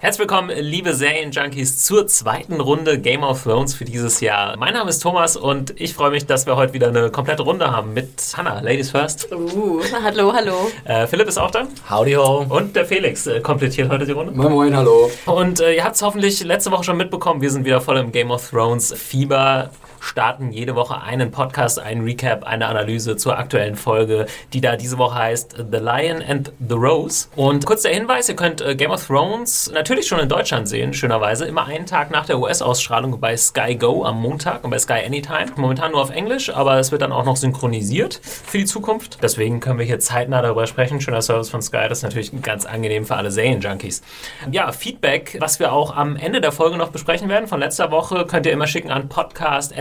Herzlich willkommen, liebe Serienjunkies, zur zweiten Runde Game of Thrones für dieses Jahr. Mein Name ist Thomas und ich freue mich, dass wir heute wieder eine komplette Runde haben mit Hannah, Ladies First. Uh, hallo, hallo. Äh, Philipp ist auch da. Howdy ho. Und der Felix äh, komplettiert heute die Runde. Moin Moin, hallo. Und äh, ihr habt es hoffentlich letzte Woche schon mitbekommen, wir sind wieder voll im Game of Thrones Fieber starten jede Woche einen Podcast, einen Recap, eine Analyse zur aktuellen Folge, die da diese Woche heißt The Lion and the Rose. Und kurz der Hinweis, ihr könnt äh, Game of Thrones natürlich schon in Deutschland sehen, schönerweise, immer einen Tag nach der US-Ausstrahlung bei Sky Go am Montag und bei Sky Anytime. Momentan nur auf Englisch, aber es wird dann auch noch synchronisiert für die Zukunft. Deswegen können wir hier zeitnah darüber sprechen. Schöner Service von Sky, das ist natürlich ganz angenehm für alle Serienjunkies. Ja, Feedback, was wir auch am Ende der Folge noch besprechen werden von letzter Woche, könnt ihr immer schicken an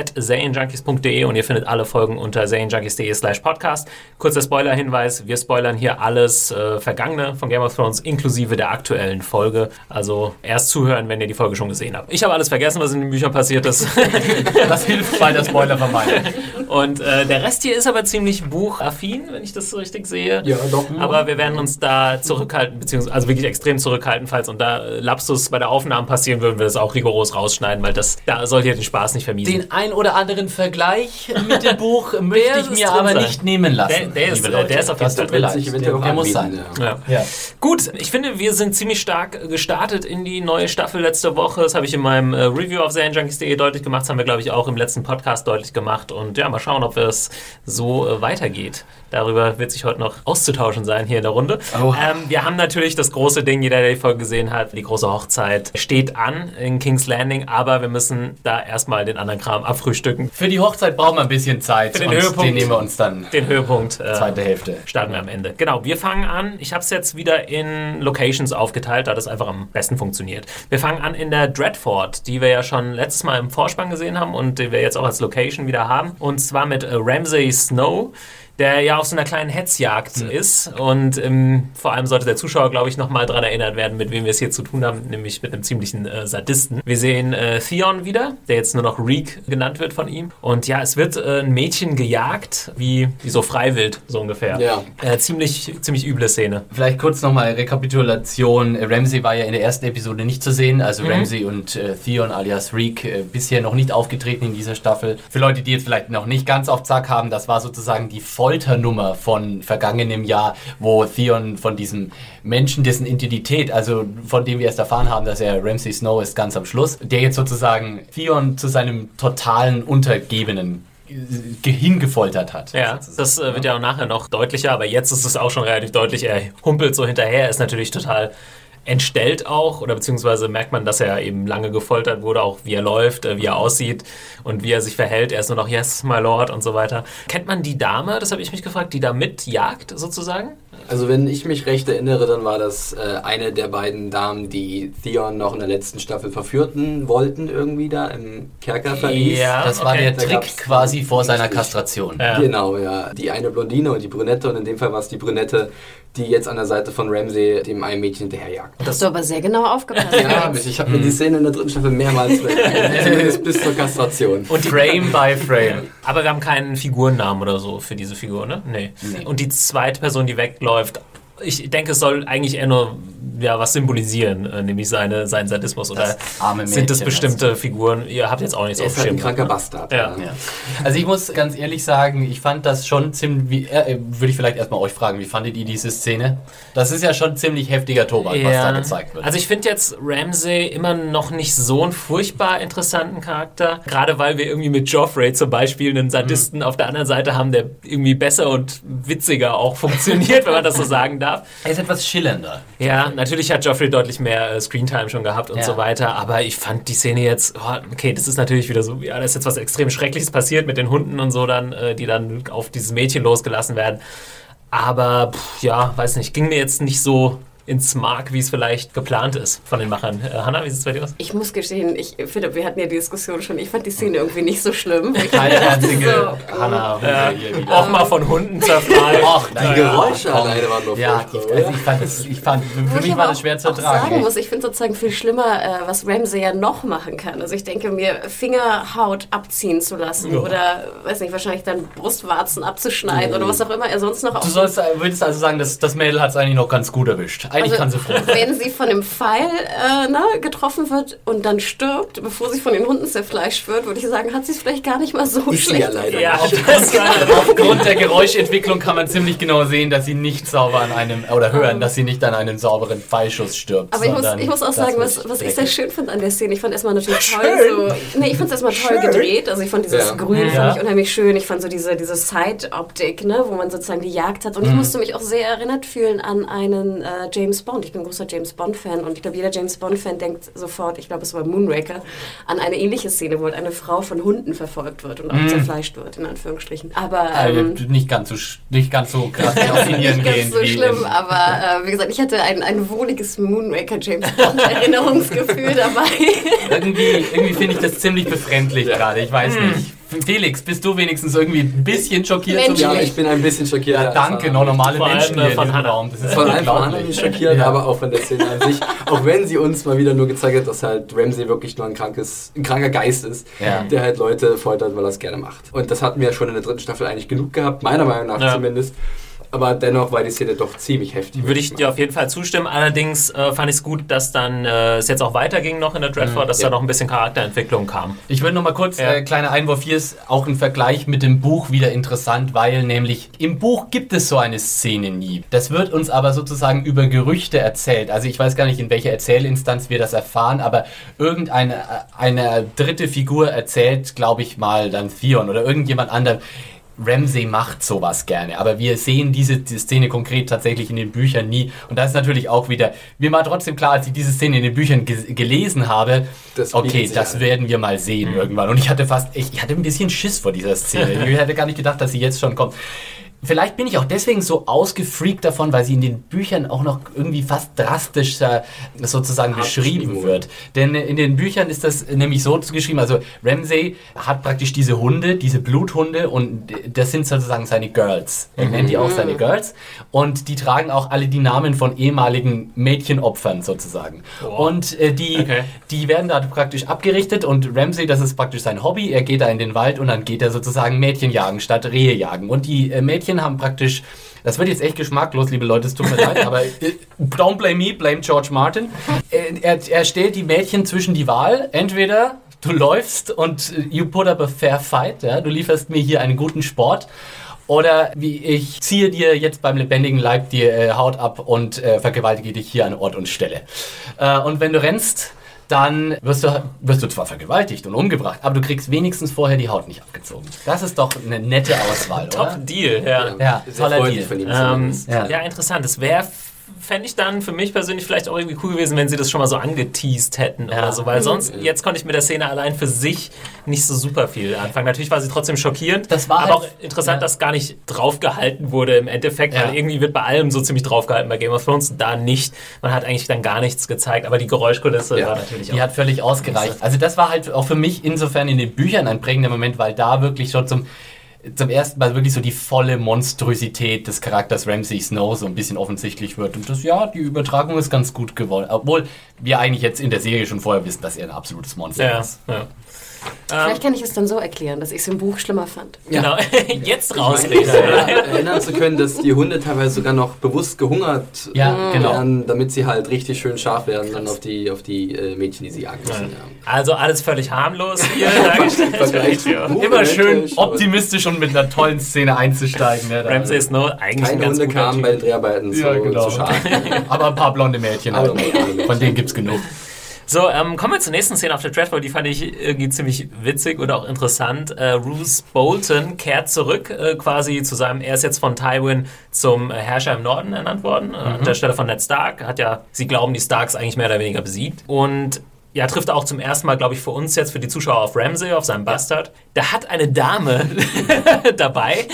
podcast.serienjunkies.de und ihr findet alle Folgen unter serienjunkies.de slash podcast. Kurzer Spoiler-Hinweis, wir spoilern hier alles äh, Vergangene von Game of Thrones inklusive der aktuellen Folge. Also erst zuhören, wenn ihr die Folge schon gesehen habt. Ich habe alles vergessen, was in den Büchern passiert ist. das hilft bei der Spoiler-Vermeidung. Und äh, der Rest hier ist aber ziemlich buchaffin, wenn ich das so richtig sehe. Ja, doch. Aber wir werden uns da zurückhalten, beziehungsweise also wirklich extrem zurückhalten, falls und da Lapsus bei der Aufnahme passieren würden, wir das auch rigoros rausschneiden, weil das da sollte ihr den Spaß nicht vermiesen. Den ein oder anderen Vergleich mit dem Buch möchte ich mir aber sein. nicht nehmen lassen. Der, der ist, der ist auf jeden Fall drin. Der, der muss sein. Ja. Ja. Ja. Gut, ich finde, wir sind ziemlich stark gestartet in die neue Staffel letzte Woche. Das habe ich in meinem äh, Review auf serienjunkies.de deutlich gemacht. Das haben wir, glaube ich, auch im letzten Podcast deutlich gemacht. Und ja, mal schauen, ob es so äh, weitergeht. Darüber wird sich heute noch auszutauschen sein hier in der Runde. Oh. Ähm, wir haben natürlich das große Ding, jeder, der die Folge gesehen hat, die große Hochzeit steht an in King's Landing, aber wir müssen da erstmal den anderen Kram abfrühstücken. Für die Hochzeit brauchen wir ein bisschen Zeit. Für den Höhepunkt. Den nehmen wir uns dann. Den Höhepunkt. Äh, zweite Hälfte. Starten wir am Ende. Genau, wir fangen an. Ich habe es jetzt wieder in Locations aufgeteilt, da das einfach am besten funktioniert. Wir fangen an in der Dreadfort, die wir ja schon letztes Mal im Vorspann gesehen haben und die wir jetzt auch als Location wieder haben. Und zwar mit Ramsay Snow der ja auf so einer kleinen Hetzjagd mhm. ist. Und ähm, vor allem sollte der Zuschauer, glaube ich, nochmal daran erinnert werden, mit wem wir es hier zu tun haben, nämlich mit einem ziemlichen äh, Sadisten. Wir sehen äh, Theon wieder, der jetzt nur noch Reek genannt wird von ihm. Und ja, es wird äh, ein Mädchen gejagt, wie, wie so Freiwild, so ungefähr. Ja. Äh, ziemlich, ziemlich üble Szene. Vielleicht kurz nochmal Rekapitulation. Ramsey war ja in der ersten Episode nicht zu sehen. Also mhm. Ramsey und äh, Theon alias Reek äh, bisher noch nicht aufgetreten in dieser Staffel. Für Leute, die jetzt vielleicht noch nicht ganz auf Zack haben, das war sozusagen die Folge Folternummer von vergangenem Jahr, wo Theon von diesem Menschen, dessen Identität, also von dem wir erst erfahren haben, dass er Ramsay Snow ist, ganz am Schluss, der jetzt sozusagen Theon zu seinem totalen Untergebenen hingefoltert hat. Ja, das äh, wird ja auch nachher noch deutlicher, aber jetzt ist es auch schon relativ deutlich. Er humpelt so hinterher, ist natürlich total entstellt auch, oder beziehungsweise merkt man, dass er eben lange gefoltert wurde, auch wie er läuft, äh, wie er aussieht und wie er sich verhält. Er ist nur noch Yes, my Lord und so weiter. Kennt man die Dame, das habe ich mich gefragt, die da mitjagt sozusagen? Also wenn ich mich recht erinnere, dann war das äh, eine der beiden Damen, die Theon noch in der letzten Staffel verführten wollten, irgendwie da im Kerkerverlies. Ja, das war der Trick quasi vor seiner Kastration. Ja. Genau, ja. Die eine Blondine und die Brünette und in dem Fall war es die Brünette, die jetzt an der Seite von Ramsey dem einen Mädchen hinterherjagt. Das hast du aber sehr genau aufgepasst. ja, ich habe mir die Szene in der dritten Staffel mehrmals zumindest bis zur Kastration. Und Frame by Frame. Aber wir haben keinen Figurennamen oder so für diese Figur, ne? Nee. nee. Und die zweite Person, die wegläuft, ich denke, es soll eigentlich eher nur ja, was symbolisieren, äh, nämlich seine, seinen Sadismus. Oder sind das bestimmte Figuren? Ihr habt jetzt auch nichts auf dem Schirm. Halt ein kranker Bastard. Ja. ja. Also ich muss ganz ehrlich sagen, ich fand das schon ziemlich, äh, würde ich vielleicht erstmal euch fragen, wie fandet ihr diese Szene? Das ist ja schon ziemlich heftiger Tobak, ja. was da gezeigt wird. Also ich finde jetzt Ramsey immer noch nicht so einen furchtbar interessanten Charakter, gerade weil wir irgendwie mit Joffrey zum Beispiel einen Sadisten mhm. auf der anderen Seite haben, der irgendwie besser und witziger auch funktioniert, wenn man das so sagen darf. Er ist etwas schillernder. Ja, natürlich hat Joffrey deutlich mehr äh, Screentime schon gehabt und Ja. so weiter, aber ich fand die Szene jetzt, oh, okay, das ist natürlich wieder so, ja, da ist jetzt was extrem Schreckliches passiert mit den Hunden und so dann, äh, die dann auf dieses Mädchen losgelassen werden. Aber, pff, ja, weiß nicht, ging mir jetzt nicht so ins Mark, wie es vielleicht geplant ist von den Machern. Äh, Hanna, wie sieht es bei dir aus? Ich muss gestehen, ich finde, wir hatten ja die Diskussion schon. Ich fand die Szene irgendwie nicht so schlimm. Einzige so, Hannah Ja. hier wieder. Auch mal von Hunden zerfallen. Och, Die Geräusche alleine waren nur Ja, furchtbar, ich, also ich fand, das, ich fand für Wo ich mich war das schwer zu ertragen. sagen muss, ich finde sozusagen viel schlimmer, äh, was Ramsey ja noch machen kann. Also ich denke mir, Fingerhaut abziehen zu lassen Ja. oder, weiß nicht, wahrscheinlich dann Brustwarzen abzuschneiden oder was auch immer er sonst noch Du sollst, würdest also sagen, dass das Mädel hat es eigentlich noch ganz gut erwischt. Eigentlich kann sie froh wenn sie von einem Pfeil äh, ne, getroffen wird und dann stirbt, bevor sie von den Hunden zerfleischt wird, würde ich sagen, hat sie es vielleicht gar nicht mal so Ist sie schlecht. ja leider. Ja, Aufgrund der Geräuschentwicklung kann man ziemlich genau sehen, dass sie nicht sauber an einem, oder hören, dass sie nicht an einem sauberen Pfeilschuss stirbt. Aber ich muss, ich muss auch sagen, was, was ich sehr schön fand an der Szene, ich fand erstmal natürlich toll so, nee, ich fand es erstmal toll gedreht, also ich fand dieses Ja. Grün Ja. fand ich unheimlich schön, ich fand so diese, diese Side-Optik, ne, wo man sozusagen die Jagd hat und Mhm. ich musste mich auch sehr erinnert fühlen an einen äh, James Bond, ich bin ein großer James Bond-Fan und ich glaube, jeder James Bond-Fan denkt sofort, ich glaube, es war Moonraker, an eine ähnliche Szene, wo halt eine Frau von Hunden verfolgt wird und auch Mhm. zerfleischt wird, in Anführungsstrichen. Aber, Also, ähm, nicht, ganz so, nicht ganz so krass nicht ganz gehen. so schlimm, aber äh, wie gesagt, ich hatte ein, ein wohliges Moonraker James Bond Erinnerungsgefühl dabei. irgendwie irgendwie finde ich das ziemlich befremdlich gerade. Ich weiß Hm. nicht. Felix, bist du wenigstens irgendwie ein bisschen schockiert? wie Ja, Menschlich. ich bin ein bisschen schockiert. Ja, danke, noch normale Vor allem, Menschen äh, hier von Hannah. Raum. Das ist Von allem von anderen schockiert, Ja. aber auch von der Szene an sich. Auch wenn sie uns mal wieder nur gezeigt hat, dass halt Ramsey wirklich nur ein, krankes, ein kranker Geist ist, Ja. der halt Leute foltert, weil er es gerne macht. Und das hatten wir ja schon in der dritten Staffel eigentlich genug gehabt, meiner Meinung nach Ja. zumindest. Aber dennoch war die Szene doch ziemlich heftig. Würde ich dir auf jeden Fall zustimmen. Allerdings äh, fand ich es gut, dass dann äh, es jetzt auch weiterging noch in der Dreadfort, dass ja. da noch ein bisschen Charakterentwicklung kam. Ich würde noch mal kurz, Ja. äh, kleiner Einwurf, hier ist auch ein Vergleich mit dem Buch wieder interessant, weil nämlich im Buch gibt es so eine Szene nie. Das wird uns aber sozusagen über Gerüchte erzählt. Also ich weiß gar nicht, in welcher Erzählinstanz wir das erfahren, aber irgendeine äh, eine dritte Figur erzählt, glaube ich mal, dann Theon oder irgendjemand anderem. Ramsey macht sowas gerne, aber wir sehen diese, diese Szene konkret tatsächlich in den Büchern nie. Und das ist natürlich auch wieder, mir war trotzdem klar, als ich diese Szene in den Büchern ge gelesen habe, Das okay, das an. werden wir mal sehen irgendwann. Und ich hatte fast, ich, ich hatte ein bisschen Schiss vor dieser Szene. ich hätte gar nicht gedacht, dass sie jetzt schon kommt. Vielleicht bin ich auch deswegen so ausgefreakt davon, weil sie in den Büchern auch noch irgendwie fast drastischer sozusagen Hart beschrieben wird. Denn in den Büchern ist das nämlich so geschrieben, also Ramsey hat praktisch diese Hunde, diese Bluthunde und das sind sozusagen seine Girls. Er nennt die auch seine Girls und die tragen auch alle die Namen von ehemaligen Mädchenopfern sozusagen. Wow. Und äh, die, Okay. die werden da praktisch abgerichtet und Ramsey, das ist praktisch sein Hobby, er geht da in den Wald und dann geht er sozusagen Mädchen jagen statt Rehe jagen. Und die äh, Mädchen haben praktisch, das wird jetzt echt geschmacklos, liebe Leute, es tut mir leid, aber äh, don't blame me, blame George Martin. Äh, Er, er stellt die Mädchen zwischen die Wahl, entweder du läufst und äh, you put up a fair fight, ja, du lieferst mir hier einen guten Sport. Oder wie ich ziehe dir jetzt beim lebendigen Leib die äh, Haut ab und äh, vergewaltige dich hier an Ort und Stelle. Äh, und wenn du rennst, dann wirst du, wirst du zwar vergewaltigt und umgebracht, aber du kriegst wenigstens vorher die Haut nicht abgezogen. Das ist doch eine nette Auswahl, Top? Deal, ja. Ja, toller Deal. von ihm Ähm, ja. Ja. interessant. Es wäre, fände ich dann für mich persönlich vielleicht auch irgendwie cool gewesen, wenn sie das schon mal so angeteased hätten Ja. oder so, weil sonst, jetzt konnte ich mit der Szene allein für sich nicht so super viel anfangen. Natürlich war sie trotzdem schockierend, Das war aber halt- auch interessant, ja. dass gar nicht draufgehalten wurde im Endeffekt, Ja. weil irgendwie wird bei allem so ziemlich draufgehalten bei Game of Thrones, da nicht. Man hat eigentlich dann gar nichts gezeigt, aber die Geräuschkulisse Ja. war natürlich Die auch. hat völlig ausgereicht. Also das war halt auch für mich insofern in den Büchern ein prägender Moment, weil da wirklich schon zum, zum ersten Mal wirklich so die volle Monstrosität des Charakters Ramsay Snow so ein bisschen offensichtlich wird. Und das, ja, die Übertragung ist ganz gut geworden. Obwohl wir eigentlich jetzt in der Serie schon vorher wissen, dass er ein absolutes Monster ja, ist. ja. Vielleicht kann ich es dann so erklären, dass ich es im Buch schlimmer fand. Genau, jetzt rausreden. äh, erinnern zu können, dass die Hunde teilweise sogar noch bewusst gehungert Ja, genau. werden, damit sie halt richtig schön scharf werden dann auf die, auf die äh, Mädchen, die sie jagen müssen. Ja. Also alles völlig harmlos hier dargestellt. Immer schön optimistisch und mit einer tollen Szene einzusteigen. Ja, da- Ramsay Snow eigentlich ein Keine ganz Hunde kamen bei den Dreharbeiten Ja, zu, genau. zu scharf. Aber ein paar blonde Mädchen. Mädchen. Von denen gibt's genug. So, ähm, kommen wir zur nächsten Szene auf der Dreadfall. Die fand ich irgendwie ziemlich witzig und auch interessant. Äh, Bruce Bolton kehrt zurück äh, quasi zu seinem, er ist jetzt von Tywin zum äh, Herrscher im Norden ernannt worden, äh, an der Stelle von Ned Stark. Hat ja, sie glauben, die Starks eigentlich mehr oder weniger besiegt. Und ja, trifft er auch zum ersten Mal, glaube ich, für uns jetzt, für die Zuschauer auf Ramsey, auf seinem Bastard. Da hat eine Dame dabei.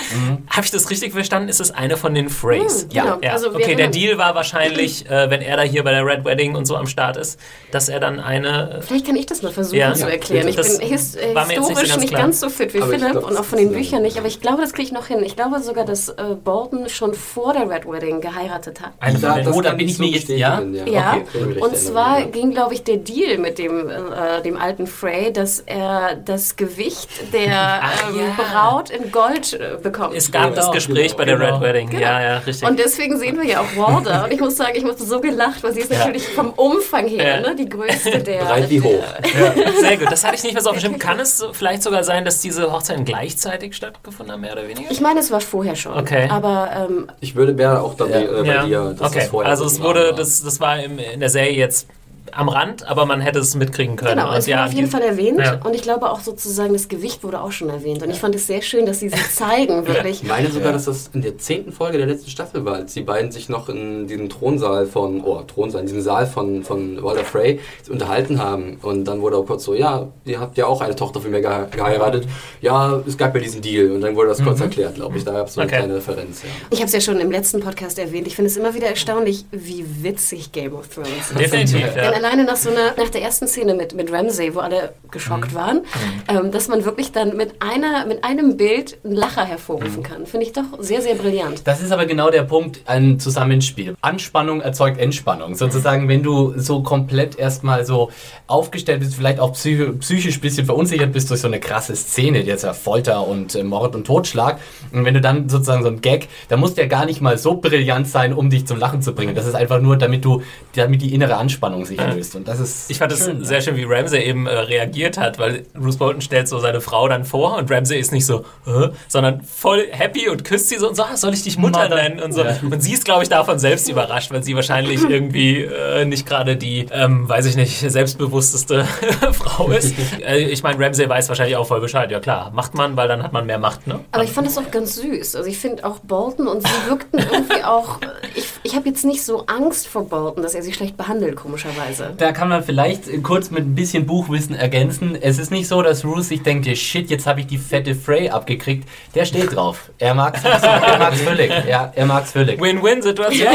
Habe ich das richtig verstanden? Ist es eine von den Freys? Mhm, genau. Ja, Also okay, der Deal war wahrscheinlich, äh, wenn er da hier bei der Red Wedding und so am Start ist, dass er dann eine. Vielleicht kann ich das mal versuchen Ja. zu erklären. Ich Das bin his äh, jetzt nicht so historisch ganz nicht ganz so fit wie Aber Philipp glaub, und auch von den Büchern nicht, aber ich glaube, das kriege ich noch hin. Ich glaube sogar, dass äh, Bolton schon vor der Red Wedding geheiratet hat. Eine von den Oh, da bin ich mir jetzt- ja? Ja, Okay, und zwar ging, glaube ich, der Deal mit dem, äh, dem alten Frey, dass er das Gewicht der ähm, ja. Braut in Gold äh, bekommt. Es gab Genau, das Gespräch genau, bei der genau. Red Wedding. Genau. Ja, ja, richtig. Und deswegen sehen wir ja auch Walder. Und ich muss sagen, ich musste so gelacht, weil sie ist natürlich vom Umfang her Ja. ne, die größte der. Breit wie hoch. Sehr gut, das hatte ich nicht mehr so auf dem Schirm. Kann es so- vielleicht sogar sein, dass diese Hochzeiten gleichzeitig stattgefunden haben, mehr oder weniger? Ich meine, es war vorher schon. Okay. Aber ähm, Ich würde wäre auch dann Ja. äh, bei dir, okay. das vorher also so es wurde, das, das war im, in der Serie jetzt am Rand, aber man hätte es mitkriegen können. genau, es wurde auf jeden die- Fall erwähnt. Ja. Und ich glaube auch sozusagen, das Gewicht wurde auch schon erwähnt. Und ich fand es sehr schön, dass sie sich zeigen, wirklich. Ich meine sogar, dass das in der zehnten Folge der letzten Staffel war, als die beiden sich noch in diesem Thronsaal von, oh, Thronsaal, in diesem Saal von, von Walter Frey unterhalten haben. Und dann wurde auch kurz so, ja, ihr habt ja auch eine Tochter von mir gehe- geheiratet. Ja, es gab ja diesen Deal. Und dann wurde das kurz erklärt, glaube ich. Da gab es so eine Okay. kleine Referenz, ja. Ich habe es ja schon im letzten Podcast erwähnt. Ich finde es immer wieder erstaunlich, wie witzig Game of Thrones ist. Definitiv, Denn ja. alleine nach so einer, nach der ersten Szene mit, mit Ramsay, wo alle geschockt Mhm. waren, ähm, dass man wirklich dann mit einer, mit einem Bild einen Lacher hervorrufen Mhm. kann, finde ich doch sehr, sehr brillant. Das ist aber genau der Punkt, ein Zusammenspiel. Anspannung erzeugt Entspannung. Sozusagen, wenn du so komplett erstmal so aufgestellt bist, vielleicht auch psychi psychisch ein bisschen verunsichert bist durch so eine krasse Szene, jetzt ja Folter und äh, Mord und Totschlag. Und wenn du dann sozusagen so ein Gag, da muss der gar nicht mal so brillant sein, um dich zum Lachen zu bringen. Das ist einfach nur, damit du, damit die innere Anspannung sich löst. Und das ist Ich fand es sehr ja. schön, wie Ramsey eben äh, reagiert hat, weil Bruce Bolton stellt so seine Frau dann vor und Ramsey ist nicht so, äh, sondern voll happy und küsst sie so und so, ah, soll ich dich Mutter nennen und so. Ja. Und sie ist, glaube ich, davon selbst überrascht, weil sie wahrscheinlich irgendwie äh, nicht gerade die, ähm, weiß ich nicht, selbstbewussteste Frau ist. Äh, ich meine, Ramsey weiß wahrscheinlich auch voll Bescheid. Ja klar, macht man, weil dann hat man mehr Macht, ne? Aber ich fand es auch ganz süß. Also ich finde auch Bolton und sie wirkten irgendwie auch. Ich, ich habe jetzt nicht so Angst vor Bolton, dass er sie schlecht behandelt, komischerweise. Da kann man vielleicht äh, kurz mit ein bisschen Buchwissen ergänzen. Es ist nicht so, dass Ruth sich denkt, ja, shit, jetzt habe ich die fette Frey abgekriegt. Der steht drauf. Er mag es er mag's völlig. Ja, er mag es völlig. Win-Win-Situation.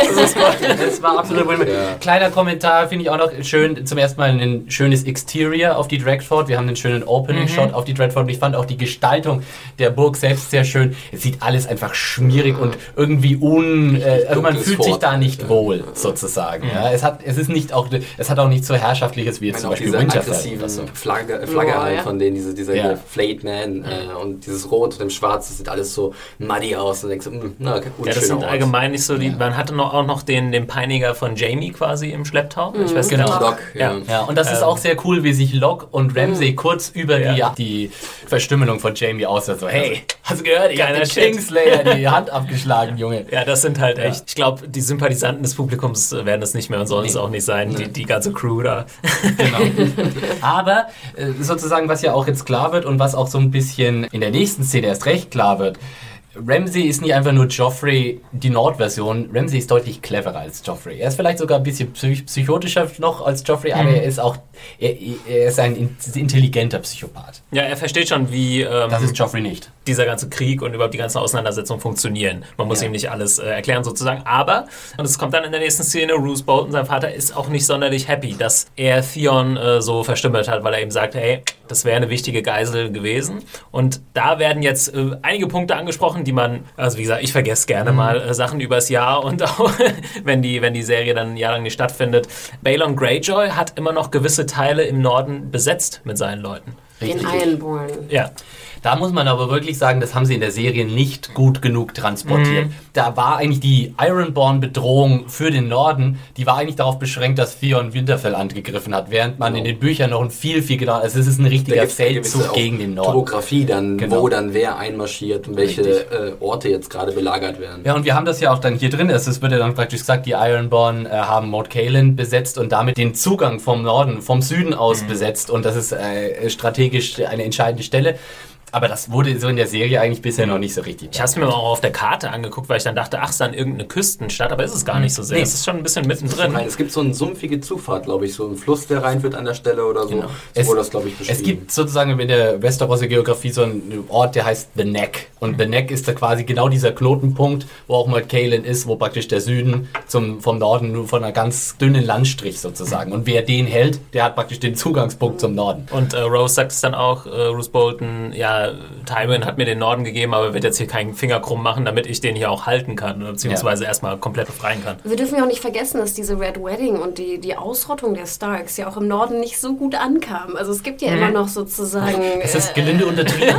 Das war absolut win Ja. Kleiner Kommentar finde ich auch noch schön. Zum ersten Mal ein schönes Exterior auf die Dreadfort. Wir haben einen schönen Opening-Shot auf die Dreadfort. Und ich fand auch die Gestaltung der Burg selbst sehr schön. Es sieht alles einfach schmierig und irgendwie un... Äh, also man fühlt sich da nicht wohl, sozusagen. Ja, es, hat, es ist nicht auch... Es hat auch nicht so herrschaftliches wie jetzt zum Beispiel diese Winterfell. aggressiven oder so. Flagge, Flagge Ja, halt ja. von denen, diese, dieser Ja. Flayed Man äh, und dieses Rot und dem Schwarz, das sieht alles so muddy aus und denkst so, mm, na, okay, Ja, das sind Ort. allgemein nicht so die. Man hatte noch, auch noch den, den Peiniger von Jamie quasi im Schlepptau. Ich weiß Genau. genau. Doc, ja. Ja. Ja, und das ist Ähm. auch sehr cool, wie sich Locke und Ramsey kurz über Ja. die, die Verstümmelung von Jamie aussehen. So, hey, hast du gehört? Ich hab Geiler den Shit. Kingslayer die Hand abgeschlagen, Junge. Ja, das sind halt echt. Ich glaube, die Sympathisanten des Publikums werden es nicht mehr und sollen es Nee. auch nicht sein. Die, die ganze Crew da. Genau. Aber äh, sozusagen, was ja auch jetzt klar wird und was auch so ein bisschen in der nächsten Szene erst recht klar wird, Ramsey ist nicht einfach nur Joffrey, die Nordversion. Ramsey ist deutlich cleverer als Joffrey. Er ist vielleicht sogar ein bisschen psych psychotischer noch als Joffrey, aber er ist auch, er, er ist ein in- intelligenter Psychopath. Ja, er versteht schon, wie ähm, Das ist Joffrey nicht. dieser ganze Krieg und überhaupt die ganze Auseinandersetzung funktionieren. Man muss Ja. ihm nicht alles äh, erklären sozusagen. Aber, und es kommt dann in der nächsten Szene, Bruce Bolton, sein Vater, ist auch nicht sonderlich happy, dass er Theon äh, so verstümmelt hat, weil er eben sagt, hey, das wäre eine wichtige Geisel gewesen. Und da werden jetzt äh, einige Punkte angesprochen, die man, also wie gesagt, ich vergesse gerne mal äh, Sachen übers Jahr und auch wenn die, wenn die Serie dann ein Jahr lang nicht stattfindet. Balon Greyjoy hat immer noch gewisse Teile im Norden besetzt mit seinen Leuten. Den Richtig. Ironborn. Ja. Da muss man aber wirklich sagen, das haben sie in der Serie nicht gut genug transportiert. Mhm. Da war eigentlich die Ironborn-Bedrohung für den Norden, die war eigentlich darauf beschränkt, dass Theon Winterfell angegriffen hat, während man in den Büchern noch ein viel, viel genauer, also es ist ein richtiger Feldzug gegen den Norden. Topografie dann, Genau. wo dann wer einmarschiert und welche äh, Orte jetzt gerade belagert werden. Ja, und wir haben das ja auch dann hier drin. Es wird ja dann praktisch gesagt, die Ironborn äh, haben Mount Caelan besetzt und damit den Zugang vom Norden, vom Süden aus besetzt. Und das ist äh, strategisch eine entscheidende Stelle. Aber das wurde so in der Serie eigentlich bisher noch nicht so richtig. Ich habe es mir auch auf der Karte angeguckt, weil ich dann dachte, ach, es ist dann irgendeine Küstenstadt, aber ist es gar nicht so sehr. Nee. Es ist schon ein bisschen mittendrin. Es gibt so eine sumpfige Zufahrt, glaube ich, so ein Fluss, der reinführt an der Stelle oder so. Genau. So Es- wurde das, glaube ich, beschrieben. Es gibt sozusagen in der Westerosser Geografie so einen Ort, der heißt The Neck. Und The Neck ist da quasi genau dieser Knotenpunkt, wo auch mal Caelan ist, wo praktisch der Süden zum, vom Norden nur von einer ganz dünnen Landstrich sozusagen. Und wer den hält, der hat praktisch den Zugangspunkt zum Norden. Und äh, Rose sagt es dann auch, äh, Bruce Bolton, ja, Tywin hat mir den Norden gegeben, aber wird jetzt hier keinen Finger krumm machen, damit ich den hier auch halten kann, oder beziehungsweise erstmal komplett befreien kann. Wir dürfen ja auch nicht vergessen, dass diese Red Wedding und die, die Ausrottung der Starks ja auch im Norden nicht so gut ankam. Also es gibt ja immer noch sozusagen... Es ist äh, gelinde untertrieben.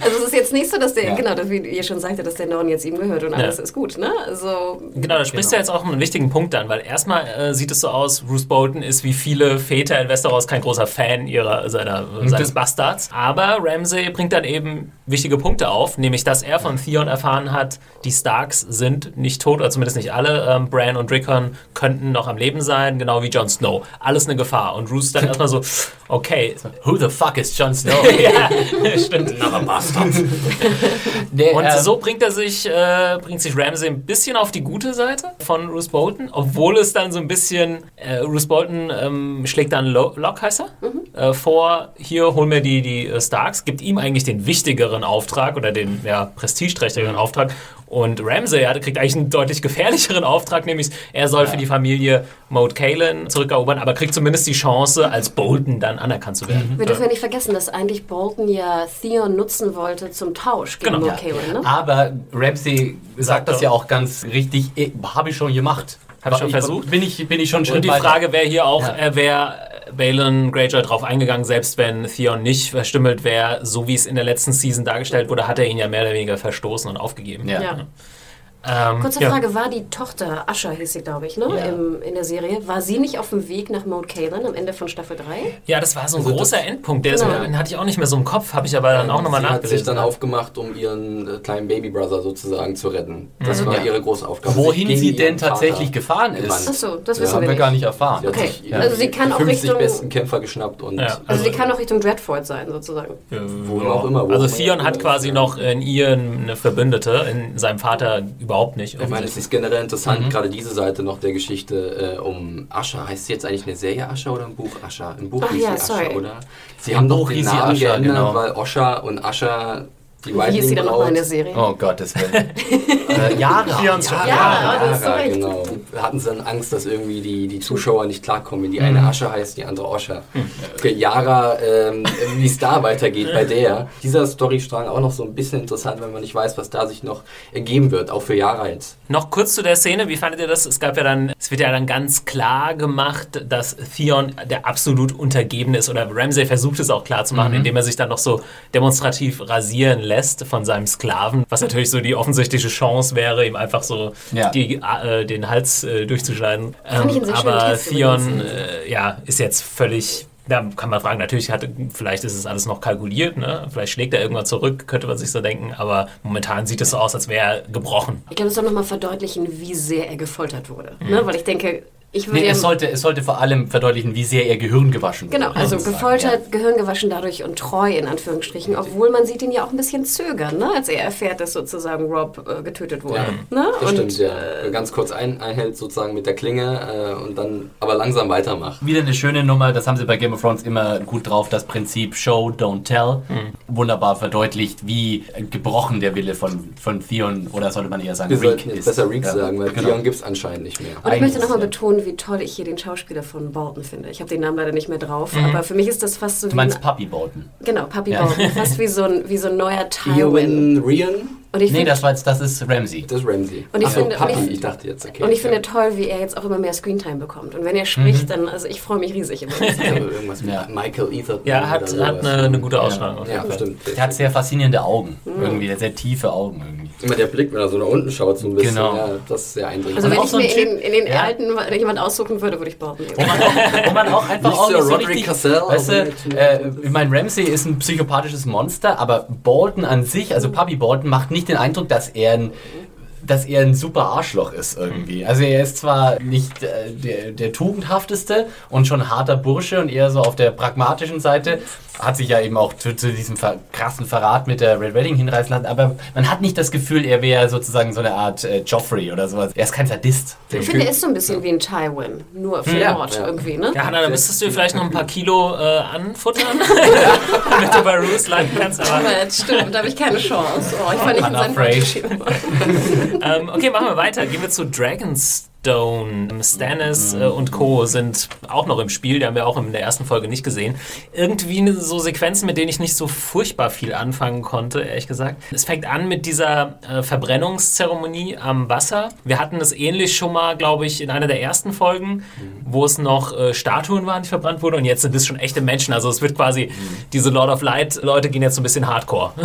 Also es ist jetzt nicht so, dass der, Ja. genau, das, wie ihr schon sagte, dass der Norden jetzt ihm gehört und alles ist gut, ne? Also Genau, da sprichst du jetzt auch einen wichtigen Punkt an, weil erstmal äh, sieht es so aus, Bruce Bolton ist wie viele Väter in Westeros kein großer Fan ihrer, seiner, seines Bastards. Aber Ramsay bringt dann eben wichtige Punkte auf, nämlich dass er von Theon erfahren hat, die Starks sind nicht tot, oder zumindest nicht alle. Ähm, Bran und Rickon könnten noch am Leben sein, genau wie Jon Snow. Alles eine Gefahr. Und Roose dann erstmal so, okay. Who the fuck is Jon Snow? ja, stimmt. Der, Und ähm, so bringt er sich, äh, bringt sich Ramsay ein bisschen auf die gute Seite von Bruce Bolton, obwohl es dann so ein bisschen, äh, Bruce Bolton ähm, schlägt dann Lo Locke, heißt er, äh, vor, hier hol mir die, die äh, Starks, gibt ihm eigentlich den wichtigeren Auftrag oder den ja, prestigeträchtigeren Auftrag und Ramsay ja, kriegt eigentlich einen deutlich gefährlicheren Auftrag, nämlich er soll für die Familie Moat Caelan zurückerobern, aber kriegt zumindest die Chance, als Bolton dann anerkannt zu werden. wir dürfen ja nicht vergessen, dass eigentlich Bolton ja Theon nutzen wollte zum Tausch gegen Genau. Lord Caelan, ne? Aber Ramsey sagt das doch. ja auch ganz richtig. Eh, Habe ich schon gemacht. Hab ich schon versucht. Bin ich, bin ich schon schon Und die. Frage wäre hier auch, Ja. äh, wäre Balon Greyjoy drauf eingegangen, selbst wenn Theon nicht verstümmelt wäre, so wie es in der letzten Season dargestellt wurde, hat er ihn ja mehr oder weniger verstoßen und aufgegeben. Ja. Ja. Ähm, Kurze ja. Frage, war die Tochter, Asha hieß sie, glaube ich, ne? Ja. Im, in der Serie, war sie nicht auf dem Weg nach Moat Caelan am Ende von Staffel 3? Ja, das war so ein Also großer das- Endpunkt. Der ist, Genau. den hatte ich auch nicht mehr so im Kopf, habe ich aber dann auch nochmal Sie hat sich nachgelesen. dann aufgemacht, um ihren äh, kleinen Babybrother sozusagen zu retten. Das war Ja. ihre große Aufgabe. Wohin sie gegen denn ihren Vater tatsächlich gefahren ist, Ach so, das Ja, wissen haben wir wir nicht. gar nicht erfahren. Sie hat Okay. sich Also sie kann auch 50 Richtung- besten Kämpfer geschnappt und Ja. Also die kann auch Richtung Dreadfort sein, sozusagen. wo auch immer. wo also Theon hat ist, quasi noch in ihr eine Verbündete, in seinem Vater überhaupt nicht. Ich meine, es ist generell interessant, gerade diese Seite noch der Geschichte äh, um Ascha. Heißt sie jetzt eigentlich eine Serie Ascha oder ein Buch Ascha? Im Buch Ach hieß ja. Ascha, oder? Sie Im haben Buch doch den Namen Ascha, geändert, genau. weil Osha und Ascha die Wie hieß sie dann nochmal in der Wildling-Braut Serie? Oh Gottes Willen. äh, Yara. Schon. Ja, Ja, das ist so recht. genau. Hatten sie dann Angst, dass irgendwie die, die Zuschauer nicht klarkommen, wenn die eine Asche heißt, die andere Osha. Für Yara, ähm, wie es da weitergeht bei der. Dieser Storystrang auch noch so ein bisschen interessant, wenn man nicht weiß, was da sich noch ergeben wird, auch für Yara jetzt. Noch kurz zu der Szene, wie fandet ihr das? Es gab ja dann, es wird ja dann ganz klar gemacht, dass Theon der absolut Untergebene ist oder Ramsay versucht es auch klar zu machen, indem er sich dann noch so demonstrativ rasieren lässt von seinem Sklaven, was natürlich so die offensichtliche Chance wäre, ihm einfach so Ja. die, äh, den Hals äh, durchzuschneiden. Schönen aber Theon äh, ja, ist jetzt völlig da kann man fragen, natürlich hat, vielleicht ist es alles noch kalkuliert, ne? vielleicht schlägt er irgendwann zurück, könnte man sich so denken, aber momentan sieht es so aus, als wäre er gebrochen. Ich glaube, es soll nochmal verdeutlichen, wie sehr er gefoltert wurde. Ne? Weil ich denke, ich würde Nee, ja- es sollte, es sollte vor allem verdeutlichen, wie sehr ihr Gehirn gewaschen wurde. Genau, also gefoltert, Gehirn gewaschen dadurch und treu in Anführungsstrichen, obwohl man sieht ihn ja auch ein bisschen zögern, ne? als er erfährt, dass sozusagen Rob äh, getötet wurde. Ne? Das und, stimmt, ja. Ganz kurz ein, einhält sozusagen mit der Klinge äh, und dann aber langsam weitermacht. ja. Wieder eine schöne Nummer, das haben sie bei Game of Thrones immer gut drauf, das Prinzip Show, don't tell. Wunderbar verdeutlicht, wie gebrochen der Wille von, von Theon, oder sollte man eher sagen, Wir Reek sollten jetzt ist. besser Reek Ja, sagen, weil genau. Theon gibt es anscheinend nicht mehr. Und ich möchte nochmal ja. betonen, Wie toll ich hier den Schauspieler von Bolton finde. Ich habe den Namen leider nicht mehr drauf, aber für mich ist das fast so Du wie meinst ein, Puppy Bolton? genau Puppy Ja. Bolton, fast wie so ein wie so ein neuer Tywin. Ewan Rian, Und ich Nee, finde das, war jetzt, das ist Ramsey. das ist Ramsey. Und ich Ach so, finde- und Puppy, ich- ich dachte jetzt, okay. und ich finde ja. toll, wie er jetzt auch immer mehr Screentime bekommt. Und wenn er spricht, dann also ich freue mich riesig. Irgendwas mit Ja. Michael Ether. Ja, hat, hat eine, eine gute Ausstrahlung. Ja, Fall. stimmt. Der hat sehr faszinierende Augen. Irgendwie, sehr tiefe Augen irgendwie. Immer der Blick, wenn er so nach unten schaut, so ein bisschen. Genau. Ja, das ist sehr eindringlich. Also Und wenn ich so mir in den, in den Ja. alten jemand aussuchen würde, würde ich Bolton nehmen. Wo man auch, wo man auch einfach Nicht auch so Roderick richtig, Cassell, weißt du, äh, ich meine, Ramsey ist ein psychopathisches Monster, aber Bolton an sich, also Puppy Bolton, macht nicht den Eindruck, dass er ein dass er ein super Arschloch ist irgendwie. Also er ist zwar nicht äh, der, der tugendhafteste und schon harter Bursche und eher so auf der pragmatischen Seite, hat sich ja eben auch zu, zu diesem ver krassen Verrat mit der Red Wedding hinreißen lassen, aber man hat nicht das Gefühl, er wäre sozusagen so eine Art äh, Joffrey oder sowas. Er ist kein Sadist. Ich finde, er ist so ein bisschen wie ein Tywin, nur für Ja, Mord ja. irgendwie, ne? Ja, Hanna, da müsstest du vielleicht noch ein paar Kilo äh, anfuttern, damit du bei Roos landen kannst. Aber, stimmt, da habe ich keine Chance. Oh, ich war nicht ähm, okay, machen wir weiter. Gehen wir zu Dragonstone. Stannis äh, und Co. sind auch noch im Spiel. Die haben wir auch in der ersten Folge nicht gesehen. Irgendwie ne- so Sequenzen, mit denen ich nicht so furchtbar viel anfangen konnte, ehrlich gesagt. Es fängt an mit dieser äh, Verbrennungszeremonie am Wasser. Wir hatten es ähnlich schon mal, glaube ich, in einer der ersten Folgen, wo es noch äh, Statuen waren, die verbrannt wurden. Und jetzt sind es schon echte Menschen. Also es wird quasi, diese Lord of Light Leute gehen jetzt so ein bisschen hardcore.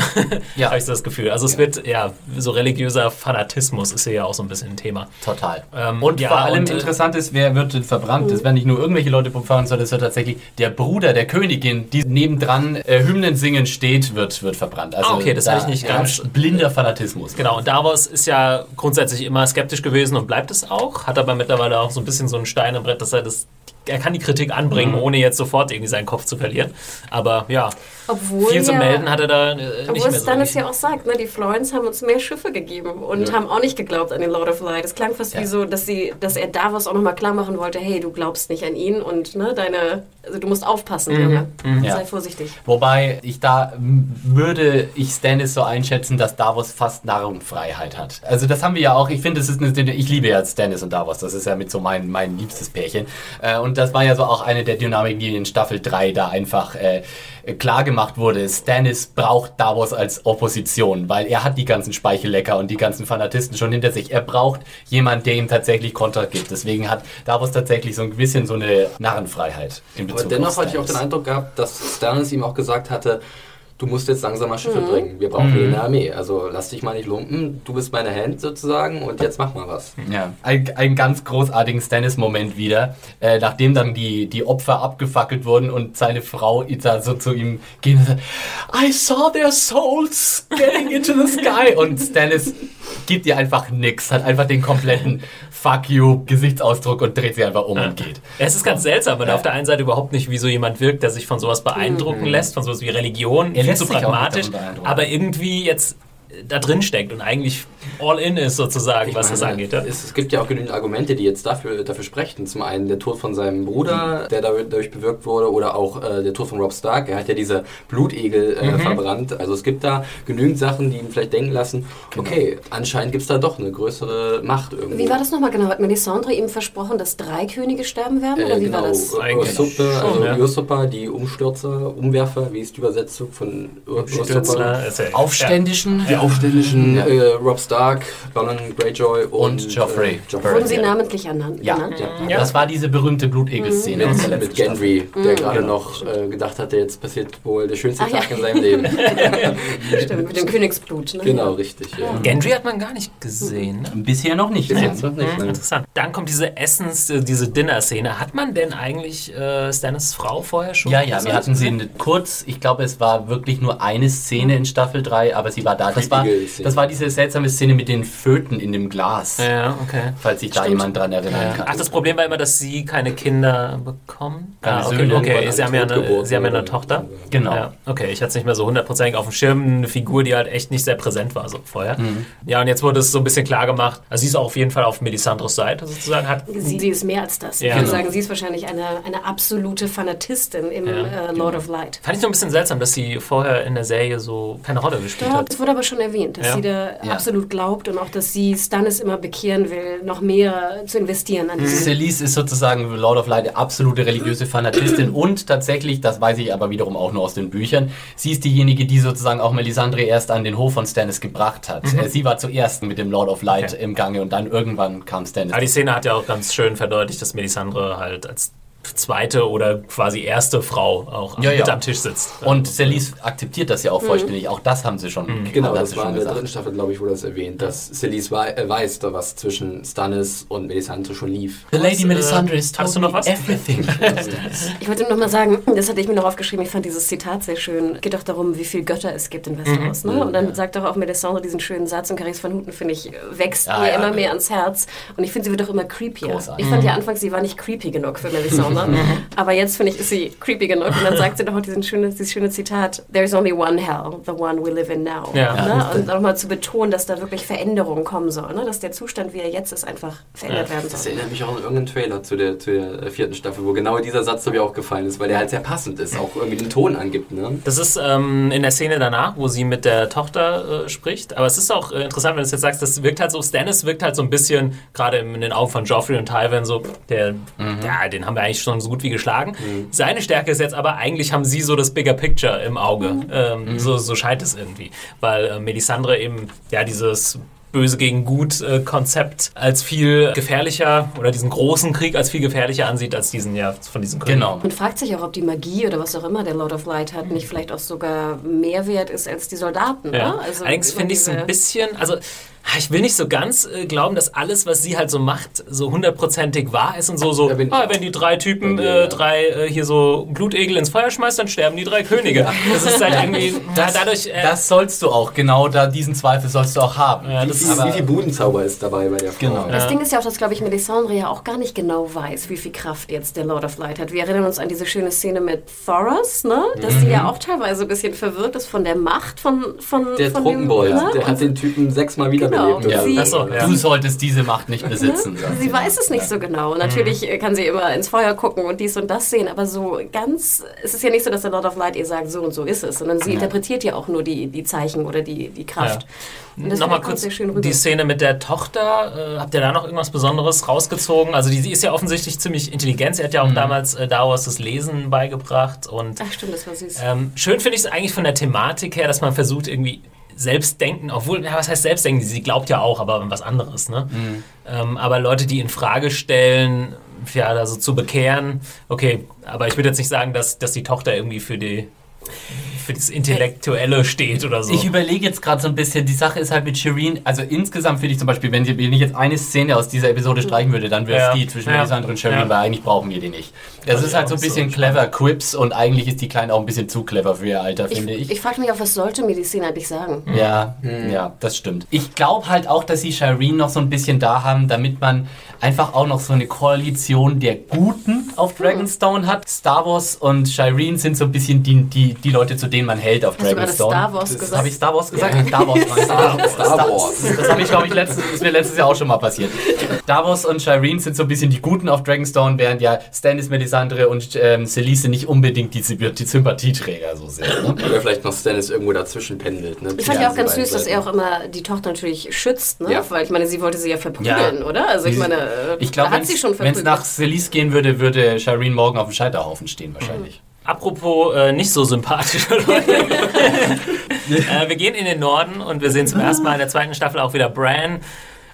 Ja. Habe ich so das Gefühl. Also es wird, ja, so religiöser Fanatismus ist hier ja auch so ein bisschen ein Thema. Total. Ähm, und ja, vor allem und, äh, interessant ist, wer wird denn verbrannt? Das werden nicht nur irgendwelche Leute verbrannt, sondern es wird tatsächlich der Bruder der Königin, die nebendran äh, Hymnen singen steht, wird, wird verbrannt. Also Ah, okay, das da hatte ich nicht ganz- Blinder Fanatismus. Genau, und Davos ist ja grundsätzlich immer skeptisch gewesen und bleibt es auch. Hat aber mittlerweile auch so ein bisschen so ein Stein im Brett, dass er das. Er kann die Kritik anbringen, Mhm. ohne jetzt sofort irgendwie seinen Kopf zu verlieren. Aber ja, Obwohl viel zu ja, melden hat er da äh, nicht Obwohl mehr so. Stannis ja auch sagt, ne, die Florence haben uns mehr Schiffe gegeben und haben auch nicht geglaubt an den Lord of Light. Es klang fast Ja. wie so, dass, sie, dass er Davos auch nochmal klar machen wollte, hey, du glaubst nicht an ihn und ne, deine, also du musst aufpassen, Junge. Ja. Sei vorsichtig. Wobei ich da würde ich Stannis so einschätzen, dass Davos fast Narrenfreiheit hat. Also das haben wir ja auch. Ich finde, es ist eine, ich liebe ja Stannis und Davos. Das ist ja mit so mein, mein liebstes Pärchen. Äh, und das war ja so auch eine der Dynamiken, die in Staffel 3 da einfach äh, klar gemacht wurde. Stannis braucht Davos als Opposition, weil er hat die ganzen Speichellecker und die ganzen Fanatisten schon hinter sich. Er braucht jemanden, der ihm tatsächlich Kontra gibt. Deswegen hat Davos tatsächlich so ein bisschen so eine Narrenfreiheit in Bezug Aber dennoch hatte ich auch den. Eindruck gehabt, dass Stannis ihm auch gesagt hatte, du musst jetzt langsam mal Schiffe Mhm. bringen. Wir brauchen hier eine Armee. Also lass dich mal nicht lumpen. Du bist meine Hand sozusagen und jetzt mach mal was. Ja, ein, einen ganz großartigen Stannis-Moment wieder, äh, nachdem dann die, die Opfer abgefackelt wurden und seine Frau da so zu ihm ging und sagt, I saw their souls getting into the sky. Und Stannis gibt ihr einfach nix, hat einfach den kompletten Fuck you Gesichtsausdruck und dreht sie einfach um und geht. Es ist ganz seltsam, weil er Ja. auf der einen Seite überhaupt nicht wie so jemand wirkt, der sich von sowas beeindrucken lässt, von sowas wie Religion, Er auch nicht pragmatisch, aber irgendwie jetzt da drin steckt und eigentlich all in ist sozusagen, Ich was das meine, angeht. Ja? Es, es gibt ja auch genügend Argumente, die jetzt dafür, dafür sprechen. Zum einen der Tod von seinem Bruder, der dadurch bewirkt wurde, oder auch äh, der Tod von Rob Stark. Er hat ja diese Blutegel äh, Mhm. verbrannt. Also es gibt da genügend Sachen, die ihm vielleicht denken lassen, Genau. okay, anscheinend gibt es da doch eine größere Macht irgendwo. Wie war das nochmal genau? Hat Melisandre ihm versprochen, dass drei Könige sterben werden? Oder Äh, wie genau, war das? Ur- Eigentlich Usurper, schon, also ja. Usurper, die Umstürzer, Umwerfer, wie ist die Übersetzung von Ur- Usurper? ja- Aufständischen? Die Aufständischen, Ja. äh, Rob Stark, Balon Greyjoy und, Und Joffrey. Äh, Joffrey. Wurden sie Ja. namentlich ernannt? Ja, genannt? Ja. das war diese berühte Blutegel-Szene der Mit, mit. Gendry, der gerade Genau. noch äh, gedacht hatte, jetzt passiert wohl der schönste Ach ja. Tag in seinem Leben. Stimmt, mit dem Königsblut. Ne? genau, richtig. Ja. Gendry hat man gar nicht gesehen. Ne? Bisher noch nicht. Bis ne? jetzt noch nicht. Mhm, interessant. Dann kommt diese Essens, äh, diese Dinner-Szene. Hat man denn eigentlich äh, Stannis Frau vorher schon? Ja, ja, wir hatten sie kurz, ich glaube, es war wirklich nur eine Szene in Staffel 3, aber sie war da. Das war, das war diese seltsame Szene mit den Föten in dem Glas, Ja, okay. falls sich da Stimmt. jemand dran erinnern Ja. kann. Ach, das Problem war immer, dass sie keine Kinder bekommen. Keine ah, okay, Söhne, okay. Sie haben ja eine, sie haben ja eine Tochter. Genau. Ja, okay, ich hatte es nicht mehr so hundertprozentig auf dem Schirm. Eine Figur, die halt echt nicht sehr präsent war so vorher. Mhm. Ja, und jetzt wurde es so ein bisschen klar gemacht. Also sie ist auch auf jeden Fall auf Melisandres Seite sozusagen. Hat, Sie, sie ist mehr als das. Ja. ich würde Genau. sagen, sie ist wahrscheinlich eine, eine absolute Fanatistin im Ja, äh, Lord of Light. fand ich so ein bisschen seltsam, dass sie vorher in der Serie so keine Rolle gespielt Ja, hat. das wurde aber schon erwähnt, dass Ja. sie da Ja. absolut glaubt und auch, dass sie Stannis immer bekehren will, noch mehr zu investieren an diesem Celise ist sozusagen Lord of Light absolute religiöse Fanatistin und tatsächlich, das weiß ich aber wiederum auch nur aus den Büchern, sie ist diejenige, die sozusagen auch Melisandre erst an den Hof von Stannis gebracht hat. Äh, Sie war zuerst mit dem Lord of Light Okay. im Gange und dann irgendwann kam Stannis. Aber die Szene hat ja auch ganz schön verdeutlicht, dass Melisandre halt als zweite oder quasi erste Frau auch Ja, mit ja. am Tisch sitzt. Und Celise akzeptiert das ja auch vollständig. Auch das haben sie schon, Genau, haben das sie war in der gesagt. dritten Staffel, glaube ich, wurde das erwähnt, dass Celise wei äh, weiß, da was zwischen Stannis und Melisandre schon lief. The Lady äh, Melisandre is hast du noch was? everything. Ich wollte noch mal sagen, das hatte ich mir noch aufgeschrieben, ich fand dieses Zitat sehr schön. Geht doch darum, wie viele Götter es gibt in Westeros. Ne? Und dann sagt doch auch Melisandre diesen schönen Satz und Caris van Houten, finde ich, wächst Ja, mir ja, immer ja. mehr ans Herz. Und ich finde, sie wird auch immer creepier. Großartig. Ich fand ja anfangs, sie war nicht creepy genug für Melisandre. Aber jetzt, finde ich, ist sie creepy genug. Und dann sagt sie doch auch diesen schöne, dieses schöne Zitat, There's only one hell, the one we live in now. Ja. ne? Und nochmal zu betonen, dass da wirklich Veränderung kommen soll. Ne? Dass der Zustand, wie er jetzt ist, einfach verändert werden Das soll. erinnert mich auch an irgendeinen Trailer zu der, zu der äh, vierten Staffel, wo genau dieser Satz mir auch gefallen ist, weil der halt sehr passend ist, auch irgendwie den Ton angibt. Ne? Das ist ähm, in der Szene danach, wo sie mit der Tochter äh, spricht. Aber es ist auch äh, interessant, wenn du es jetzt sagst, das wirkt halt so, Stannis wirkt halt so ein bisschen, gerade in den Augen von Joffrey und Tywin, so, der, ja, den haben wir eigentlich schon so gut wie geschlagen. Seine Stärke ist jetzt aber, eigentlich haben sie so das Bigger Picture im Auge. Ähm, so, so scheint es irgendwie. Weil äh, Melisandre eben, ja, dieses Böse gegen Gut äh, Konzept als viel gefährlicher oder diesen großen Krieg als viel gefährlicher ansieht als diesen ja von diesen Königen. Genau. Man fragt sich auch, ob die Magie oder was auch immer der Lord of Light hat, nicht vielleicht auch sogar mehr wert ist als die Soldaten. Ja. Ne? Also Allerdings finde ich es ein bisschen, also ich will nicht so ganz äh, glauben, dass alles, was sie halt so macht, so hundertprozentig wahr ist und so, so, ah, wenn die drei Typen, äh, drei äh, hier so Blutegel ins Feuer schmeißt, dann sterben die drei Könige. Das ist halt irgendwie, da, dadurch, äh, Das sollst du auch, genau da diesen Zweifel sollst du auch haben. ja, das viel, ist, wie viel Budenzauber ist dabei bei der Frau? Genau. Das Ja. Ding ist ja auch, dass, glaube ich, Melisandre ja auch gar nicht genau weiß, wie viel Kraft jetzt der Lord of Light hat. Wir erinnern uns an diese schöne Szene mit Thoros, ne? dass sie ja auch teilweise ein bisschen verwirrt ist von der Macht von, von, Der von Trunkenbold, ne? der hat den Typen sechsmal wiederbelebt. Genau. so, ja. Du solltest diese Macht nicht besitzen. Ne? Sie weiß es nicht so genau. Und natürlich Mhm. kann sie immer ins Feuer gucken und dies und das sehen, aber so ganz, es ist ja nicht so, dass der Lord of Light ihr sagt, so und so ist es, sondern sie interpretiert ja auch nur die, die Zeichen oder die, die Kraft. Das Nochmal kurz sehr schön rüber. die Szene mit der Tochter. Äh, habt ihr da noch irgendwas Besonderes rausgezogen? Also die, sie ist ja offensichtlich ziemlich intelligent. Sie hat ja auch damals äh, Davos das Lesen beigebracht. Und Ach stimmt, das war süß. ähm, schön finde ich es eigentlich von der Thematik her, dass man versucht irgendwie Selbstdenken, obwohl, ja, was heißt Selbstdenken? Sie glaubt ja auch, aber an was anderes. Ne? Ähm, aber Leute, die in Frage stellen, ja, also zu bekehren, okay, aber ich würde jetzt nicht sagen, dass, dass die Tochter irgendwie für die für das Intellektuelle steht oder so. Ich überlege jetzt gerade so ein bisschen, die Sache ist halt mit Shireen, also insgesamt finde ich zum Beispiel, wenn, sie, wenn ich jetzt eine Szene aus dieser Episode streichen würde, dann wäre es Ja. die zwischen Ja. Melisandre und Shireen, Ja. weil eigentlich brauchen wir die nicht. Das Also ist halt so ein so bisschen spannend. clever Quips und eigentlich ist die Kleine auch ein bisschen zu clever für ihr Alter, Ich, finde ich. ich, frage mich auch, was sollte mir die Szene eigentlich sagen? Ja, ja, das stimmt. Ich glaube halt auch, dass sie Shireen noch so ein bisschen da haben, damit man einfach auch noch so eine Koalition der Guten auf Dragonstone hat. Star Wars und Shireen sind so ein bisschen die, die, die Leute, zu denen man hält auf Hast du Dragonstone. Star Wars Das gesagt? Habe ich Star Wars gesagt? Star Wars. Star, Star, Star Wars. Das habe ich, glaube ich, letztes, ist mir letztes Jahr auch schon mal passiert. Davos und Shireen sind so ein bisschen die Guten auf Dragonstone, während ja Stannis, Melisandre und ähm, Selise nicht unbedingt die, die Sympathieträger so sind. Ne? Oder vielleicht noch Stannis irgendwo dazwischen pendelt. Ne? Ich fand ja auch ganz süß, dass er auch immer die Tochter natürlich schützt, ne? Ja. Weil ich meine, sie wollte sie ja verprügeln, Ja. oder? Also ich meine, Ich glaube, er hat sie schon wenn es verprügelt. nach Selise gehen würde, würde Shireen morgen auf dem Scheiterhaufen stehen wahrscheinlich. Apropos äh, nicht so sympathische Leute. äh, wir gehen in den Norden und wir sehen zum ersten Mal in der zweiten Staffel auch wieder Bran.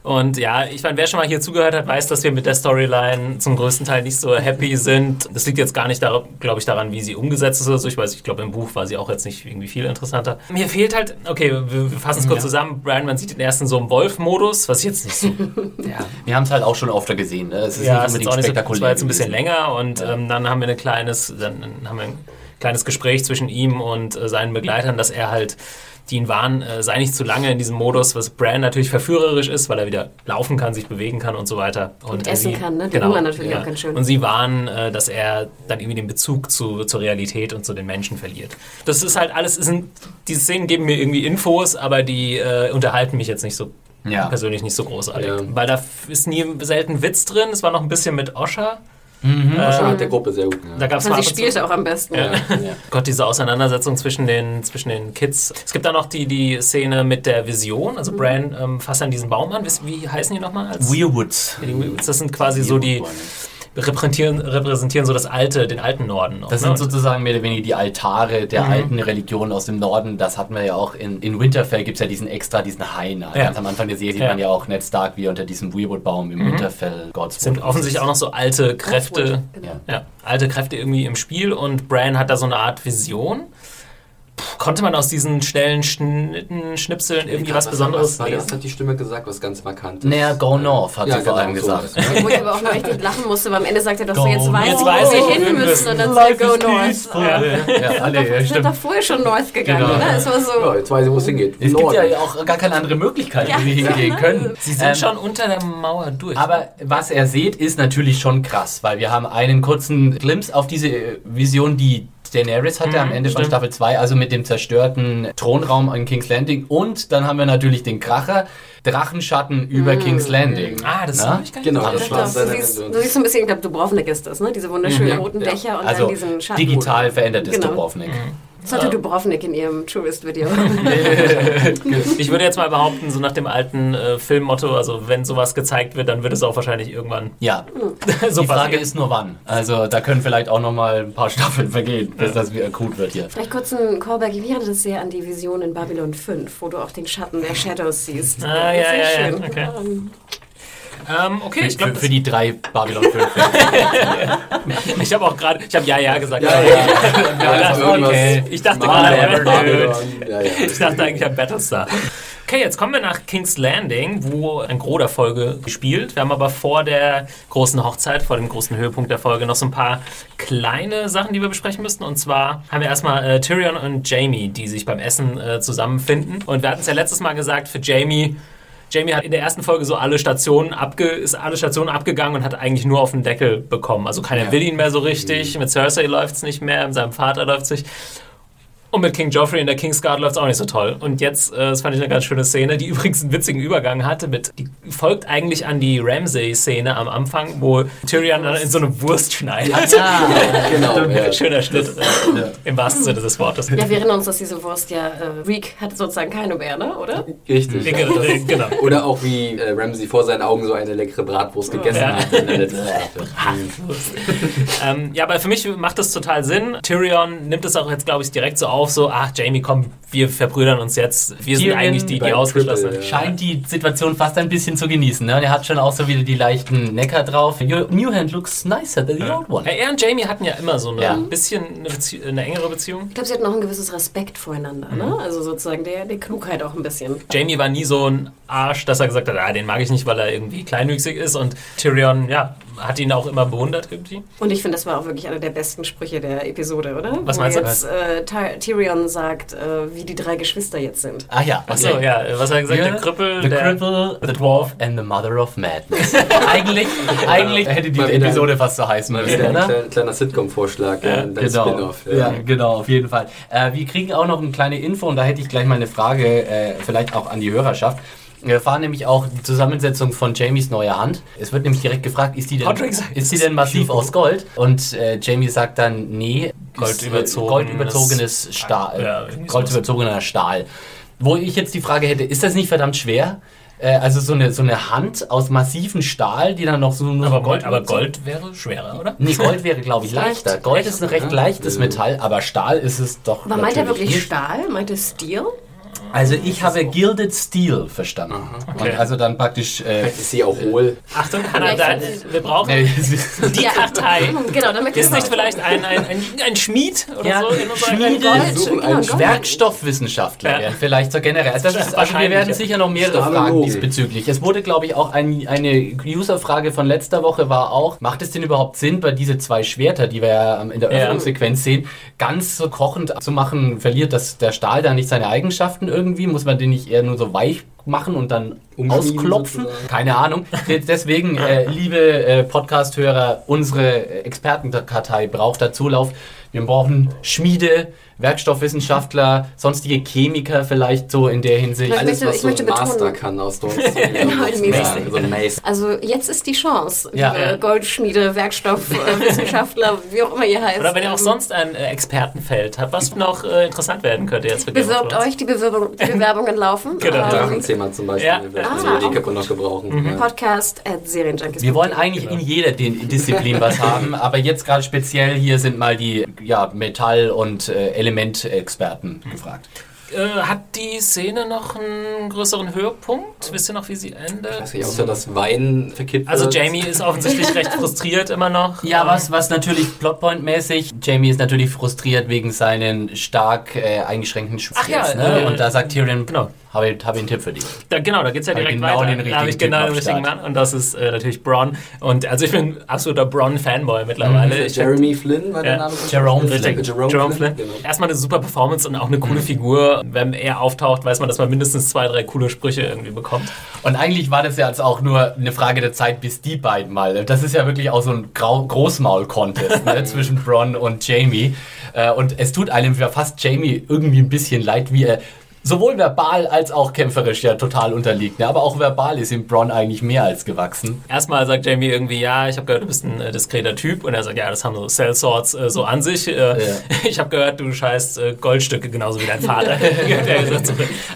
Und ja, ich meine, wer schon mal hier zugehört hat, weiß, dass wir mit der Storyline zum größten Teil nicht so happy sind. Das liegt jetzt gar nicht, glaube ich, daran, wie sie umgesetzt ist oder so. Ich weiß, ich glaube, im Buch war sie auch jetzt nicht irgendwie viel interessanter. Mir fehlt halt, okay, wir, wir fassen es kurz Ja. zusammen. Bran, man sieht den ersten so im Wolf-Modus, was ich jetzt nicht so Ja. Wir haben es halt auch schon öfter gesehen. Ne? Es ist ja, nicht ist unbedingt auch nicht so, spektakulär. das war jetzt ein bisschen gewesen. länger und ähm, dann haben wir ein kleines, dann haben wir ein kleines Gespräch zwischen ihm und äh, seinen Begleitern, dass er halt, die ihn warnen, äh, sei nicht zu lange in diesem Modus, was Bran natürlich verführerisch ist, weil er wieder laufen kann, sich bewegen kann und so weiter. Und, äh, essen kann, ne? Den Hunger natürlich auch ganz schön. Und sie warnen, äh, dass er dann irgendwie den Bezug zu, zur Realität und zu den Menschen verliert. Das ist halt alles, es sind, diese Szenen geben mir irgendwie Infos, aber die äh, unterhalten mich jetzt nicht so Ja. persönlich nicht so großartig. Ja. Weil da ist nie selten Witz drin. Es war noch ein bisschen mit Osha. Wahrscheinlich der Gruppe sehr gut. Da Ja. gab es Man sie spielt auch am besten. Ja. Gott, diese Auseinandersetzung zwischen den, zwischen den Kids. Es gibt da noch die, die Szene mit der Vision. Also Bran ähm, fasst dann diesen Baum an. Wie, wie heißen die nochmal? Als Weirwoods. das sind quasi so die repräsentieren, repräsentieren so das alte, den alten Norden. Noch, Das ne? sind sozusagen mehr oder weniger die Altare der Mhm. alten Religionen aus dem Norden. Das hatten wir ja auch in, in Winterfell, gibt es ja diesen extra, diesen Hain. Ja. Ganz am Anfang der Serie sieht Ja. man ja auch Ned Stark, wie er unter diesem Weirwood-Baum im Winterfell Gods sind offensichtlich auch noch so alte Kräfte. Genau. Ja. Ja, alte Kräfte irgendwie im Spiel und Bran hat da so eine Art Vision. Konnte man aus diesen schnellen Schnitten, Schnipseln irgendwie was, Besonderes was, was, was lesen? hat die Stimme gesagt, was ganz markant ist? Naja, go north, hat Ja, sie vor genau, allem gesagt. ja. Wo ich aber auch noch richtig lachen musste, weil am Ende sagt er doch so, Go jetzt weiß Jetzt ich, weiß wo wir ich, wo wir hin müssen. Und dann sagt go north. Ja, Ja, alle, ja, wir sind doch vorher schon north gegangen, Genau. oder? Es war so... Ja, jetzt weiß ich, wo es hingeht. Es gibt ja auch gar keine andere Möglichkeit, Ja, wie wir hingehen ja, können. Sie sind Ähm, schon unter der Mauer durch. Aber was er sieht, ist natürlich schon krass, weil wir haben einen kurzen Glimpse auf diese Vision, die Daenerys hatte am Mhm, Ende von stimmt. Staffel 2, also mit dem zerstörten Thronraum in King's Landing. Und dann haben wir natürlich den Kracher, Drachenschatten über King's Landing. ah, das habe ich gar nicht Genau, gedacht. das war du, siehst, Version. du siehst so ein bisschen, ich glaube, Dubrovnik ist das, ne? Diese wunderschönen roten Ja. Dächer und Also dann diesen Schatten. digital verändertes Genau. Dubrovnik. Das hatte Dubrovnik in ihrem Tourist-Video. Ich würde jetzt mal behaupten, so nach dem alten äh, Filmmotto, also wenn sowas gezeigt wird, dann wird es auch wahrscheinlich irgendwann Ja, so die Frage passieren. ist nur wann. Also da können vielleicht auch noch mal ein paar Staffeln vergehen, bis das wieder akut wird hier. Vielleicht kurz ein Callback. Wie hatte das sehr an die Vision in Babylon 5, wo du auch den Schatten der Shadows siehst? Ah, ja, Sehr ja, ja, schön. okay. Ähm, Ähm, okay, ich Für, glaube, für die drei Babylon 5. ich habe auch gerade, ich habe ja, ja gesagt. Ja, ja. Ja, Ja, irgendwas- okay. Ich dachte gerade. Ja, ja. Ich dachte eigentlich an Battlestar. Okay, jetzt kommen wir nach King's Landing, wo ein Gros der Folge gespielt. Wir haben aber vor der großen Hochzeit, vor dem großen Höhepunkt der Folge, noch so ein paar kleine Sachen, die wir besprechen müssten. Und zwar haben wir erstmal äh, Tyrion und Jamie, die sich beim Essen äh, zusammenfinden. Und wir hatten es ja letztes Mal gesagt, für Jamie. Jamie hat in der ersten Folge so alle Stationen abge ist alle Stationen abgegangen und hat eigentlich nur auf den Deckel bekommen. Also keiner Ja. will ihn mehr so richtig. Mit Cersei läuft es nicht mehr, mit seinem Vater läuft es nicht. Und mit King Joffrey in der Kingsguard läuft es auch nicht so toll. Und jetzt, äh, das fand ich eine ganz schöne Szene, die übrigens einen witzigen Übergang hatte. Mit, die folgt eigentlich an die Ramsay-Szene am Anfang, wo Tyrion dann in so eine Wurst schneidet. Genau, ja. Schöner Schnitt, äh, im wahrsten Sinne des Wortes. ja, wir erinnern uns, dass diese Wurst ja, äh, Reek hat sozusagen keine mehr, ne? oder? Richtig. Genau, genau. Oder auch wie äh, Ramsey vor seinen Augen so eine leckere Bratwurst gegessen Ja. hat letzten Staffel. ähm, ja, aber für mich macht das total Sinn. Tyrion nimmt es auch jetzt, glaube ich, direkt so auf, so, ach, Jamie, komm, wir verbrüdern uns jetzt. Wir sind eigentlich die, die ausgeschlossen ja. scheint die Situation fast ein bisschen zu genießen. Ne? Und er hat schon auch so wieder die leichten Necker drauf. Your new hand looks nicer than the old one. Ja, er und Jamie hatten ja immer so eine Ja. ein bisschen eine, Bezie eine engere Beziehung. Ich glaube, sie hatten auch ein gewisses Respekt voreinander, ne? Also sozusagen der, der Klugheit auch ein bisschen. Jamie war nie so ein Arsch, dass er gesagt hat, ah, den mag ich nicht, weil er irgendwie kleinwüchsig ist. Und Tyrion, ja, hat ihn auch immer bewundert irgendwie. Und ich finde, das war auch wirklich einer der besten Sprüche der Episode, oder? Was Wo meinst du? jetzt äh, Ty Tyrion sagt, äh, wie die drei Geschwister jetzt sind. Ah ja, Achso, ja, was hat er gesagt? Ja, Der Krüppel, The der. Cripple, The Dwarf and the Mother of Madness. eigentlich, eigentlich hätte die Mal wieder- Episode fast so heißen Mal müssen, wieder ein oder? kleiner, kleiner Sitcom-Vorschlag, ja, dann Genau. Spin-off. Ja. genau, auf jeden Fall. Äh, wir kriegen auch noch eine kleine Info und da hätte ich gleich mal eine Frage, äh, vielleicht auch an die Hörerschaft. Wir erfahren nämlich auch die Zusammensetzung von Jamies neuer Hand. Es wird nämlich direkt gefragt, ist die denn, ist die denn massiv aus Gold? Und äh, Jamie sagt dann, nee, äh, Goldüberzogenes- goldüberzogenes Stahl. Ja, goldüberzogener Stahl. Wo ich jetzt die Frage hätte, ist das nicht verdammt schwer? Äh, also so eine, so eine Hand aus massivem Stahl, die dann noch so nur Aber Gold, aber Gold wäre schwerer, oder? Nee, Gold wäre, glaube ich, Leicht. leichter. Gold ist ein recht leichtes Metall, aber Stahl ist es doch. Aber meint er wirklich nicht. Stahl? Meint er Steel? Also ich habe Gilded Steel verstanden. Okay. Und also dann praktisch. Äh, ist sie auch hohl. Achtung, Hannah, Ja, da, wir brauchen die Kartei. Genau, damit Ist nicht vielleicht ein, ein, ein, ein Schmied oder Ja, so in Schmiede- einen. Werkstoffwissenschaftler Ja. vielleicht so generell. Also, das ist, also wir werden ja. sicher noch mehrere Fragen diesbezüglich. Es wurde, glaube ich, auch ein, eine User-Frage von letzter Woche war auch, macht es denn überhaupt Sinn, bei diese zwei Schwerter, die wir ja ähm, in der Ja. Öffnungssequenz sehen, ganz so kochend zu machen, verliert das, der Stahl da nicht seine Eigenschaften irgendwie? Muss man den nicht eher nur so weich machen und dann Umschmieden ausklopfen. sozusagen. Keine Ahnung. Deswegen, äh, liebe äh, Podcast-Hörer, unsere Expertenkartei braucht da Zulauf. Wir brauchen Schmiede, Werkstoffwissenschaftler, sonstige Chemiker vielleicht so in der Hinsicht. Ich Alles, möchte- was ich so möchte Master kann aus Stones. mäßig. ja, so. Also jetzt ist die Chance, Ja. Goldschmiede, Werkstoffwissenschaftler, wie auch immer ihr heißt. Oder wenn ihr auch ähm, sonst ein äh, Expertenfeld habt, was noch äh, interessant werden könnte jetzt Thrones. euch, die, Bewerbung, die Bewerbungen laufen. Genau. Ähm, Drachenzimmer zum Beispiel. Ja. Vielleicht Ah, wir die noch gebrauchen. Mhm. Podcast at Serienjunkies. Wir wollen eigentlich in jeder Disziplin was haben, aber jetzt gerade speziell hier sind mal die ja, Metall- und äh, Elementexperten gefragt. Äh, hat die Szene noch einen größeren Höhepunkt? Wisst ihr noch, wie sie endet? Weiß nicht, außer das Wein verkippt Also. Jamie ist offensichtlich recht frustriert immer noch. Ja, was, was natürlich Plotpoint-mäßig, Jamie ist natürlich frustriert wegen seinen stark äh, eingeschränkten Schutz. Ach ja, ne? äh, Und da sagt Tyrion, genau. Habe ich, hab ich einen Tipp für dich. Da, genau, da geht's ja Hab ich direkt genau weiter. den da habe ich richtigen genau den richtigen. Mann und das ist äh, natürlich Bronn. Und also ich bin absoluter Bronn-Fanboy mittlerweile. Find- Jeremy Flynn war der Ja. Name. von Jerome Flynn. Richtig, Jerome, Jerome, Flynn. Flynn. Genau. Erstmal eine super Performance und auch eine coole Figur. Wenn er auftaucht, weiß man, dass man mindestens zwei, drei coole Sprüche irgendwie bekommt. Und eigentlich war das ja jetzt auch nur eine Frage der Zeit, bis die beiden mal. Das ist ja wirklich auch so ein Großmaul-Contest ne, zwischen Bronn und Jamie. Äh, Und es tut einem ja fast Jamie irgendwie ein bisschen leid, wie er sowohl verbal als auch kämpferisch ja total unterliegt. Ne? Aber auch verbal ist ihm Bronn eigentlich mehr als gewachsen. Erstmal sagt Jamie irgendwie, ja, ich habe gehört, du bist ein äh, diskreter Typ. Und er sagt, ja, das haben so Sellswords äh, so an sich. Äh, Ich habe gehört, du scheißt äh, Goldstücke genauso wie dein Vater. Er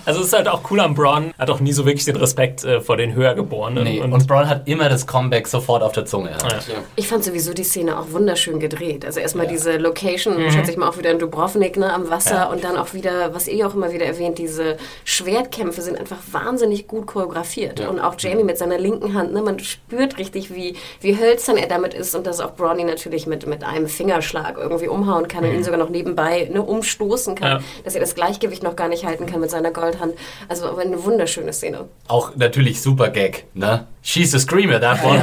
also es ist halt auch cool am Bronn. Hat auch nie so wirklich den Respekt äh, vor den Höhergeborenen. Nee, und, Bronn hat immer das Comeback sofort auf der Zunge. Ja. Ja. Ich fand sowieso die Szene auch wunderschön gedreht. Also erstmal diese Location, schätze ich mal auch wieder in Dubrovnik ne, am Wasser und dann auch wieder, was ihr auch immer wieder erwähnt, diese Schwertkämpfe sind einfach wahnsinnig gut choreografiert. Ja. Und auch Jamie mit seiner linken Hand, ne, man spürt richtig, wie, wie hölzern er damit ist und dass auch Bronny natürlich mit, mit einem Fingerschlag irgendwie umhauen kann und ihn sogar noch nebenbei ne, umstoßen kann, Ja. dass er das Gleichgewicht noch gar nicht halten kann mit seiner Goldhand. Also eine wunderschöne Szene. Auch natürlich super Gag, ne? She's a screamer, that one.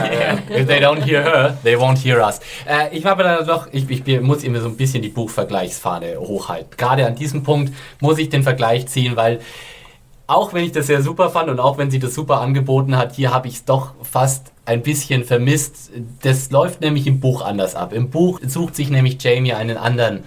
If they don't hear her, they won't hear us. Äh, ich habe da doch, ich, ich muss immer so ein bisschen die Buchvergleichsfahne hochhalten. Gerade an diesem Punkt muss ich den Vergleich ziehen, weil auch wenn ich das sehr super fand und auch wenn sie das super angeboten hat, hier habe ich es doch fast ein bisschen vermisst. Das läuft nämlich im Buch anders ab. Im Buch sucht sich nämlich Jamie einen anderen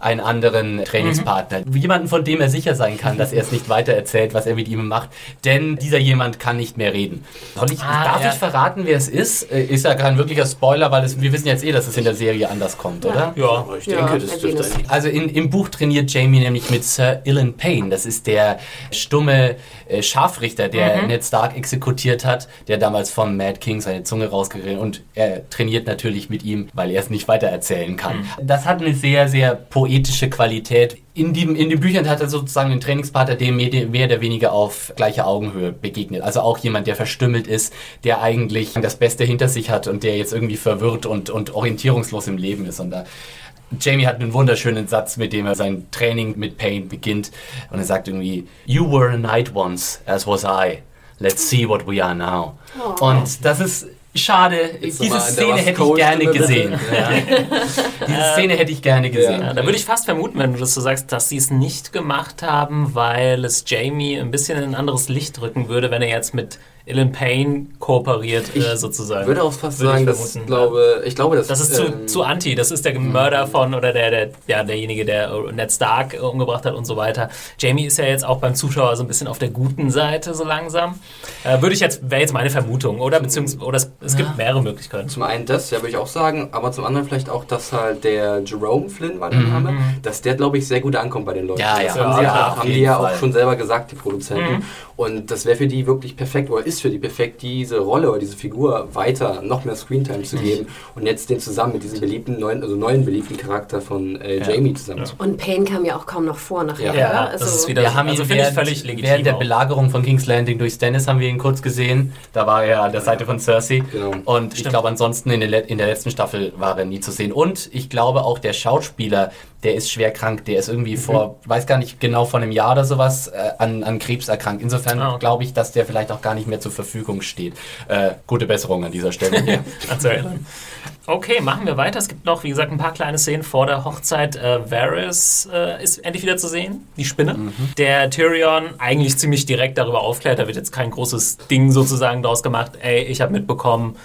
einen anderen Trainingspartner. Jemanden, von dem er sicher sein kann, dass er es nicht weiter erzählt, was er mit ihm macht. Denn dieser jemand kann nicht mehr reden. Soll ich, Ah, darf ja. ich verraten, wer es ist? Äh, Ist ja kein wirklicher Spoiler, weil es, wir wissen jetzt eh, dass es in der Serie anders kommt, oder? Ja. Aber ich denke, Ja, das dürfte eigentlich. Also in, im Buch trainiert Jamie nämlich mit Sir Ilan Payne. Das ist der stumme äh, Scharfrichter, der Ned Stark exekutiert hat, der damals vom Mad King seine Zunge rausgeredet und er trainiert natürlich mit ihm, weil er es nicht weitererzählen kann. Das hat eine sehr, sehr poetische Qualität. In, dem, in den Büchern hat er sozusagen einen Trainingspartner, dem mehr mehr oder weniger auf gleicher Augenhöhe begegnet. Also auch jemand, der verstümmelt ist, der eigentlich das Beste hinter sich hat und der jetzt irgendwie verwirrt und, und orientierungslos im Leben ist. Und da Jamie hat einen wunderschönen Satz, mit dem er sein Training mit Pain beginnt. Und er sagt irgendwie, You were a knight once, as was I. Let's see what we are now. Und das ist schade. Jetzt Diese Szene hätte ich gerne gesehen. Ja. Diese Szene hätte ich gerne gesehen. Ja, da würde ich fast vermuten, wenn du das so sagst, dass sie es nicht gemacht haben, weil es Jamie ein bisschen in ein anderes Licht rücken würde, wenn er jetzt mit Ilan Payne kooperiert, äh, sozusagen. Ich würde auch fast Würde ich sagen, dass vermuten. glaube, ich glaube, dass Das ist zu, ähm, zu anti. Das ist der Mörder von oder der, der, ja, derjenige, der Ned Stark äh, umgebracht hat und so weiter. Jamie ist ja jetzt auch beim Zuschauer so ein bisschen auf der guten Seite so langsam. Äh, würde ich jetzt, wäre jetzt meine Vermutung, oder? Beziehungsweise, oder es, es gibt mehrere Möglichkeiten. Zum einen das, ja, würde ich auch sagen, aber zum anderen vielleicht auch, dass halt der Jerome Flynn war der Mhm. Name, dass der, glaube ich, sehr gut ankommt bei den Leuten. Ja, das ja, haben, sie ja, ja, auf haben die ja auch schon selber gesagt, die Produzenten. Mhm. Und das wäre für die wirklich perfekt, oder ist für die perfekt, diese Rolle oder diese Figur weiter noch mehr Screentime Mhm. zu geben und jetzt den zusammen mit diesem beliebten, neuen, also neuen beliebten Charakter von äh, Jamie zusammen zu Und Payne kam ja auch kaum noch vor nachher. Ja, oder? das Also, ist wieder- Wir haben also ihn während, völlig legitim während der auch. Belagerung von King's Landing durch Stannis haben wir ihn kurz gesehen. Da war er an der Seite von Cersei. Genau. Und ich glaube, ansonsten in der, in der letzten Staffel war er nie zu sehen. Und ich glaube auch der Schauspieler, der ist schwer krank, der ist irgendwie vor, weiß gar nicht genau, vor einem Jahr oder sowas äh, an, an Krebs erkrankt. Insofern okay. glaube ich, dass der vielleicht auch gar nicht mehr zur Verfügung steht. Äh, gute Besserung an dieser Stelle. ja. Okay, machen wir weiter. Es gibt noch, wie gesagt, ein paar kleine Szenen vor der Hochzeit. Äh, Varys äh, ist endlich wieder zu sehen, die Spinne. Der Tyrion eigentlich ziemlich direkt darüber aufklärt. Da wird jetzt kein großes Ding sozusagen draus gemacht. Ey, ich habe mitbekommen,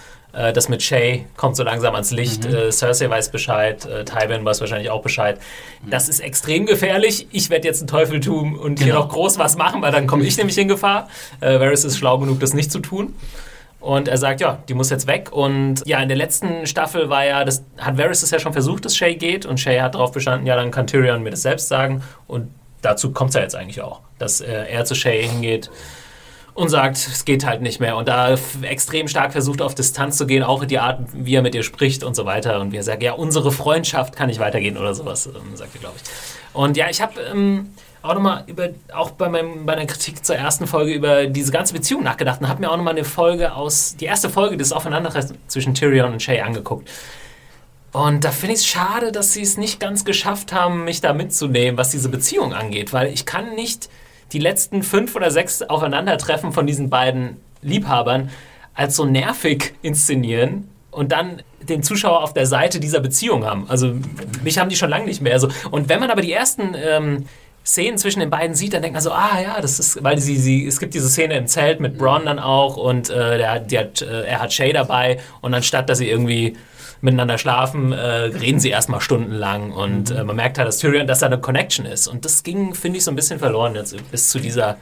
das mit Shay kommt so langsam ans Licht. Äh, Cersei weiß Bescheid. Äh, Tywin weiß wahrscheinlich auch Bescheid. Das ist extrem gefährlich. Ich werde jetzt einen Teufel tun und hier Genau. noch groß was machen, weil dann komme ich nämlich in Gefahr. Äh, Varys ist schlau genug, das nicht zu tun. Und er sagt, ja, die muss jetzt weg. Und ja, in der letzten Staffel war ja, das hat Varys das ja schon versucht, dass Shay geht. Und Shay hat darauf bestanden, ja, dann kann Tyrion mir das selbst sagen. Und dazu kommt es ja jetzt eigentlich auch, dass äh, er zu Shay hingeht und sagt, es geht halt nicht mehr. Und da extrem stark versucht, auf Distanz zu gehen, auch in die Art, wie er mit ihr spricht und so weiter. Und wie er sagt, ja, unsere Freundschaft kann nicht weitergehen oder sowas, ähm, sagt er, glaube ich. Und ja, ich habe ähm, auch nochmal über, auch bei, meinem, bei der Kritik zur ersten Folge über diese ganze Beziehung nachgedacht und habe mir auch nochmal eine Folge aus, die erste Folge des Aufeinandertreffen zwischen Tyrion und Shay angeguckt. Und da finde ich es schade, dass sie es nicht ganz geschafft haben, mich da mitzunehmen, was diese Beziehung angeht, weil ich kann nicht die letzten fünf oder sechs Aufeinandertreffen von diesen beiden Liebhabern als so nervig inszenieren und dann den Zuschauer auf der Seite dieser Beziehung haben. Also mich haben die schon lange nicht mehr. Also, und wenn man aber die ersten ähm, Szenen zwischen den beiden sieht, dann denkt man so, ah ja, das ist, weil sie, sie, es gibt diese Szene im Zelt mit Bronn dann auch und äh, der, hat, äh, er hat Shay dabei und anstatt, dass sie irgendwie miteinander schlafen, äh, reden sie erstmal stundenlang und äh, man merkt halt, dass Tyrion, dass da eine Connection ist und das ging, finde ich, so ein bisschen verloren jetzt bis zu dieser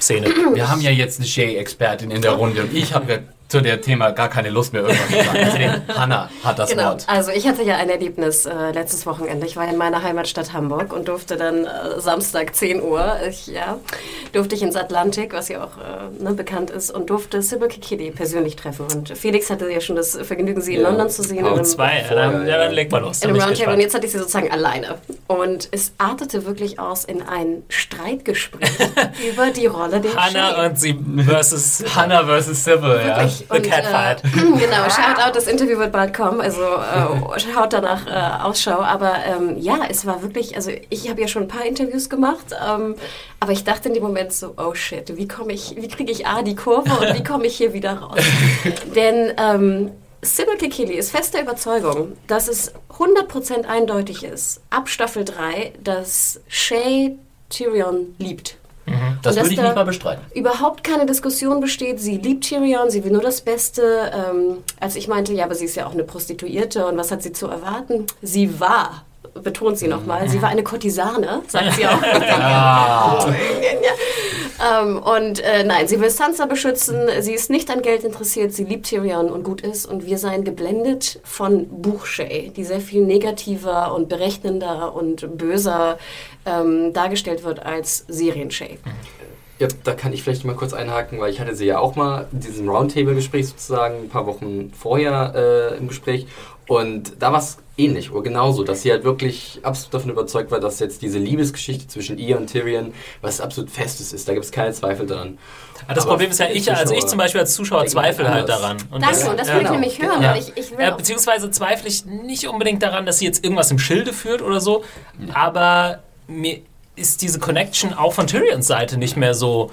Szene. Wir haben ja jetzt eine Shay-Expertin in der Runde und ich habe ja zu dem Thema gar keine Lust mehr irgendwas zu sagen. Deswegen, Hanna hat das Genau, Wort. also ich hatte ja ein Erlebnis äh, letztes Wochenende. Ich war in meiner Heimatstadt Hamburg und durfte dann äh, Samstag 10 Uhr, ich, ja, durfte ich ins Atlantik, was ja auch äh, ne, bekannt ist, und durfte Sybil Kikili persönlich treffen. Und Felix hatte ja schon das Vergnügen, sie in Ja. London zu sehen. Oh, Zwei, ja, Vorher, dann, ja, dann leg mal los. in dann einem Roundtable und jetzt hatte ich sie sozusagen alleine. Und es artete wirklich aus in ein Streitgespräch über die Rolle der Hannah Shay. und sie versus Hanna versus Sybil, ja. Wirklich. The Catfight. Äh, genau, Shoutout, das Interview wird bald kommen, also äh, schaut danach äh, Ausschau. Aber ähm, ja, es war wirklich, also ich habe ja schon ein paar Interviews gemacht, ähm, aber ich dachte in dem Moment so, oh shit, wie komme ich, wie kriege ich A die Kurve und wie komme ich hier wieder raus? Denn ähm, Sybil Kikili ist fester Überzeugung, dass es 100% eindeutig ist, ab Staffel 3, dass Shay Tyrion liebt. Das Und würde ich da nicht mal bestreiten. Überhaupt keine Diskussion besteht. Sie liebt Tyrion, sie will nur das Beste. Ähm, als ich meinte, ja, aber sie ist ja auch eine Prostituierte und was hat sie zu erwarten? Sie war, betont sie nochmal, sie war eine Kurtisane, sagt sie auch. ja. ähm, und äh, nein, sie will Sansa beschützen, sie ist nicht an Geld interessiert, sie liebt Tyrion und gut ist. Und wir seien geblendet von Buchshay, die sehr viel negativer und berechnender und böser ähm, dargestellt wird als Serien-Shay. Ja, da kann ich vielleicht mal kurz einhaken, weil ich hatte sie ja auch mal in diesem Roundtable-Gespräch sozusagen ein paar Wochen vorher äh, im Gespräch und da war es ähnlich oder genauso, dass sie halt wirklich absolut davon überzeugt war, dass jetzt diese Liebesgeschichte zwischen ihr und Tyrion was absolut Festes ist. Da gibt es keine Zweifel dran. Ah, Das Aber Problem ist ja, ich, also ich zum Beispiel als Zuschauer zweifle halt daran. Und Danke, und das will ja, ich genau. nämlich hören, Ja. weil ich, ich will Ja, auch- beziehungsweise zweifle ich nicht unbedingt daran, dass sie jetzt irgendwas im Schilde führt oder so, aber mir ist diese Connection auch von Tyrions Seite nicht mehr so.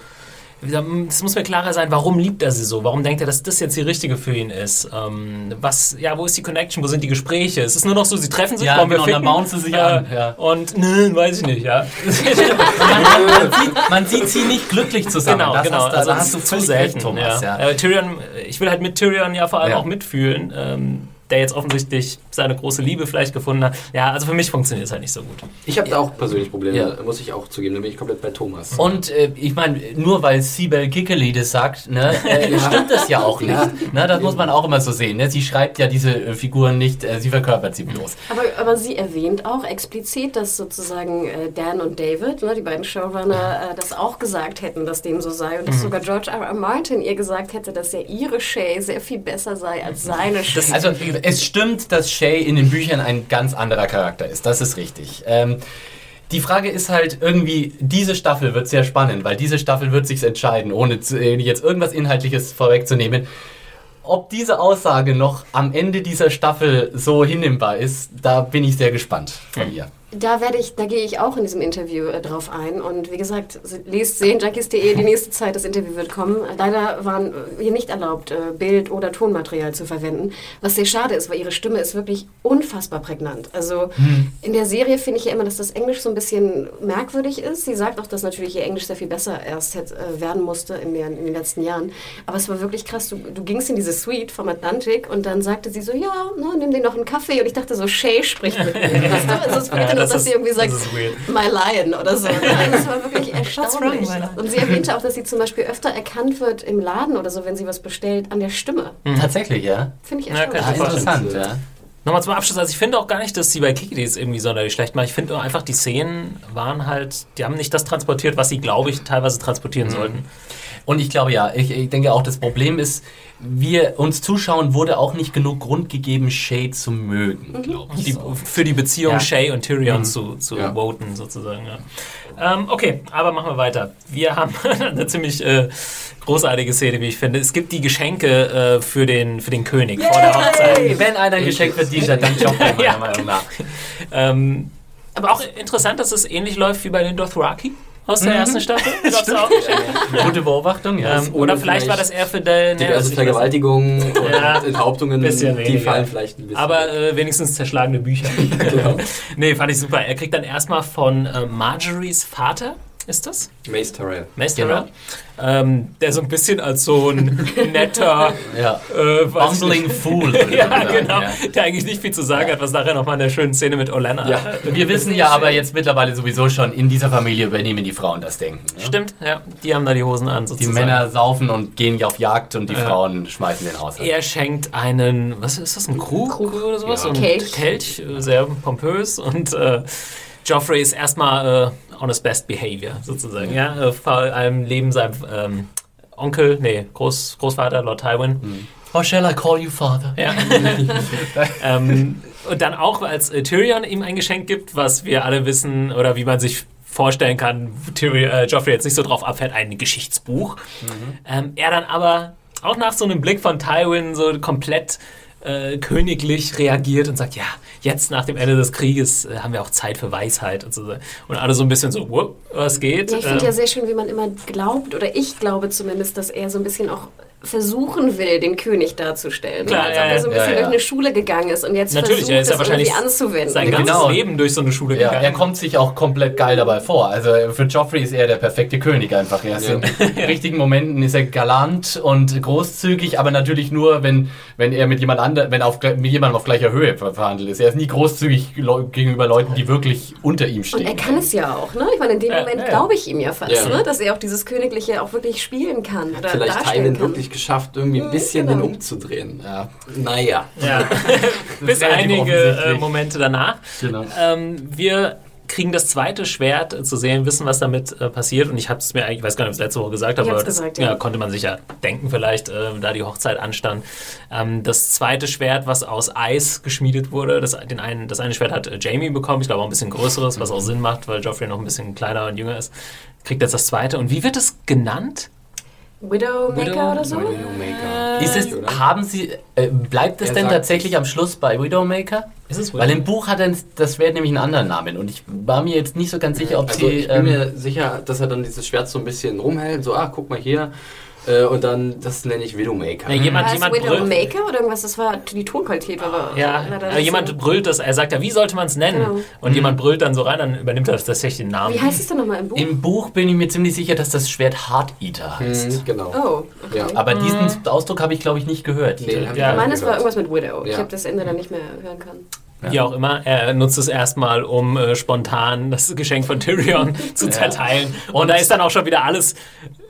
Es muss mir klarer sein, warum liebt er sie so? Warum denkt er, dass das jetzt die richtige für ihn ist? Ähm, was, ja, wo ist die Connection? Wo sind die Gespräche? Es ist nur noch so, sie treffen sich, Ja, wir genau, dann ficken? bauen sie sich an, ja. Und, nö, weiß ich nicht, ja. Man, man, sieht, man sieht sie nicht glücklich zusammen. Genau, das genau. Hast, also das hast du zu selten. recht, Thomas. ja. Ja. Äh, Tyrion, ich will halt mit Tyrion ja vor allem auch mitfühlen, ähm, der jetzt offensichtlich seine große Liebe vielleicht gefunden hat. Ja, also für mich funktioniert es halt nicht so gut. Ich habe da auch persönlich Probleme, Ja. muss ich auch zugeben. Da bin ich komplett bei Thomas. Und äh, ich meine, nur weil Sibel Kickerly das sagt, ne, äh, stimmt das ja auch nicht. Ja. Ne, das muss man auch immer so sehen. Ne? Sie schreibt ja diese äh, Figuren nicht, äh, sie verkörpert sie bloß. Aber, aber sie erwähnt auch explizit, dass sozusagen äh, Dan und David, ne, die beiden Showrunner, äh, das auch gesagt hätten, dass dem so sei. Und dass Mhm. sogar George R. R. Martin ihr gesagt hätte, dass ja ihre Shay sehr viel besser sei als seine Shay. Also es stimmt, dass Shay in den Büchern ein ganz anderer Charakter ist. Das ist richtig. Ähm, die Frage ist halt irgendwie, diese Staffel wird sehr spannend, weil diese Staffel wird sich entscheiden, ohne äh, jetzt irgendwas Inhaltliches vorwegzunehmen. Ob diese Aussage noch am Ende dieser Staffel so hinnehmbar ist, da bin ich sehr gespannt von ihr. Da werde ich, da gehe ich auch in diesem Interview äh, drauf ein. Und wie gesagt, lest sehenjunkies.de, die nächste Zeit, das Interview wird kommen. Leider waren äh, hier nicht erlaubt, äh, Bild- oder Tonmaterial zu verwenden. Was sehr schade ist, weil ihre Stimme ist wirklich unfassbar prägnant. Also in der Serie finde ich ja immer, dass das Englisch so ein bisschen merkwürdig ist. Sie sagt auch, dass natürlich ihr Englisch sehr viel besser erst hätte, äh, werden musste in den, in den letzten Jahren. Aber es war wirklich krass. Du, du gingst in diese Suite vom Atlantik und dann sagte sie so, ja, ne, nimm dir noch einen Kaffee. Und ich dachte so, Shay spricht mit mir. Weißt du? Also es das dass ist- sie irgendwie sagt, das. My Lion oder so. Also es war wirklich erstaunlich. Und sie erwähnte auch, dass sie zum Beispiel öfter erkannt wird im Laden oder so, wenn sie was bestellt, an der Stimme. Tatsächlich, ja. Finde ich Ja, erstaunlich. ich Ah, interessant, ja. Nochmal zum Abschluss, also ich finde auch gar nicht, dass sie bei Kikidis irgendwie sonderlich schlecht machen. Ich finde einfach, die Szenen waren halt, die haben nicht das transportiert, was sie, glaube ich, teilweise transportieren Mhm. sollten. Und ich glaube ja, ich, ich denke auch, das Problem ist, wir uns Zuschauen wurde auch nicht genug Grund gegeben, Shay zu mögen, glaube ich. Die, so. Für die Beziehung Ja. Shay und Tyrion Mhm. zu, zu Ja. voten, sozusagen. Ja. Ähm, okay, aber machen wir weiter. Wir haben eine ziemlich äh, großartige Szene, wie ich finde. Es gibt die Geschenke äh, für, den, für den König vor der Hochzeit. Hey, wenn einer ein Geschenk verdient hat, dann Joffrey, meiner Ja. Meinung nach. Ähm, Aber auch interessant, dass es ähnlich läuft wie bei den Dothraki aus der Mhm. ersten Staffel. Gab's da auch? Gute Beobachtung, ja. Ähm, oder vielleicht war das eher für den. Diverse Vergewaltigungen und Ja. Enthauptungen, Bisschen die weniger. fallen vielleicht ein bisschen. Aber äh, wenigstens zerschlagene Bücher. genau. nee, fand ich super. Er kriegt dann erstmal von äh, Marjories Vater, ist das? Mace Tyrell. Mace Genau. Tyrell, ähm, der so ein bisschen als so ein netter, ja. äh, Bumbling. Fool. Ja, genau. ja. Der eigentlich nicht viel zu sagen hat, was nachher nochmal in der schönen Szene mit Olenna. Ja. Wir wissen ja aber jetzt mittlerweile sowieso schon, in dieser Familie übernehmen die Frauen das Denken. Ne? Stimmt, ja. Die haben da die Hosen an, Die sozusagen. Männer saufen und gehen auf Jagd und die Ja. Frauen schmeißen den Haushalt. Er schenkt einen, was ist das, ein Krug, oder sowas? Ja. Ein Kelch. Kelch, äh, sehr pompös. Und äh, Joffrey ist erstmal äh, on his best behavior, sozusagen. Ja, äh, vor allem neben seinem ähm, Onkel, nee, Groß, Großvater, Lord Tywin. How shall I call you father? Ja. ähm, und dann auch, als äh, Tyrion ihm ein Geschenk gibt, was wir alle wissen oder wie man sich vorstellen kann, Tyrion, äh, Joffrey jetzt nicht so drauf abfährt, ein Geschichtsbuch. Ähm, er dann aber auch nach so einem Blick von Tywin so komplett äh, königlich reagiert und sagt, ja, jetzt nach dem Ende des Krieges äh, haben wir auch Zeit für Weisheit und so. Und alle so ein bisschen so, "Wupp, was geht? Ja, ich finde Ähm, ja sehr schön, wie man immer glaubt, oder ich glaube zumindest, dass er so ein bisschen auch versuchen will, den König darzustellen. Klar, Als ja, ob er so ein ja, bisschen ja. durch eine Schule gegangen ist und jetzt Natürlich, versucht, er ist ja das wahrscheinlich irgendwie anzuwenden. sein ganzes Genau. Leben durch so eine Schule Ja, gegangen. er kommt sich auch komplett geil dabei vor. Also für Joffrey ist er der perfekte König einfach. Er ist Ja. in richtigen Momenten ist er galant und großzügig, aber natürlich nur, wenn, wenn er mit jemand anderem, wenn auf, mit jemandem auf gleicher Höhe ver- verhandelt ist. Er ist nie großzügig gegenüber Leuten, die wirklich unter ihm stehen. Und er kann es ja auch, ne? Ich meine, in dem Ja, Moment ja, ja. glaube ich ihm ja fast, Ja. ne? Dass er auch dieses Königliche auch wirklich spielen kann oder Vielleicht darstellen kann. wirklich geschafft, irgendwie ein bisschen genau. den umzudrehen. Ja, Naja. Ja. Bis einige äh. Momente danach. genau. Ähm, wir kriegen das zweite Schwert äh, zu sehen, wissen, was damit äh, passiert. Und ich habe es mir eigentlich, ich weiß gar nicht, ob ich es letzte Woche gesagt habe, aber das gesagt, ja. ja. konnte man sich ja denken vielleicht, äh, da die Hochzeit anstand. Ähm, das zweite Schwert, was aus Eis geschmiedet wurde, das, den einen, das eine Schwert hat äh, Jamie bekommen, ich glaube auch ein bisschen größeres, was auch Sinn macht, weil Joffrey noch ein bisschen kleiner und jünger ist. Kriegt jetzt das zweite. Und wie wird es genannt? Widowmaker Widow- oder so? Widowmaker. Ist es, haben Sie, äh, bleibt es Er denn tatsächlich am Schluss bei Widowmaker? Ist es Weil im Buch hat er das Schwert nämlich einen anderen Namen und ich war mir jetzt nicht so ganz sicher, ob Also sie. ich bin ähm, mir sicher, dass er dann dieses Schwert so ein bisschen rumhält, so, ah, guck mal hier. Äh, und dann, das nenne ich Widowmaker. Ja, jemand, War es jemand brüllt. Widowmaker oder irgendwas? Das war die Tonqualität, aber Ja, leider äh, nicht jemand so. brüllt das, er sagt ja, wie sollte man es nennen? Genau. Und jemand brüllt dann so rein, dann übernimmt er tatsächlich den Namen. Wie heißt es denn nochmal im Buch? Im Buch bin ich mir ziemlich sicher, dass das Schwert Heart Eater heißt. Mhm, genau. oh, okay. Ja. Aber diesen Ausdruck habe ich, glaube ich, nicht gehört. Nee, ich Ja. auch Meines war irgendwas mit Widow. Ich habe das Ende dann nicht mehr hören können. Wie auch immer, er nutzt es erstmal, um äh, spontan das Geschenk von Tyrion zu zerteilen. Und, da ist dann auch schon wieder alles,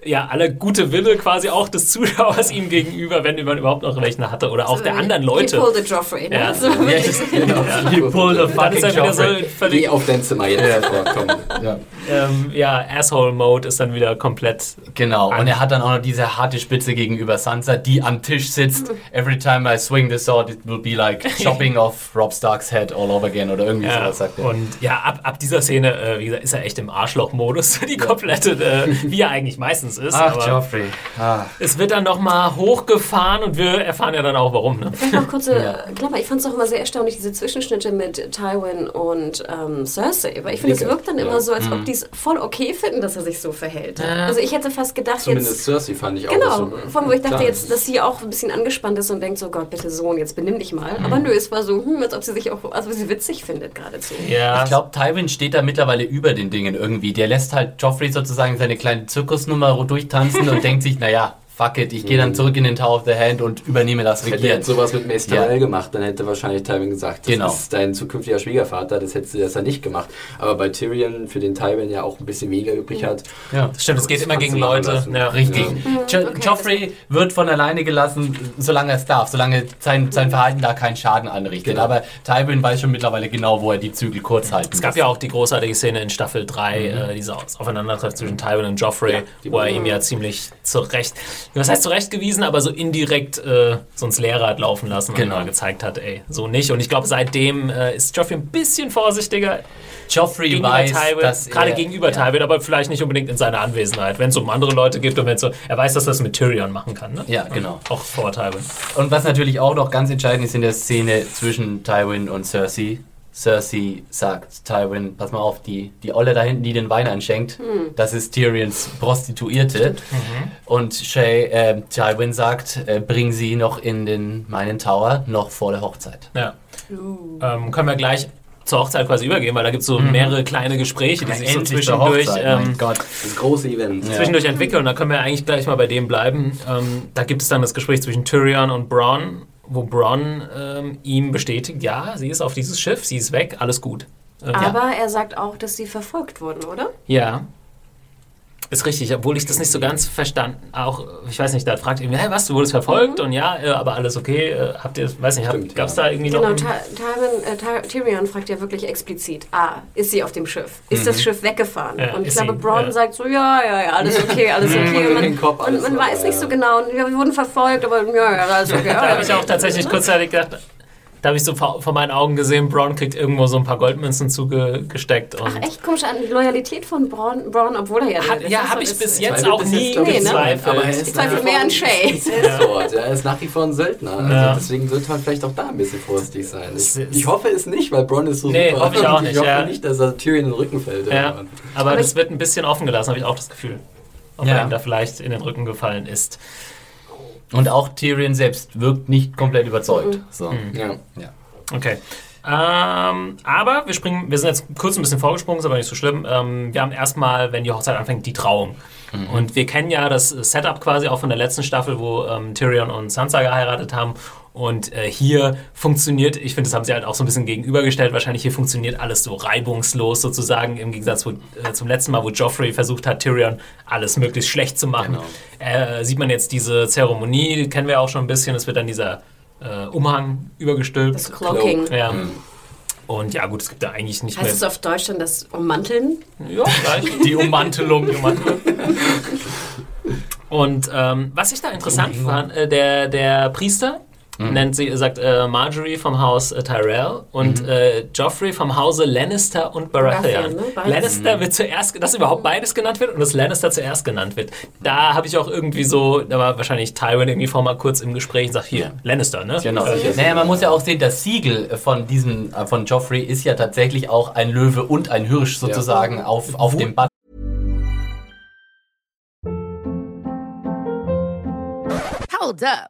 ja, alle gute Wille quasi auch des Zuschauers ihm gegenüber, wenn man überhaupt noch welchen hatte. Oder auch der anderen Leute. He pulled a Joffrey. Ne? Ja. So. genau. You pulled a Dann ist fucking er wieder so völlig, Geh auf dein Zimmer jetzt sofort, komm. Ja. ähm, ja, Asshole-Mode ist dann wieder komplett Genau, und er hat dann auch noch diese harte Spitze gegenüber Sansa, die am Tisch sitzt. Every time I swing the sword, it will be like chopping off Rob Starks head all over again oder irgendwie Ja, sowas sagt er. und ja, ab, ab dieser Szene, äh, wie gesagt, ist er echt im Arschloch-Modus. Die komplette, äh, wie er eigentlich meistens meistens ist. Ach, aber Joffrey. Ah. es wird dann nochmal hochgefahren und wir erfahren ja dann auch warum. Ne? Vielleicht noch kurze Klammer. Ich fand es auch immer sehr erstaunlich, diese Zwischenschnitte mit Tywin und ähm, Cersei. Weil ich finde, es wirkt dann Ja. immer so, als Mhm. ob die es voll okay finden, dass er sich so verhält. Also ich hätte fast gedacht, Zumindest jetzt. Cersei fand ich auch. Genau, so, von wo ich dachte klar. jetzt, dass sie auch ein bisschen angespannt ist und denkt so, Gott, bitte Sohn, jetzt benimm dich mal. Aber nö, es war so, hm, als ob sie sich auch, also sie witzig findet geradezu. Ja, Ich glaube, Tywin steht da mittlerweile über den Dingen irgendwie. Der lässt halt Joffrey sozusagen seine kleine Zirkusnummer durchtanzen und denkt sich, naja, fuck it, ich gehe dann zurück in den Tower of the Hand und übernehme das Hätte er Regieren. sowas mit Mace Ja. Tyrell gemacht, dann hätte wahrscheinlich Tywin gesagt, das Genau. ist dein zukünftiger Schwiegervater, das hätte das ja nicht gemacht. Aber bei Tyrion, für den Tywin ja auch ein bisschen weniger übrig hat, Ja. stimmt, es geht das immer gegen du Leute. Ja. Richtig. Ja. Jo Joffrey wird von alleine gelassen, solange er es darf, solange sein, sein Verhalten da keinen Schaden anrichtet. Genau. Aber Tywin weiß schon mittlerweile genau, wo er die Zügel kurz halten Es gab ja auch die großartige Szene in Staffel 3, äh, diese Aus- Aufeinandertreffen zwischen Tywin und Joffrey, Ja, wo er ihm ja ziemlich zurecht, was heißt zurechtgewiesen, aber so indirekt äh, so ins Leere hat laufen lassen Genau. und mal gezeigt hat, ey, so nicht. Und ich glaube, seitdem äh, ist Joffrey ein bisschen vorsichtiger Joffrey gegenüber weiß, Tywin, dass gerade er, gegenüber Tywin, aber vielleicht nicht unbedingt in seiner Anwesenheit, wenn es um andere Leute geht und wenn so, er weiß, dass er das mit Tyrion machen kann, ne? Ja, genau. Auch vor Tywin. Und was natürlich auch noch ganz entscheidend ist in der Szene zwischen Tywin und Cersei. Cersei sagt Tywin, pass mal auf, die, die Olle da hinten, die den Wein einschenkt, das ist Tyrions Prostituierte. Und Shay, äh, Tywin sagt, äh, bring sie noch in den meinen Tower, noch vor der Hochzeit. Ja. Ähm, können wir gleich zur Hochzeit quasi übergehen, weil da gibt es so mehrere kleine Gespräche, die sich so zwischendurch, ähm, Gott. das große Event. Ja. zwischendurch entwickeln. Und da können wir eigentlich gleich mal bei dem bleiben. Ähm, da gibt es dann das Gespräch zwischen Tyrion und Bronn, wo Bronn ähm, ihm bestätigt, ja, sie ist auf dieses Schiff, sie ist weg, alles gut. Ähm, Aber er sagt auch, dass sie verfolgt wurden, oder? Ja. Ist richtig, obwohl ich das nicht so ganz verstanden. Auch, ich weiß nicht, da fragt irgendwie, hey, was, du wurdest verfolgt? Und ja, äh, aber alles okay. Äh, habt ihr, weiß nicht, Stimmt, gab es ja. da irgendwie Genau, noch. Ty Tywin, äh, Ty Tyrion fragt ja wirklich explizit, ah, ist sie auf dem Schiff? Ist das Schiff weggefahren? Ja, und ich glaube, Bronn ja. sagt so, ja, ja, ja, alles okay, alles okay. Und man, Kopf, und alles man so, weiß ja, nicht so genau, und wir wurden verfolgt, aber ja, ja, alles okay. Da habe ich auch tatsächlich kurzzeitig gedacht, da habe ich so vor, vor meinen Augen gesehen, Braun kriegt irgendwo so ein paar Goldmünzen zugesteckt. Und Ach, echt komisch an die Loyalität von Bronn, Bronn obwohl er ja... Hat, ja, habe ich bis jetzt auch nie ich, Nee, ne? gezweifelt. Aber er ist Ich zweifle nach wie mehr vor an ein Shay. Ja, er ist nach wie vor ein Söldner. Also Ja. Deswegen sollte man vielleicht auch da ein bisschen vorsichtig sein. Ich, ich hoffe es nicht, weil Bronn ist so Nee, super. hoffe ich auch nicht, Ich hoffe ja. nicht, dass er Tyrion in den Rücken fällt. Aber Aber das wird ein bisschen offen gelassen, habe ich auch das Gefühl. Ob Ja. er ihm da vielleicht in den Rücken gefallen ist. Und auch Tyrion selbst wirkt nicht komplett überzeugt. So. Ja. Ja. Okay. Ähm, aber wir springen, wir sind jetzt kurz ein bisschen vorgesprungen, ist aber nicht so schlimm. Ähm, wir haben erstmal, wenn die Hochzeit anfängt, die Trauung. Und wir kennen ja das Setup quasi auch von der letzten Staffel, wo ähm, Tyrion und Sansa geheiratet haben. Und äh, hier funktioniert, ich finde, das haben sie halt auch so ein bisschen gegenübergestellt, wahrscheinlich hier funktioniert alles so reibungslos sozusagen, im Gegensatz wo, äh, zum letzten Mal, wo Joffrey versucht hat, Tyrion alles möglichst schlecht zu machen. Genau. Äh, sieht man jetzt diese Zeremonie, die kennen wir auch schon ein bisschen, es wird dann dieser äh, Umhang übergestülpt. Das Cloaking. Ja. Und ja, gut, es gibt da eigentlich nicht Heißt es mehr. auf Deutsch dann das Ummanteln? Ja, gleich. Die Ummantelung. Die Ummantelung. Und ähm, was ich da interessant fand, äh, der, der Priester nennt sie, sagt äh, Marjorie vom Haus äh, Tyrell und äh, Joffrey vom Hause Lannister und Baratheon. Baratheon, ne? Lannister wird zuerst, dass überhaupt beides genannt wird und dass Lannister zuerst genannt wird. Da habe ich auch irgendwie so, da war wahrscheinlich Tywin irgendwie vor mal kurz im Gespräch und sagt, hier, Lannister, ne? Genau. Äh, Naja, man muss ja auch sehen, das Siegel von diesem, äh, von Joffrey ist ja tatsächlich auch ein Löwe und ein Hirsch sozusagen auf, auf dem Button. Hold up.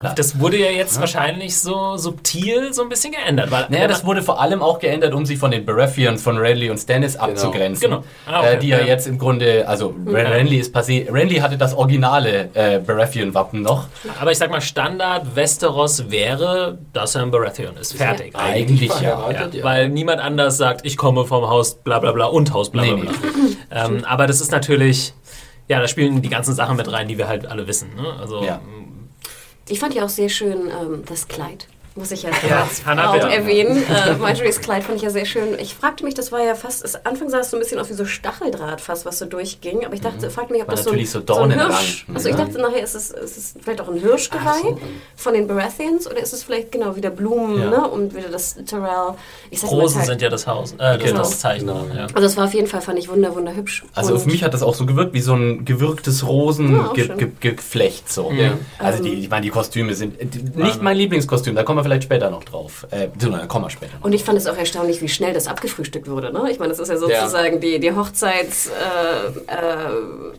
Das wurde ja jetzt wahrscheinlich so subtil so ein bisschen geändert. Weil Naja, das wurde vor allem auch geändert, um sich von den Baratheons von Renly und Stannis abzugrenzen. Genau. Ah, okay. äh, die ja, Ja. jetzt im Grunde, also Renly ist passé. Renly hatte das originale äh, Baratheon-Wappen noch. Aber ich sag mal, Standard Westeros wäre, dass er ein Baratheon ist. Fertig. Eigentlich ja. verheiratet, Ja, weil niemand anders sagt, ich komme vom Haus bla bla bla und Haus bla bla Nee, bla. Ähm, aber das ist natürlich, ja, da spielen die ganzen Sachen mit rein, die wir halt alle wissen. Ne? Also Ja. Ich fand ja auch sehr schön ähm, das Kleid. Muss ich ja, Ja, Hannah, auch bitte. erwähnen. Äh, Marjorie's Kleid fand ich ja sehr schön. Ich fragte mich, das war ja fast, es, Anfang sah es so ein bisschen aus wie so Stacheldraht fast, was so durchging. Aber ich dachte, fragte mich, ob War das so ein, natürlich so so ein Hirsch... Also ich ja. dachte nachher, ist es, ist es vielleicht auch ein Hirschgeweih so. von den Baratheons oder ist es vielleicht genau wieder Blumen Ja. ne? und wieder das Tyrell... Ich sag Rosen sind ja das Haus, äh, das, Genau. das Zeichen. Genau. Ja. Also es war auf jeden Fall, fand ich wunder, wunderhübsch. Also Und- auf mich hat das auch so gewirkt wie so ein gewirktes Ja, auch Rosengeflecht. so. Ja. Also Ähm. die, ich meine, die Kostüme sind die- nicht mein Lieblingskostüm, da kommen wir vielleicht später noch drauf. Äh, da kommen wir später noch. Und ich fand es auch erstaunlich, wie schnell das abgefrühstückt wurde. Ne? Ich meine, das ist ja Ja. sozusagen die, die Hochzeits, äh,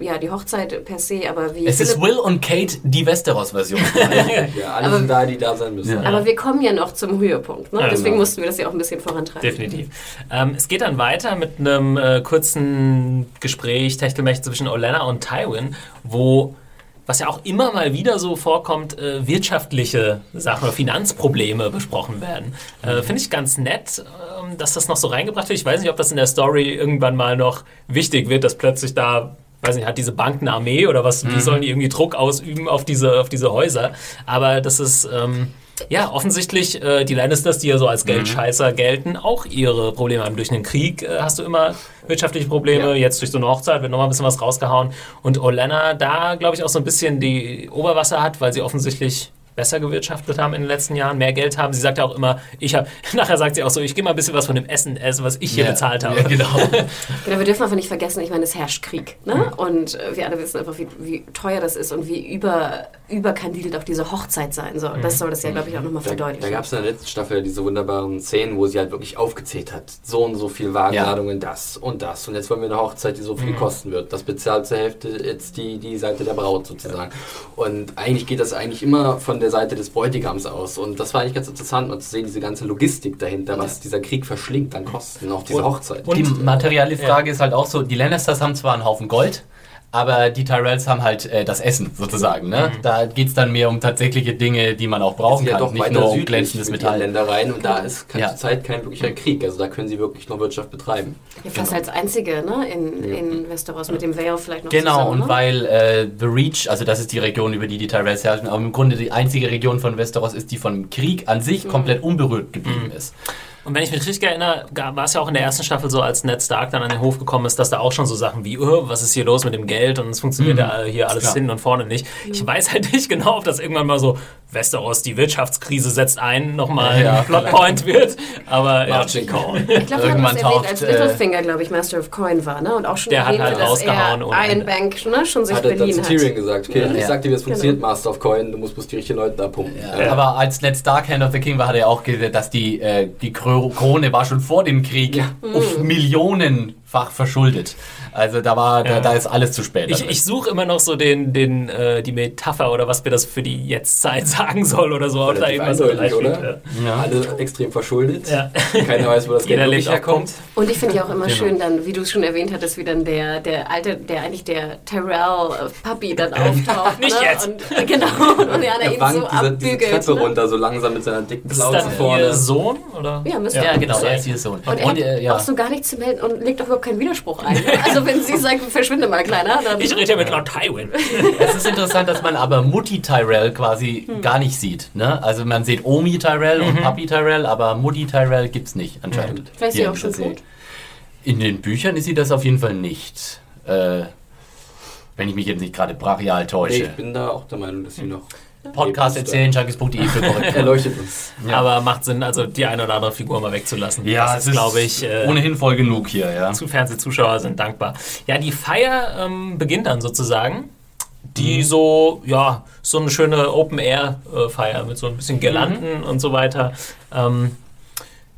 äh, ja, die Hochzeit per se, aber wie Es ist Philipp- Will und Kate die Westeros-Version. Ja, alle sind da, die da sein müssen. aber wir kommen ja noch zum Höhepunkt. Ne? Ja, Deswegen genau. mussten wir das ja auch ein bisschen vorantreiben. Definitiv. Ähm, es geht dann weiter mit einem äh, kurzen Gespräch, Techtelmech zwischen Olenna und Tywin, wo, was ja auch immer mal wieder so vorkommt, äh, wirtschaftliche Sachen oder Finanzprobleme besprochen werden. Äh, Finde ich ganz nett, ähm, dass das noch so reingebracht wird. Ich weiß nicht, ob das in der Story irgendwann mal noch wichtig wird, dass plötzlich da weiß nicht, hat diese Bank eine Armee oder was, wie sollen die irgendwie Druck ausüben auf diese, auf diese Häuser? Aber das ist, ähm, ja, offensichtlich, äh, die Lannisters, die ja so als Geldscheißer gelten, auch ihre Probleme haben. Durch einen Krieg äh, hast du immer wirtschaftliche Probleme, Ja. jetzt durch so eine Hochzeit wird nochmal ein bisschen was rausgehauen. Und Olenna da, glaube ich, auch so ein bisschen die Oberwasser hat, weil sie offensichtlich besser gewirtschaftet haben in den letzten Jahren, mehr Geld haben. Sie sagt ja auch immer, ich habe, nachher sagt sie auch so, ich gehe mal ein bisschen was von dem Essen essen, was ich hier Ja. bezahlt habe. Ja, genau. Genau, wir dürfen einfach nicht vergessen, ich meine, es herrscht Krieg. Ne? Und äh, wir alle wissen einfach, wie, wie teuer das ist und wie über, überkandidelt auch diese Hochzeit sein soll. Das soll das ja, glaube ich, auch nochmal Da, verdeutlichen. da gab es in der letzten Staffel diese wunderbaren Szenen, wo sie halt wirklich aufgezählt hat. So und so viel Wagenladungen, das und das. Und jetzt wollen wir eine Hochzeit, die so viel kosten wird. Das bezahlt zur Hälfte jetzt die, die Seite der Braut sozusagen. Und eigentlich geht das eigentlich immer von der Seite des Bräutigams aus. Und das war eigentlich ganz interessant, mal zu sehen, diese ganze Logistik dahinter, was dieser Krieg verschlingt an Kosten, auch diese Und- Hochzeit. und- die materielle Frage ist halt auch so, die Lannisters haben zwar einen Haufen Gold, aber die Tyrells haben halt äh, das Essen sozusagen. Ne? Da geht es dann mehr um tatsächliche Dinge, die man auch brauchen sind ja kann, doch nicht nur um glänzendes Metall. Ländereien und da ist Ja. zurzeit kein wirklicher Krieg. Also da können sie wirklich noch Wirtschaft betreiben. ja, fast als einzige ne? in, in Westeros mit dem Vale vielleicht noch Genau, zusammen. und ne? weil äh, The Reach, also das ist die Region, über die die Tyrells herrschen, aber im Grunde die einzige Region von Westeros ist, die von Krieg an sich komplett unberührt geblieben ist. Und wenn ich mich richtig erinnere, war es ja auch in der ersten Staffel so, als Ned Stark dann an den Hof gekommen ist, dass da auch schon so Sachen wie, oh, was ist hier los mit dem Geld und es funktioniert ja hier alles Klar. hinten und vorne nicht. Ich weiß halt nicht genau, ob das irgendwann mal so, Westeros, die Wirtschaftskrise setzt ein, nochmal Ja, ein Plotpoint wird. Aber ja, Margin Call. Ich glaube, Irgendwann das erwähnt, taucht, als äh, Littlefinger, glaube ich, Master of Coin war, ne? Und auch schon Der hat erwähnte, halt dass rausgehauen er ohne Ende. Ironbank ne, schon sich Hat er zu hat. Tyrion gesagt, okay, ich Ja. sag dir, wie es funktioniert, Genau. Master of Coin, du musst bloß die richtigen Leute da pumpen. Ja. Aber als Ned Stark Hand of the King war, hat er auch gesagt, dass die, äh, die Kro- Krone war schon vor dem Krieg auf Millionenfach verschuldet. Also da war, da, Ja. da ist alles zu spät. Ich, ich suche immer noch so den, den, äh, die Metapher oder was mir das für die Jetztzeit sagen soll oder so. Ob da irgendwas oder? reinspielt, ja. Alle extrem verschuldet. Ja. Keiner weiß, wo das Geld wirklich herkommt. Und ich finde ja auch immer Genau. schön dann, wie du es schon erwähnt hattest, wie dann der, der alte, der eigentlich der Tyrell-Puppy dann auftaucht. Nicht ne? jetzt. Und, genau, und er Er ihn wankt so diese, diese abbügelt. Treppe ne? runter, so langsam mit seiner dicken dann vorne. ihr Sohn? Oder? Ja, müsste Ja, er genau, sein. er ist ihr Sohn. Und er hat äh, ja. auch so gar nichts zu melden und legt auch überhaupt keinen Widerspruch ein. ne? Also wenn sie sagt, verschwinde mal, Kleiner, dann... Ich rede ja mit Lord Tywin. Es ist interessant, dass man aber Mutti Tyrell quasi Hm. gar nicht sieht. Ne? Also man sieht Omi Tyrell und Papi Tyrell, aber Mutti Tyrell gibt's nicht anscheinend. Vielleicht ist sie auch in schon tot. In den Büchern ist sie das auf jeden Fall nicht. Äh, wenn ich mich jetzt nicht gerade brachial Nee, täusche. ich bin da auch der Meinung, dass sie noch. Podcast lebt. erzählen, junkies.de für korrekt. Erleuchtet uns. Ja. Aber macht Sinn, also die eine oder andere Figur mal wegzulassen. Ja, das ist, glaube ich, äh, ohnehin voll genug hier, ja. zu Fernsehzuschauer sind dankbar. Ja, die Feier ähm, beginnt dann sozusagen. Die so, ja, so eine schöne Open-Air-Feier mit so ein bisschen Girlanden und so weiter. Ähm,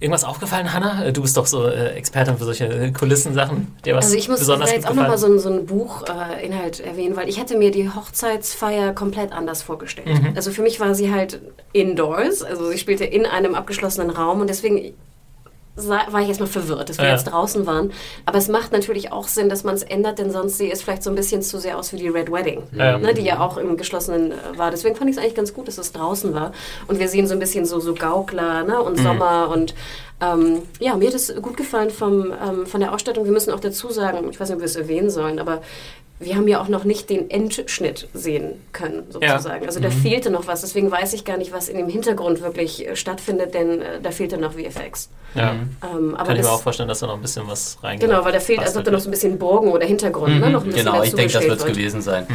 irgendwas aufgefallen, Hanna? Äh, Du bist doch so äh, Expertin für solche äh, Kulissensachen. Dir was Also ich muss da besonders jetzt auch nochmal so so ein Buchinhalt erwähnen, weil ich hätte mir die Hochzeitsfeier komplett anders vorgestellt. Mhm. Also für mich war sie halt indoors, also sie spielte in einem abgeschlossenen Raum und deswegen war ich erstmal verwirrt, dass wir Ja. jetzt draußen waren. Aber es macht natürlich auch Sinn, dass man es ändert, denn sonst sieht es vielleicht so ein bisschen zu sehr aus wie die Red Wedding, Ja. ne, die ja auch im geschlossenen äh, war. Deswegen fand ich es eigentlich ganz gut, dass es draußen war. Und wir sehen so ein bisschen so, so Gaukler ne, Mhm. und Sommer und Ähm, ja, mir hat es gut gefallen vom, ähm, von der Ausstattung. Wir müssen auch dazu sagen, ich weiß nicht, ob wir es erwähnen sollen, aber wir haben ja auch noch nicht den Endschnitt sehen können, sozusagen. Ja. Also da fehlte noch was. Deswegen weiß ich gar nicht, was in dem Hintergrund wirklich äh, stattfindet, denn äh, da fehlte noch VFX. Ja. Ähm, aber Kann ich das, mir auch vorstellen, dass da noch ein bisschen was reingeht. Genau, weil da fehlt, als ob da noch so ein bisschen Bogen oder Hintergrund, ne, noch ein bisschen Genau, ich denke, das wird es gewesen sein.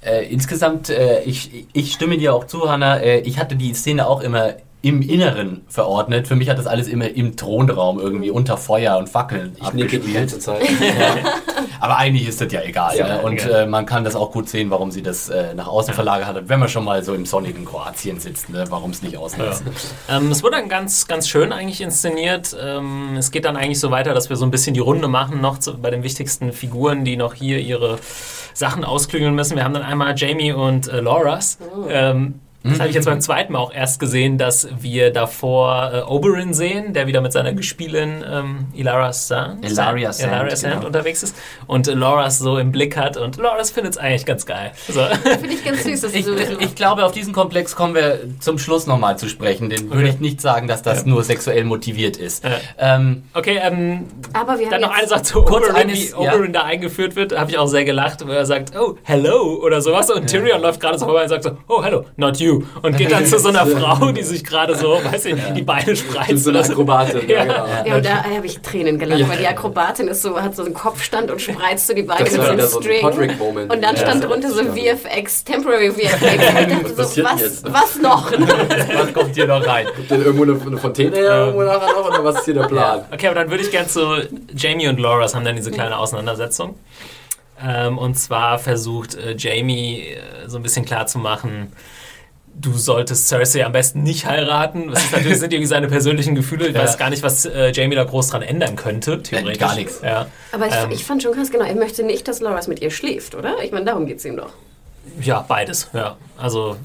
Äh, insgesamt, äh, ich, ich stimme dir auch zu, Hanna. Äh, ich hatte die Szene auch immer im Inneren verordnet. Für mich hat das alles immer im Thronraum irgendwie unter Feuer und Fackeln Ich nicke die ganze Zeit. Aber eigentlich ist das ja egal. Ja, ne? Und äh, man kann das auch gut sehen, warum sie das äh, nach außen verlagert hat. Wenn man schon mal so im sonnigen Kroatien sitzt, ne? warum es nicht auslassen. Ähm, es wurde dann ganz, ganz schön eigentlich inszeniert. Ähm, es geht dann eigentlich so weiter, dass wir so ein bisschen die Runde machen, noch zu, bei den wichtigsten Figuren, die noch hier ihre Sachen ausklüngeln müssen. Wir haben dann einmal Jamie und äh, Loras. Ähm, das habe ich jetzt beim zweiten Mal auch erst gesehen, dass wir davor äh, Oberyn sehen, der wieder mit seiner Gespielin ähm, Ilara Sand, Ilaria Sand, Ilaria Sand genau. unterwegs ist und äh, Loras so im Blick hat und Loras findet es eigentlich ganz geil. So. Finde ich ganz süß. Dass Ich, du so, ich glaube, auf diesen Komplex kommen wir zum Schluss nochmal zu sprechen. Den würde ich nicht sagen, dass das nur sexuell motiviert ist. Ja. Ähm, Okay, ähm, aber wir haben Dann noch eine Sache zu Kurz Oberyn, eines- wie ja. Oberyn da eingeführt wird, habe ich auch sehr gelacht, wo er sagt, oh, hello oder sowas und Tyrion läuft gerade so vorbei und sagt so, oh, hello, not you und geht dann zu so einer Frau, die sich gerade so, weiß ich, die Beine spreizt. so eine. Akrobatin. Ja. Ja. genau. ja, und da habe ich Tränen gelacht, Ja. weil die Akrobatin ist so, hat so einen Kopfstand und spreizt so die Beine Das mit so einem wieder so ein String. Und dann Ja. stand drunter so VFX, Temporary VFX. Und ich dachte so, was, was noch? was kommt hier noch rein? Denn irgendwo eine, eine Fontäne ja. irgendwo nachher noch oder was ist hier der Plan? Okay, aber dann würde ich gern zu Jamie und Loras haben dann diese kleine Auseinandersetzung. Ähm, und zwar versucht äh, Jamie äh, so ein bisschen klar zu machen, du solltest Cersei am besten nicht heiraten. Das ist natürlich sind irgendwie seine persönlichen Gefühle. Ich Ja. weiß gar nicht, was äh, Jamie da groß dran ändern könnte, theoretisch. gar nichts. Ja. Aber ich, Ähm. ich fand schon ganz genau, er möchte nicht, dass Loras mit ihr schläft, oder? Ich meine, darum geht es ihm doch. ja, beides. Ja. Also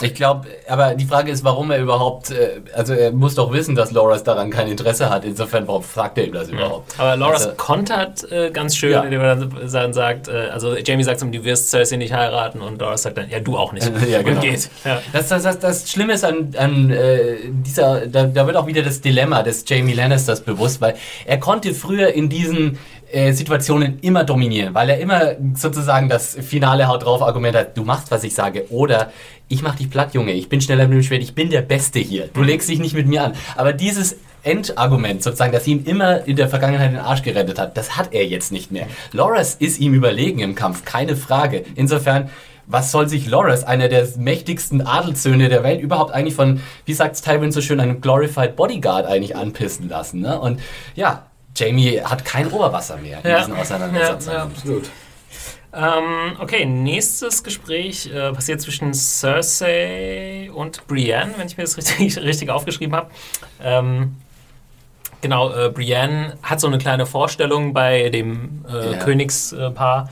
Ich glaube, aber die Frage ist, warum er überhaupt, äh, also er muss doch wissen, dass Loras daran kein Interesse hat. Insofern, warum fragt er ihm das überhaupt? Aber Loras Also- kontert äh, ganz schön, Ja. indem er dann, sagt, äh, also Jamie sagt ihm, du wirst Cersei nicht heiraten und Loras sagt dann, ja, du auch nicht. Ja, genau. Und geht. Ja. Das, das, das, das Schlimme ist an, an äh, dieser, da, da wird auch wieder das Dilemma des Jamie Lannisters bewusst, weil er konnte früher in diesen äh, Situationen immer dominieren, weil er immer sozusagen das finale Haut drauf Argument hat, du machst, was ich sage, oder ich mach dich platt, Junge, ich bin schneller mit dem Schwert, ich bin der Beste hier, du legst dich nicht mit mir an. Aber dieses Endargument sozusagen, das ihm immer in der Vergangenheit den Arsch gerettet hat, das hat er jetzt nicht mehr. Loras ist ihm überlegen im Kampf, keine Frage. Insofern was soll sich Loras, einer der mächtigsten Adelssöhne der Welt, überhaupt eigentlich von, wie sagt Tywin so schön, einem Glorified Bodyguard eigentlich anpissen lassen? Ne? Und ja, Jamie hat kein Oberwasser mehr in Ja. diesen Auseinandersetzungen. Ja, ja. Absolut. Ähm, okay, nächstes Gespräch äh, passiert zwischen Cersei und Brienne, wenn ich mir das richtig, richtig aufgeschrieben habe. Ähm, genau, äh, Brienne hat so eine kleine Vorstellung bei dem äh. Königspaar.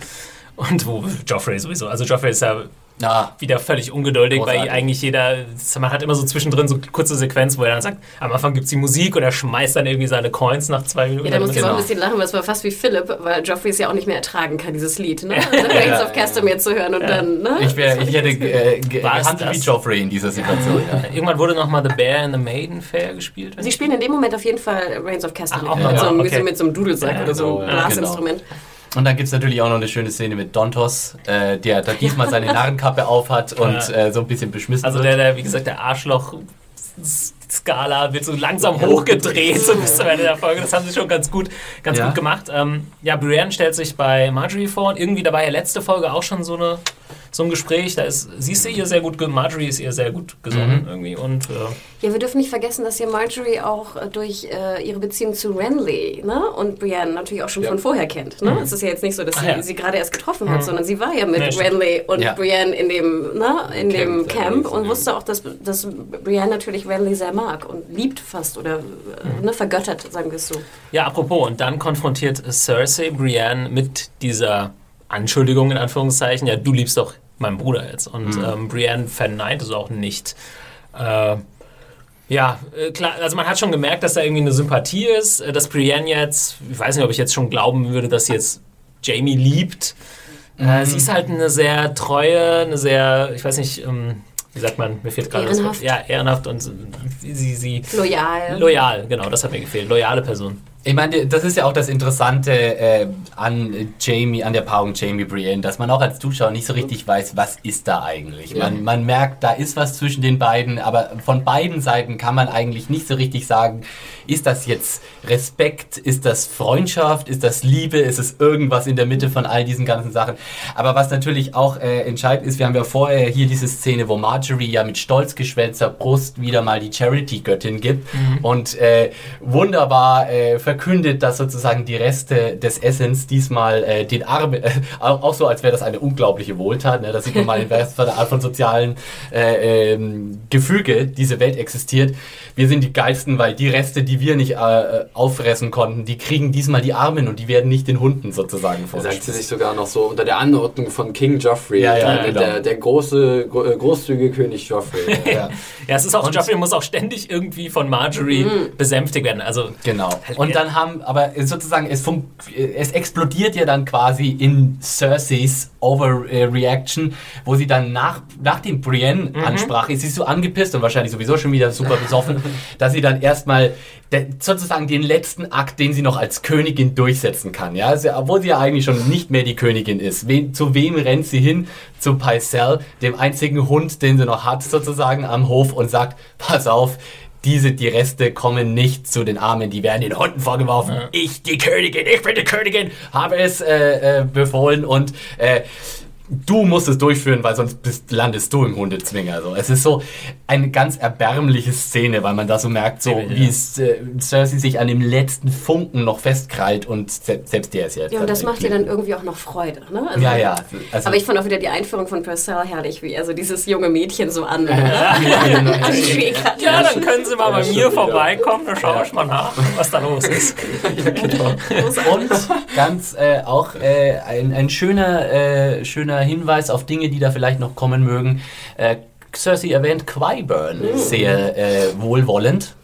Und wo Joffrey sowieso, also Joffrey ist ja Ah, wieder völlig ungeduldig, Großartig. weil eigentlich jeder, man hat immer so zwischendrin so kurze Sequenzen, wo er dann sagt, am Anfang gibt es die Musik und er schmeißt dann irgendwie seine Coins nach zwei Minuten. Ja, da musste ich auch Genau. ein bisschen lachen, weil es war fast wie Philipp, weil Joffrey es ja auch nicht mehr ertragen kann, dieses Lied, ne? Also Reigns of Castamere zu hören und dann, ne? ich, wär, ich hätte äh, gehandelt wie? Joffrey in dieser Situation. Ja. Irgendwann wurde nochmal The Bear and the Maiden Fair gespielt. Sie spielen in dem Moment auf jeden Fall Reigns of Castamere. Ach, auch mit, noch, so einem, okay. mit so einem Dudelsack Ja, oder so einem genau, ja, Blasinstrument. Und dann gibt es natürlich auch noch eine schöne Szene mit Dontos, äh, der da diesmal seine Narrenkappe aufhat und äh, so ein bisschen beschmissen Also wird. der, der, wie gesagt, der Arschloch-Skala wird so langsam hochgedreht so bis zum Ende der Folge. Das haben sie schon ganz gut, ganz Ja. gut gemacht. Ähm, ja, Brienne stellt sich bei Marjorie vor und irgendwie dabei ja letzte Folge auch schon so eine so ein Gespräch, da ist, siehst du ihr sehr gut, Marjorie ist ihr sehr gut gesonnen Mhm. irgendwie und äh, Ja, wir dürfen nicht vergessen, dass ja Marjorie auch äh, durch äh, ihre Beziehung zu Renly ne? und Brienne natürlich auch schon Ja. von vorher kennt. Ne? Es ist ja jetzt nicht so, dass Ach sie ja. sie gerade erst getroffen hat, sondern sie war ja mit stimmt. Renly und Ja. Brienne in dem, ne? in dem Camp, ja, Camp und dem- wusste auch, dass, dass Brienne natürlich Renly sehr mag und liebt fast oder äh, ne, vergöttert, sagen wir es so. Ja, apropos, und dann konfrontiert Cersei Brienne mit dieser Anschuldigung in Anführungszeichen, ja, du liebst doch meinen Bruder jetzt. Und ähm, Brienne verneint es auch nicht. Äh, ja, äh, klar, also man hat schon gemerkt, dass da irgendwie eine Sympathie ist, äh, dass Brienne jetzt, ich weiß nicht, ob ich jetzt schon glauben würde, dass sie jetzt Jamie liebt. Äh, sie ist halt eine sehr treue, eine sehr, ich weiß nicht, ähm, wie sagt man, mir fehlt gerade das Wort. Ehrenhaft. Ja, ehrenhaft und sie, sie, Loyal. loyal, genau, das hat mir gefehlt. Loyale Person. Ich meine, das ist ja auch das Interessante äh, an Jamie, an der Paarung Jamie Brienne, dass man auch als Zuschauer nicht so richtig weiß, was ist da eigentlich. Man, man merkt, da ist was zwischen den beiden, aber von beiden Seiten kann man eigentlich nicht so richtig sagen, ist das jetzt Respekt, ist das Freundschaft, ist das Liebe, ist es irgendwas in der Mitte von all diesen ganzen Sachen. Aber was natürlich auch äh, entscheidend ist, wir haben ja vorher hier diese Szene, wo Marjorie ja mit stolz geschwellter Brust wieder mal die Charity-Göttin gibt und äh, wunderbar äh, verkündet, dass sozusagen die Reste des Essens diesmal äh, den Armen, auch so, als wäre das eine unglaubliche Wohltat. Ne? Da sieht man mal, in was für eine Art von sozialen äh, ähm, Gefüge diese Welt existiert. Wir sind die Geilsten, weil die Reste, die wir nicht äh, auffressen konnten, die kriegen diesmal die Armen und die werden nicht den Hunden sozusagen Da sagt sie vorgestellt. sich sogar noch so unter der Anordnung von King Joffrey, Ja, ja, der, genau. der, der große, gro- äh, großzügige König Joffrey. Ja. Ja, es ist auch, Und- Joffrey muss auch ständig irgendwie von Marjorie besänftigt werden. Also, Genau. Und dann haben, aber sozusagen, es, fun- es explodiert ja dann quasi in Cerseis Overreaction, wo sie dann nach, nach dem Brienne ansprach, ist sie so angepisst und wahrscheinlich sowieso schon wieder super besoffen, dass sie dann erstmal der, sozusagen den letzten Akt, den sie noch als Königin durchsetzen kann. Ja? Also, obwohl sie ja eigentlich schon nicht mehr die Königin ist. Wen, zu wem rennt sie hin? Zu Pycelle, dem einzigen Hund, den sie noch hat, sozusagen am Hof und sagt, pass auf, diese, die Reste kommen nicht zu den Armen, die werden den Hunden vorgeworfen. Ich, die Königin, ich bin die Königin, habe es äh, äh, befohlen und äh, du musst es durchführen, weil sonst bist, landest du im Hundezwinger. Also es ist so eine ganz erbärmliche Szene, weil man da so merkt, so Ja. wie es äh, Cersei sich an dem letzten Funken noch festkrallt und se selbst der ist jetzt. Ja, und das macht dir dann irgendwie auch noch Freude. Ne? Also- Ja, ja. Also, aber ich fand auch wieder die Einführung von Purcell herrlich, wie er so dieses junge Mädchen so an. anschlägt. ja, dann können Sie mal bei mir ja. vorbeikommen, dann schaue ich mal nach, was da los ist. Und ganz äh, auch äh, ein, ein schöner, äh, schöner Hinweis auf Dinge, die da vielleicht noch kommen mögen. Äh, Cersei erwähnt Qyburn sehr äh, wohlwollend.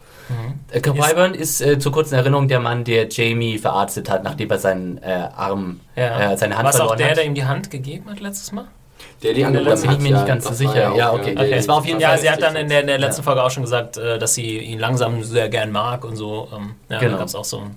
Äh, Qyburn ist äh, zur kurzen Erinnerung der Mann, der Jamie verarztet hat, nachdem er seinen äh, Arm, Ja. äh, seine Hand Was auch verloren der, hat. der ihm die Hand gegeben hat letztes Mal? Der die Da angeboten bin ich mir nicht ganz so sicher. war Ja, auch, okay. der- Es war auf jeden Ja, Fall- sie hat dann in der, in der letzten Folge auch schon gesagt, äh, dass sie ihn langsam sehr gern mag und so. Ähm, ja, Genau. da gab es auch so ein,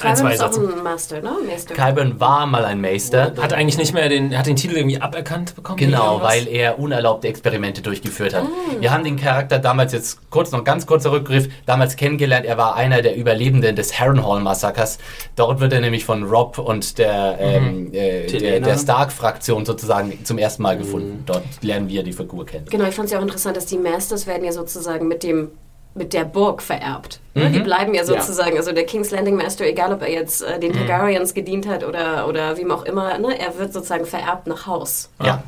ein Kyron zwei ist auch Sätze. ein Master, ne? Master. Qyburn war mal ein Meister. Hat eigentlich nicht mehr den, hat den Titel irgendwie aberkannt bekommen? Genau, weil er unerlaubte Experimente durchgeführt hat. Ah. Wir haben den Charakter damals jetzt kurz noch ganz kurzer Rückgriff damals kennengelernt. Er war einer der Überlebenden des Harrenhal Massakers. Dort wird er nämlich von Rob und der, ähm, äh, der, der Stark-Fraktion sozusagen zum ersten Mal Mhm. gefunden. Dort lernen wir die Figur kennen. Genau, ich fand es ja auch interessant, dass die Masters werden ja sozusagen mit dem mit der Burg vererbt. Ne? Die bleiben ja sozusagen, also der King's Landing Master, egal ob er jetzt äh, den Targaryens gedient hat oder, oder wem auch immer, ne? er wird sozusagen vererbt nach Haus. Ja.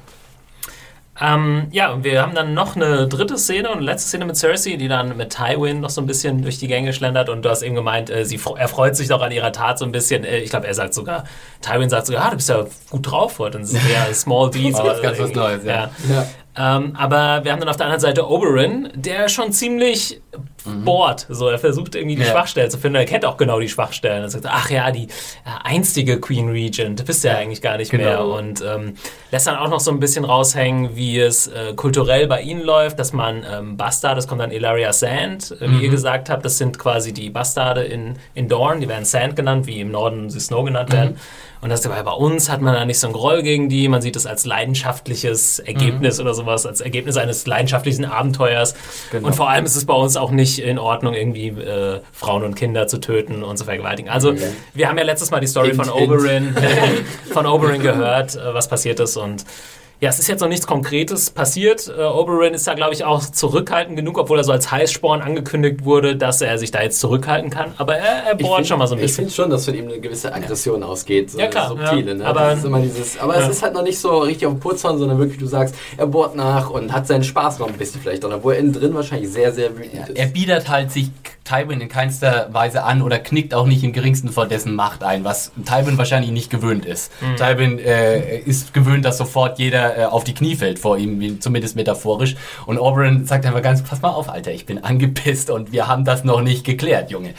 Ähm, ja, und wir haben dann noch eine dritte Szene und eine letzte Szene mit Cersei, die dann mit Tywin noch so ein bisschen durch die Gänge schlendert und du hast eben gemeint, äh, sie fre- er freut sich doch an ihrer Tat so ein bisschen. Äh, ich glaube, er sagt sogar, Tywin sagt sogar, ah, du bist ja gut drauf heute. Und es ist eher Small Deeds. Oh, das ist ganz was irgendwie. Neues, ja. Ja. Ähm, aber wir haben dann auf der anderen Seite Oberyn, der schon ziemlich bohrt. So, er versucht irgendwie die Ja. Schwachstellen zu finden. Er kennt auch genau die Schwachstellen. Er sagt, ach ja, die äh, einstige Queen Regent, bist du ja eigentlich gar nicht Genau. mehr. Und ähm, lässt dann auch noch so ein bisschen raushängen, wie es äh, kulturell bei ihnen läuft, dass man ähm, Bastard, das kommt dann Ilaria Sand, äh, wie ihr gesagt habt, das sind quasi die Bastarde in, in Dorne, die werden Sand genannt, wie im Norden sie Snow genannt werden. Und das dabei bei uns hat man da nicht so einen Groll gegen die, man sieht es als leidenschaftliches Ergebnis oder sowas, als Ergebnis eines leidenschaftlichen Abenteuers. Genau. Und vor allem ist es bei uns auch nicht in Ordnung, irgendwie äh, Frauen und Kinder zu töten und zu vergewaltigen. Also wir haben ja letztes Mal die Story Hint, von. Oberyn, von Oberyn gehört, äh, was passiert ist und ja, es ist jetzt noch nichts Konkretes passiert. Äh, Oberyn ist da, glaube ich, auch zurückhaltend genug, obwohl er so als Heißsporn angekündigt wurde, dass er sich da jetzt zurückhalten kann. Aber er, er Ich bohrt find- schon mal so ein Ich bisschen. finde schon, dass von ihm eine gewisse Aggression ausgeht. So Ja, klar, subtile, ja. ne? Aber- das ist immer dieses, aber Ja. es ist halt noch nicht so richtig auf dem Putzhorn, sondern wirklich, du sagst, er bohrt nach und hat seinen Spaß noch ein bisschen vielleicht dran, obwohl er innen drin wahrscheinlich sehr, sehr wütend ist. Er biedert halt sich Tywin in keinster Weise an oder knickt auch nicht im geringsten vor dessen Macht ein, was Tywin wahrscheinlich nicht gewöhnt ist. Tywin äh, ist gewöhnt, dass sofort jeder äh, auf die Knie fällt vor ihm, zumindest metaphorisch. Und Oberyn sagt einfach ganz, pass mal auf, Alter, ich bin angepisst und wir haben das noch nicht geklärt, Junge.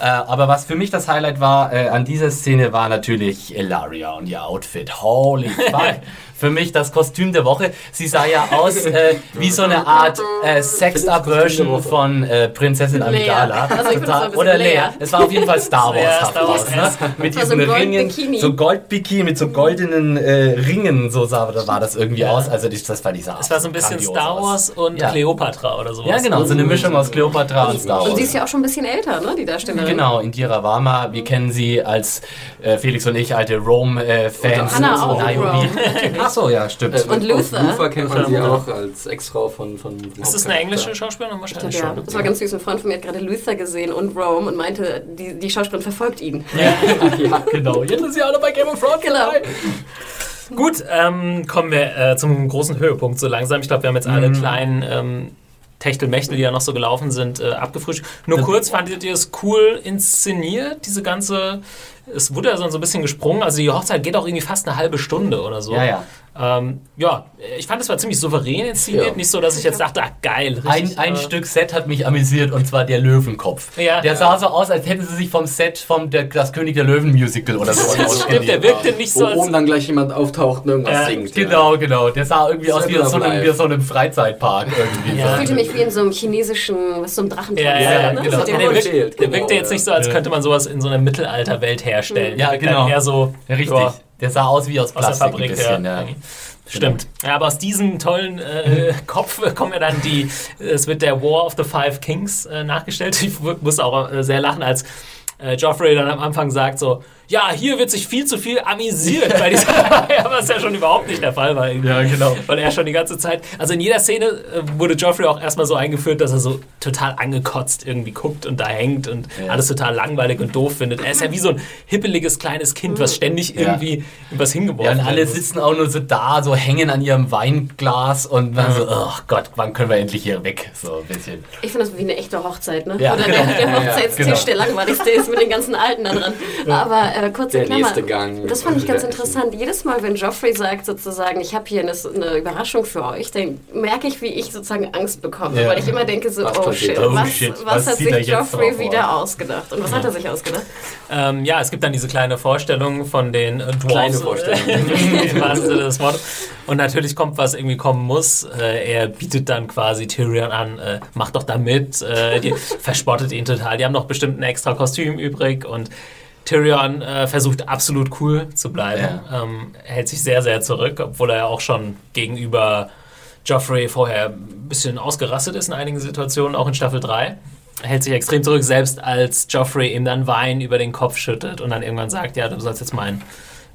Äh, aber was für mich das Highlight war äh, an dieser Szene, war natürlich Elaria und ihr Outfit. Holy fuck. Für mich das Kostüm der Woche. Sie sah ja aus äh, wie so eine Art äh, Sexed-Up-Version von äh, Prinzessin Amidala. Also bisschen Oder Lea. Es war auf jeden Fall Star Ja, Wars. Star Wars, aus, ne? Mit war so diesen ein Ringen, Goldbikini. so Goldbikini mit so goldenen äh, Ringen, so sah, war das irgendwie aus. Also das, das fand ich sah Es war so ein bisschen grandios Star. Wars und Ja. Kleopatra oder sowas. Ja, genau, so eine Mischung aus Cleopatra und Star Wars. Und sie ist ja auch schon ein bisschen älter, ne, die Darstellerin. Genau, Indira Varma. Wir kennen sie als äh, Felix und ich, alte Rome-Fans. Hannah auch, Rome. Ach so, ja, stimmt. Äh, Und aus Luther. Luther kennt man sie auch als Ex-Frau von, von Ist das eine englische Schauspielerin? Wahrscheinlich Ja, schon. das war ganz süß. Ein Freund von mir hat gerade Luther gesehen und Rome und meinte, die, die Schauspielerin verfolgt ihn. ja, genau. Jetzt ist sie alle bei Game of Thrones. Genau. dabei. Gut, ähm, kommen wir äh, zum großen Höhepunkt so langsam. Ich glaube, wir haben jetzt alle kleinen ähm, Techtelmechtel, die ja noch so gelaufen sind, äh, abgefrühstückt. Nur kurz, fandet ihr es cool inszeniert, diese ganze... Es wurde ja so ein bisschen gesprungen, also die Hochzeit geht auch irgendwie fast eine halbe Stunde oder so. Ja, ja. Ähm, ja, ich fand es war ziemlich souverän inszeniert, Ja. nicht so, dass ich jetzt dachte, ach geil. Ein, richtig, ein äh, Stück Set hat mich amüsiert und zwar der Löwenkopf. Ja. der sah so aus, als hätten sie sich vom Set vom der, das König der Löwen Musical oder so Das stimmt, der wirkte nicht Wo so, als... oben dann gleich jemand auftaucht und irgendwas Ja, singt. Genau, genau. Der sah irgendwie aus wie so einem, wie so einem Freizeitpark irgendwie. Ja. Ich fühlte mich wie in so einem chinesischen, was so einem Drachentanz. Ja, ja, ja, ne? genau. Ja, der, wirkt, der genau, wirkte jetzt ja. nicht so, als Ja. könnte man sowas in so einer Mittelalterwelt herstellen. Ja, genau. Eher so Ja, richtig. Der sah aus wie aus aus der Plastik Fabrik. ein bisschen. ja. Ja. Stimmt. Ja, aber aus diesem tollen äh, Kopf kommen ja dann die, es wird der War of the Five Kings äh, nachgestellt. Ich musste auch äh, sehr lachen, als äh, Joffrey dann am Anfang sagt so, ja, hier wird sich viel zu viel amüsiert bei dieser ja, was ja schon überhaupt nicht der Fall war. irgendwie. Ja, genau. Weil er schon die ganze Zeit, also in jeder Szene äh, wurde Joffrey auch erstmal so eingeführt, dass er so total angekotzt irgendwie guckt und da hängt und Ja. alles total langweilig und doof findet. Er ist ja wie so ein hippeliges kleines Kind, was ständig Ja. irgendwie was hingeworfen Ja, und alle sitzen auch nur so da, so hängen an ihrem Weinglas und dann so, oh Gott, wann können wir endlich hier weg? So ein bisschen. Ich finde das wie eine echte Hochzeit, ne? Ja, Oder genau. der, der Hochzeitstisch, genau. der langweiligste ist mit den ganzen Alten da dran. Aber äh, kurze Der Klammer. nächste Gang. Das fand ich ganz Ja. interessant. Jedes Mal, wenn Joffrey sagt sozusagen, ich habe hier eine, eine Überraschung für euch, dann merke ich, wie ich sozusagen Angst bekomme. Ja. Weil ich immer denke so, Was oh shit, Oh was, shit, was, was hat sich Joffrey drauf wieder vor? ausgedacht? Und was hat er sich ausgedacht? Ähm, ja, es gibt dann diese kleine Vorstellung von den äh, Dwarves. Kleine Vorstellung. Des Wortes. Und natürlich kommt, was irgendwie kommen muss. Äh, er bietet dann quasi Tyrion an, äh, mach doch da mit. Äh, die verspottet ihn total. Die haben noch bestimmt ein extra Kostüm übrig und Tyrion äh, versucht absolut cool zu bleiben. Ähm, er hält sich sehr, sehr zurück, obwohl er ja auch schon gegenüber Joffrey vorher ein bisschen ausgerastet ist in einigen Situationen, auch in Staffel 3. Er hält sich extrem zurück, selbst als Joffrey ihm dann Wein über den Kopf schüttet und dann irgendwann sagt, ja, du sollst jetzt mein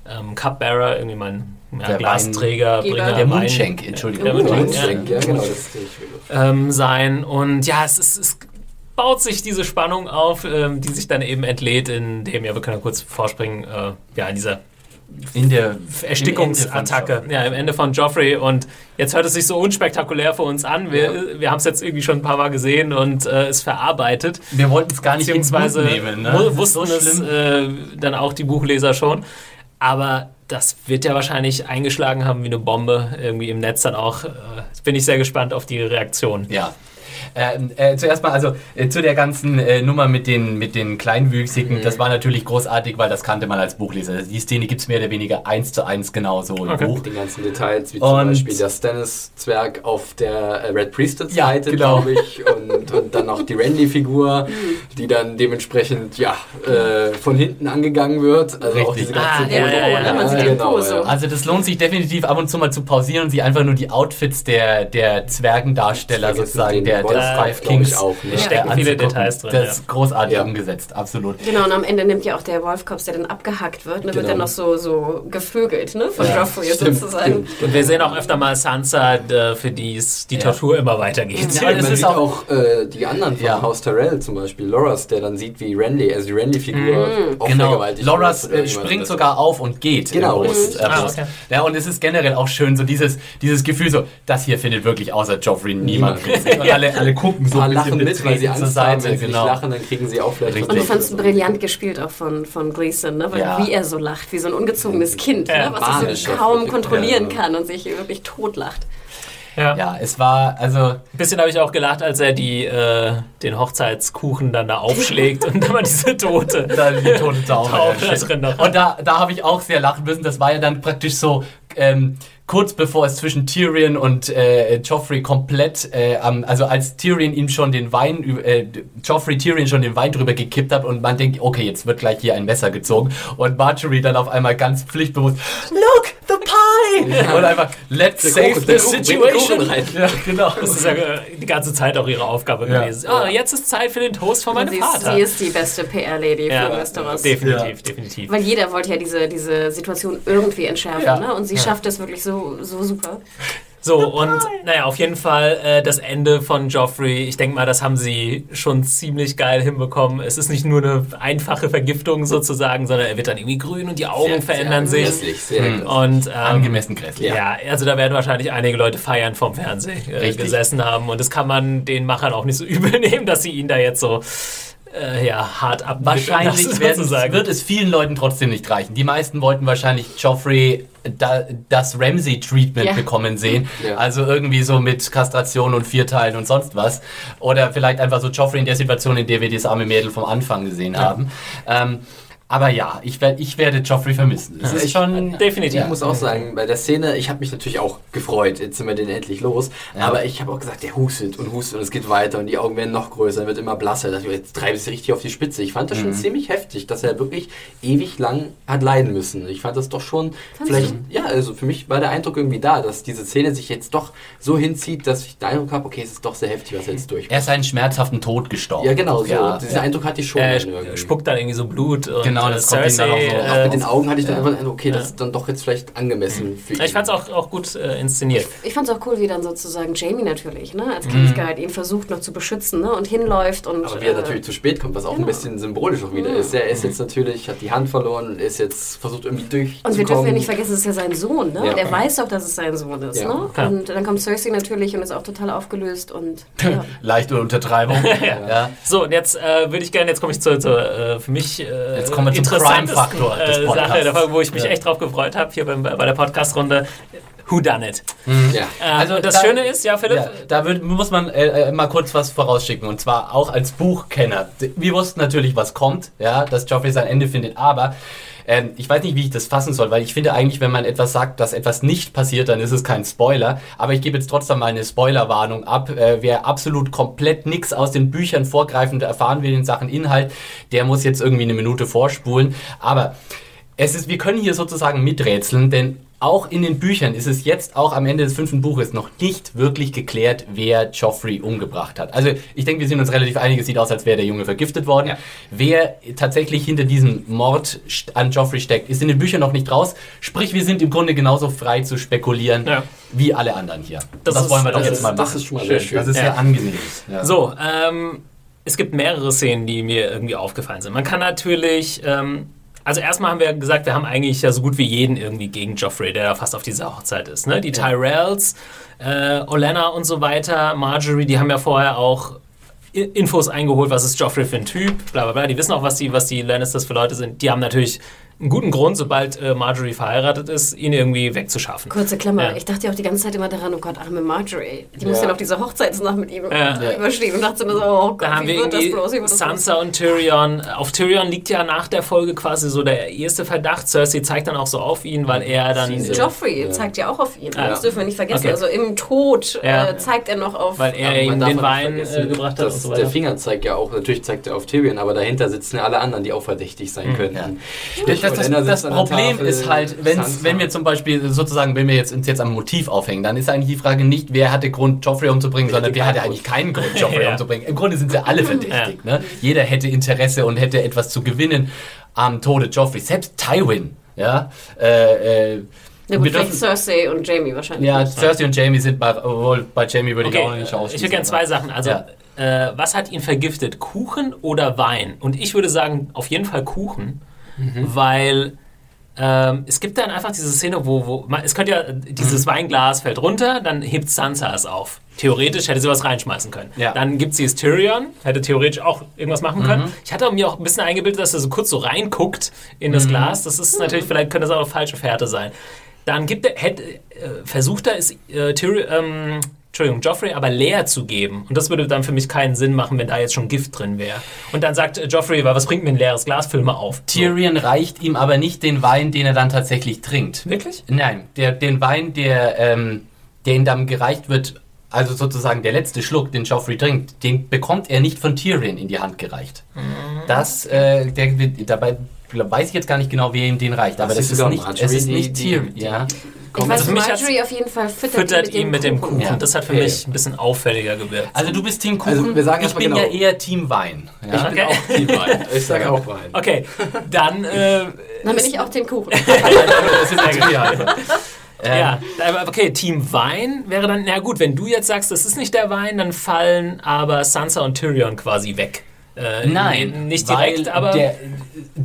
ähm, Cupbearer, irgendwie mein ja, Der Glasträger, Wein- Bringer, Der Mundschenk, Entschuldigung. Der Mundschenk, ja ja, genau, das sehe ich wieder. ähm, sein. Und ja, es, ist, es baut sich diese Spannung auf, ähm, die sich dann eben entlädt, indem, ja, wir können ja kurz vorspringen, äh, ja, in dieser In der Erstickungsattacke, ja, im Ende von Joffrey. Und jetzt hört es sich so unspektakulär für uns an. Wir, wir haben es jetzt irgendwie schon ein paar Mal gesehen und äh, es verarbeitet. Wir wollten es gar nicht Beziehungsweise nehmen. Ne? wussten so es äh, dann auch die Buchleser schon. Aber das wird ja wahrscheinlich eingeschlagen haben wie eine Bombe irgendwie im Netz dann auch. Äh, bin ich sehr gespannt auf die Reaktion. Ja. Ähm, äh, zuerst mal, also äh, zu der ganzen äh, Nummer mit den, mit den Kleinwüchsigen, das war natürlich großartig, weil das kannte man als Buchleser. Die Szene gibt es mehr oder weniger eins zu eins genauso im Okay. Buch. Die ganzen Details, wie Und- zum Beispiel der Stannis-Zwerg auf der äh, Red Ja, Priestess-Seite, genau. glaube ich. Und, und dann noch die Randy-Figur, die dann dementsprechend ja, äh, von hinten angegangen wird. Also auch Richtig. diese ganze Ah, ja, ja, ja, ja, den. Also das lohnt sich definitiv ab und zu mal zu pausieren und sich einfach nur die Outfits der, der Zwergendarsteller sozusagen, den der, der Glaub ich, Kings auch, ne? äh, stecken viele anzugucken. Details drin, Das ja. ist großartig Ja. umgesetzt, absolut. Genau, und am Ende nimmt ja auch der Wolfkopf, der dann abgehackt wird, ne, wird Genau. dann noch so, so gevögelt, ne, von Ja, Joffrey Stimmt, sozusagen. stimmt. Und wir sehen auch öfter mal Sansa, äh, für die es die Ja. Tortur immer weitergeht. Ja, Ja, es man ist sieht auch- auch, äh, die anderen von Ja. Haus Tyrell zum Beispiel, Loras, der dann sieht, wie Randy, also die Randy-Figur auch Genau, vergewaltigt Loras wird äh, springt sogar auf und geht. Genau. Äh, Brust, äh, Ah, Brust. okay. Ja, und es ist generell auch schön, so dieses, dieses Gefühl, so, das hier findet wirklich außer Joffrey niemand. Und alle, alle gucken so Ein bisschen lachen mit, weil sie Angst haben, Seite. wenn sie Genau. nicht lachen, dann kriegen sie auch vielleicht Richtig. Und du was fandst mit. brillant gespielt auch von, von Gleason, ne? Weil Ja. wie er so lacht, wie so ein ungezogenes Kind, Ja, ne? was manisch so kaum kontrollieren Ja. kann und sich wirklich totlacht. Ja. Ja, es war, also, Ein bisschen habe ich auch gelacht, als er die, äh, den Hochzeitskuchen dann da aufschlägt und immer diese Tote. da die tote da shit. drin noch. Und da, da habe ich auch sehr lachen müssen. Das war ja dann praktisch so ähm, kurz bevor es zwischen Tyrion und äh, Joffrey komplett, äh, also als Tyrion ihm schon den Wein, äh, Joffrey Tyrion schon den Wein drüber gekippt hat und man denkt, okay, jetzt wird gleich hier ein Messer gezogen und Marjorie dann auf einmal ganz pflichtbewusst, look, pie! Und einfach, let's Der save Kuchen- den situation. Ja, genau. Das ist ja äh, die ganze Zeit auch ihre Aufgabe Ja. gewesen. Ah, jetzt ist Zeit für den Toast von meinem sie, ist, Vater. sie ist die beste PR-Lady ja, für Westeros. definitiv, definitiv. Weil jeder wollte ja diese, diese Situation irgendwie entschärfen, Ja. ne? Und sie Ja. schafft es wirklich so, so super. So, und naja, auf jeden Fall äh, das Ende von Joffrey. Ich denke mal, das haben sie schon ziemlich geil hinbekommen. Es ist nicht nur eine einfache Vergiftung sozusagen, sondern er wird dann irgendwie grün und die Augen verändern sich. Grässlich, sehr Mhm. grässlich. Und ähm, Angemessen grässlich. Ja. also da werden wahrscheinlich einige Leute feiern vom Fernsehen äh, gesessen haben. Und das kann man den Machern auch nicht so übel nehmen, dass sie ihn da jetzt so äh, ja, hart ab Wahrscheinlich werden, wird es vielen Leuten trotzdem nicht reichen. Die meisten wollten wahrscheinlich Joffrey da, das Ramsey-Treatment Ja. bekommen sehen. Ja. Also irgendwie so mit Kastration und Vierteilen und sonst was. Oder vielleicht einfach so Joffrey in der Situation, in der wir das arme Mädel vom Anfang gesehen haben. Ähm, aber ja, ich, werd, ich werde Joffrey vermissen. Es ist schon... Definitiv. Ich muss auch sagen, bei der Szene, ich habe mich natürlich auch gefreut, jetzt sind wir den endlich los. Aber ich habe auch gesagt, der hustet und hustet und es geht weiter und die Augen werden noch größer, wird immer blasser. Da dachte ich, jetzt treibe ich es richtig auf die Spitze. Ich fand das schon ziemlich heftig, dass er wirklich ewig lang hat leiden müssen. Ich fand das doch schon vielleicht, ja, also für mich war der Eindruck irgendwie da, dass diese Szene sich jetzt doch so hinzieht, dass ich den Eindruck habe, okay, es ist doch sehr heftig, was er jetzt durch. Er ist einen schmerzhaften Tod gestorben. Ja, genau, so. Ja, Diesen ja. Eindruck hatte ich schon. Er spuckt dann irgendwie so Blut. Und, Genau, äh, das kommt ihm dann auch so Auch mit den Augen hatte ich dann einfach den Eindruck, okay, das ist dann doch jetzt vielleicht angemessen für ihn. ich fand es auch, auch gut äh, inszeniert. Ich fand es auch cool, wie dann sozusagen Jamie natürlich, ne, als Kingsguide ihn versucht noch zu beschützen, ne, und hinläuft und. Aber wie er äh, natürlich zu spät kommt, was auch ein genau. bisschen symbolisch auch wieder ist. Er ist jetzt natürlich, hat die Hand verloren und ist jetzt versucht irgendwie durchzukommen. Und wir dürfen ja nicht vergessen, es ist ja sein Sohn, ne? Ja. Und er weiß doch, dass es sein Sohn ist, Ja, ne? klar. Und dann kommt Cersei natürlich und ist auch total aufgelöst und ja. Leichte Untertreibung. ja. So, und jetzt äh, würde ich gerne, jetzt komme ich zur, zur äh, für mich äh, Jetzt kommen interessantesten, Crime-Faktor äh. Sache, wo ich mich Ja. echt drauf gefreut habe, hier beim, bei der Podcast-Runde. Who done it? Ja. Äh, Also das da- Schöne ist, ja, Philipp, Ja, da wird, muss man äh, äh, mal kurz was vorausschicken und zwar auch als Buchkenner. Wir wussten natürlich, was kommt, ja, dass Joffrey sein Ende findet, aber ähm, ich weiß nicht, wie ich das fassen soll, weil ich finde eigentlich, wenn man etwas sagt, dass etwas nicht passiert, dann ist es kein Spoiler. Aber ich gebe jetzt trotzdem mal eine Spoilerwarnung ab. Äh, wer absolut komplett nichts aus den Büchern vorgreifend erfahren will in Sachen Inhalt, der muss jetzt irgendwie eine Minute vorspulen. Aber es ist, wir können hier sozusagen miträtseln, denn auch in den Büchern ist es jetzt auch am Ende des fünften Buches noch nicht wirklich geklärt, wer Joffrey umgebracht hat. Also ich denke, wir sind uns relativ einig, es sieht aus, als wäre der Junge vergiftet worden. Ja. Wer tatsächlich hinter diesem Mord an Joffrey steckt, ist in den Büchern noch nicht raus. Sprich, wir sind im Grunde genauso frei zu spekulieren Ja. wie alle anderen hier. Das Das, ist- wollen wir doch jetzt ist- mal machen. das ist schon mal sehr schön. Das ist Ja. sehr angenehm. Ja. So, ähm, es gibt mehrere Szenen, die mir irgendwie aufgefallen sind. Man kann natürlich, ähm, also erstmal haben wir gesagt, wir haben eigentlich ja so gut wie jeden irgendwie gegen Joffrey, der da fast auf dieser Hochzeit ist. Ne? Die Tyrells, äh, Olenna und so weiter, Marjorie, die haben ja vorher auch Infos eingeholt, was ist Joffrey für ein Typ, bla bla bla. Die wissen auch, was die, was die Lannisters für Leute sind. Die haben natürlich einen guten Grund, sobald äh, Marjorie verheiratet ist, ihn irgendwie wegzuschaffen. Kurze Klammer. Ja. Ich dachte ja auch die ganze Zeit immer daran, oh Gott, arme Marjorie. Die Ja. muss ja noch diese Hochzeitsnacht mit ihm Ja. überstehen. Und dachte immer so, oh Gott, Da haben wie wir wird das irgendwie bloß? Wie wird das bloß? Sansa und Tyrion. Auf Tyrion liegt ja nach der Folge quasi so der erste Verdacht. Cersei zeigt dann auch so auf ihn, weil er dann. Sie- äh, Joffrey zeigt ja auch auf ihn. Ja. Das dürfen wir nicht vergessen. Okay. Also im Tod Ja. äh, zeigt er noch auf. weil er ihm den Wein äh, gebracht hat und so Der weiter. Finger zeigt ja auch, natürlich zeigt er auf Tyrion, aber dahinter sitzen ja alle anderen, die auch verdächtig sein könnten. Ja. Sprich, Das, das, das Problem Tafel, ist halt, wenn's, wenn wir zum Beispiel sozusagen, wenn wir jetzt, uns jetzt am Motiv aufhängen, dann ist eigentlich die Frage nicht, wer hatte Grund, Joffrey umzubringen, sondern hätte wer hatte eigentlich keinen Grund, Joffrey Ja. umzubringen. Im Grunde sind sie alle verdächtig. Ne? Jeder hätte Interesse und hätte etwas zu gewinnen am Tode Joffreys. Selbst Tywin. Ja, äh, äh, ja, gut, wir vielleicht dürfen, Cersei und Jamie wahrscheinlich. ja. Cersei und Jamie sind bei, obwohl bei Jamie würde ich Okay, auch nicht äh, ausschließen. ich würde gerne zwei Sachen. Also, Ja. äh, was hat ihn vergiftet? Kuchen oder Wein? Und ich würde sagen, auf jeden Fall Kuchen, Mhm. weil ähm, es gibt dann einfach diese Szene, wo, wo man, es könnte ja, dieses Mhm. Weinglas fällt runter, dann hebt Sansa es auf. Theoretisch hätte sie was reinschmeißen können. Ja. Dann gibt sie es Tyrion, hätte theoretisch auch irgendwas machen können. Mhm. Ich hatte mir auch ein bisschen eingebildet, dass er so kurz so reinguckt in das Glas. Das ist natürlich, vielleicht könnte das auch eine falsche Fährte sein. Dann gibt er, hätte, äh, versucht er es, äh, Tyrion, ähm, Entschuldigung, Joffrey aber leer zu geben. Und das würde dann für mich keinen Sinn machen, wenn da jetzt schon Gift drin wäre. Und dann sagt äh, Joffrey, was bringt mir ein leeres Glas? Füll mal auf. So. Tyrion reicht ihm aber nicht den Wein, den er dann tatsächlich trinkt. Wirklich? Nein, der, den Wein, der, ähm, der ihm dann gereicht wird, also sozusagen der letzte Schluck, den Joffrey trinkt, den bekommt er nicht von Tyrion in die Hand gereicht. Mhm. Das, äh, der, dabei weiß ich jetzt gar nicht genau, wer ihm den reicht, aber Das das, ist ist nicht, es ist nicht Tyrion, die- ja. Ich weiß, Also Marjorie auf jeden Fall füttert, Füttert die ihn mit dem Kuchen. Ja. Das hat für Okay. mich ein bisschen auffälliger gewirkt. Also du bist Team Kuchen, Also wir sagen ich bin genau. ja eher Team Wein. Ja? Ich bin Okay. auch Team Wein. Ich sage auch Wein. Okay, dann. Äh, Dann bin ich auch den Kuchen. das ist. Ähm, Ja, aber okay, Team Wein wäre dann, na gut, wenn du jetzt sagst, das ist nicht der Wein, dann fallen aber Sansa und Tyrion quasi weg. Äh, Nein, Nicht direkt, weil aber. Der,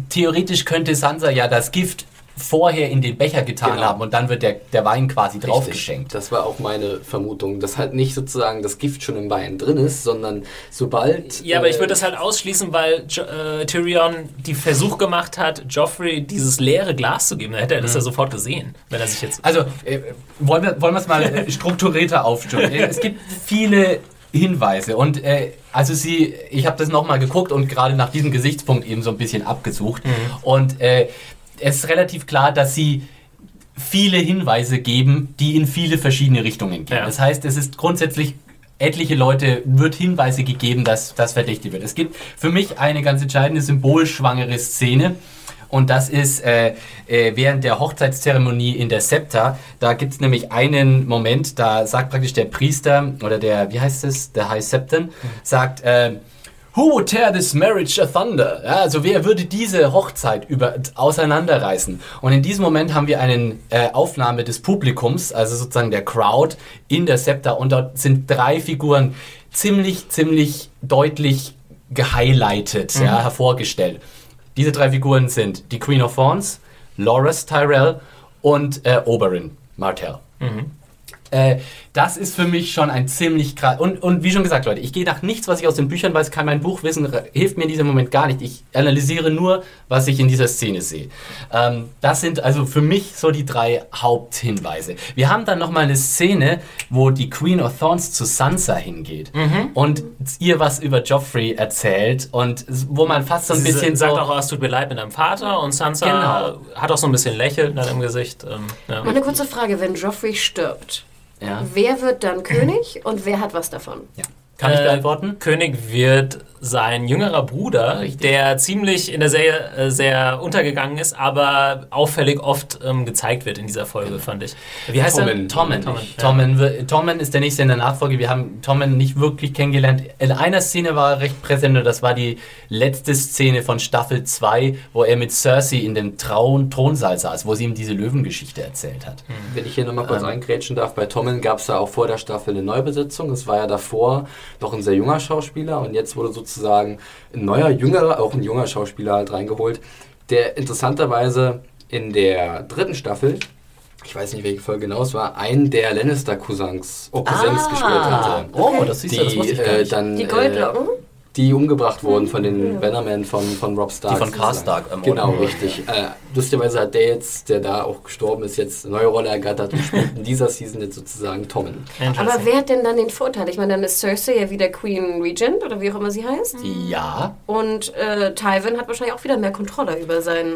theoretisch könnte Sansa ja das Gift vorher in den Becher getan Genau. haben und dann wird der, der Wein quasi Richtig. draufgeschenkt. Das war auch meine Vermutung, dass halt nicht sozusagen das Gift schon im Wein drin ist, sondern sobald. ja, aber ich äh, würde das halt ausschließen, weil jo äh, Tyrion die Versuch gemacht hat, Joffrey dieses leere Glas zu geben. Dann hätte er das ja sofort gesehen, wenn er sich jetzt. Also, äh, wollen wir wollen wir es mal äh, strukturierter aufstimmen. Äh, es gibt viele Hinweise und äh, also sie, ich habe das nochmal geguckt und gerade nach diesem Gesichtspunkt eben so ein bisschen abgesucht und äh, es ist relativ klar, dass sie viele Hinweise geben, die in viele verschiedene Richtungen gehen. Ja. Das heißt, es ist grundsätzlich etliche Leute wird Hinweise gegeben, dass das verdächtig wird. Es gibt für mich eine ganz entscheidende symbolschwangere Szene. Und das ist äh, äh, während der Hochzeitszeremonie in der Septa. Da gibt es nämlich einen Moment, da sagt praktisch der Priester oder der, wie heißt es, der High Septon, sagt, äh, Who would tear this marriage asunder? Ja, also wer würde diese Hochzeit über, auseinanderreißen? Und in diesem Moment haben wir eine äh, Aufnahme des Publikums, also sozusagen der Crowd in der Septa und dort sind drei Figuren ziemlich, ziemlich deutlich gehighlightet, ja, hervorgestellt. Diese drei Figuren sind die Queen of Thorns, Loras Tyrell und äh, Oberyn Martell. Äh, das ist für mich schon ein ziemlich krass. Und, und wie schon gesagt, Leute, ich gehe nach nichts, was ich aus den Büchern weiß, kann mein Buchwissen re- hilft mir in diesem Moment gar nicht. Ich analysiere nur, was ich in dieser Szene sehe. Ähm, das sind also für mich so die drei Haupthinweise. Wir haben dann nochmal eine Szene, wo die Queen of Thorns zu Sansa hingeht und ihr was über Joffrey erzählt und wo man fast so ein Sie bisschen sagt so. auch, oh, es tut mir leid mit deinem Vater und Sansa Genau. hat auch so ein bisschen Lächeln dann im Gesicht. Ähm, ja. Mal eine kurze Frage, wenn Joffrey stirbt, ja. wer wird dann König und wer hat was davon? Ja. Kann ich Äh, beantworten? König wird sein jüngerer Bruder, der ziemlich in der Serie äh, sehr untergegangen ist, aber auffällig oft ähm, gezeigt wird in dieser Folge, fand ich. Wie heißt Tommen. er? Tommen. Tommen, Tommen, ja. Tommen ist der nächste in der Nachfolge. Wir haben Tommen nicht wirklich kennengelernt. In einer Szene war er recht präsent und das war die letzte Szene von Staffel 2, wo er mit Cersei in dem Traun Thronsaal saß, wo sie ihm diese Löwengeschichte erzählt hat. Wenn ich hier nochmal kurz Ähm. eingrätschen darf, bei Tommen gab es ja auch vor der Staffel eine Neubesetzung. Es war ja davor noch ein sehr junger Schauspieler und jetzt wurde sozusagen ein neuer, jüngerer, auch ein junger Schauspieler halt reingeholt, der interessanterweise in der dritten Staffel, ich weiß nicht welche Folge genau es war, einen der Lannister-Cousins, oh, Cousins gespielt hatte. Oh, das siehst du, das Die, wusste ich gar äh, nicht. dann, Die äh, Goldlocken? Die umgebracht wurden von den Bannermen von, von Rob Stark. Die von sozusagen. Karstark ermordet Genau, wurden. richtig. Äh, lustigerweise hat der jetzt, der da auch gestorben ist, jetzt eine neue Rolle ergattert und spielt in dieser Season jetzt sozusagen Tommen. Aber wer hat denn dann den Vorteil? Ich meine, dann ist Cersei ja wieder Queen Regent oder wie auch immer sie heißt. Ja. Und äh, Tywin hat wahrscheinlich auch wieder mehr Kontrolle über sein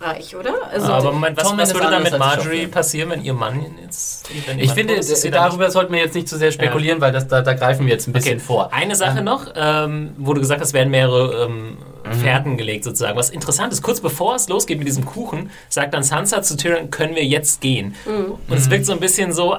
Reich, oder? Also, Aber Moment, was, was würde dann mit Marjorie passieren, wenn ihr Mann jetzt... Wenn Ich finde, ist, dann darüber sollten wir jetzt nicht zu sehr spekulieren, weil das, da, da greifen wir jetzt ein bisschen Okay. vor. Eine Sache noch, ähm, wo du gesagt hast, werden mehrere ähm, Fährten gelegt sozusagen. Was interessant ist, kurz bevor es losgeht mit diesem Kuchen, sagt dann Sansa zu Tyrion, können wir jetzt gehen. Und es wirkt so ein bisschen so,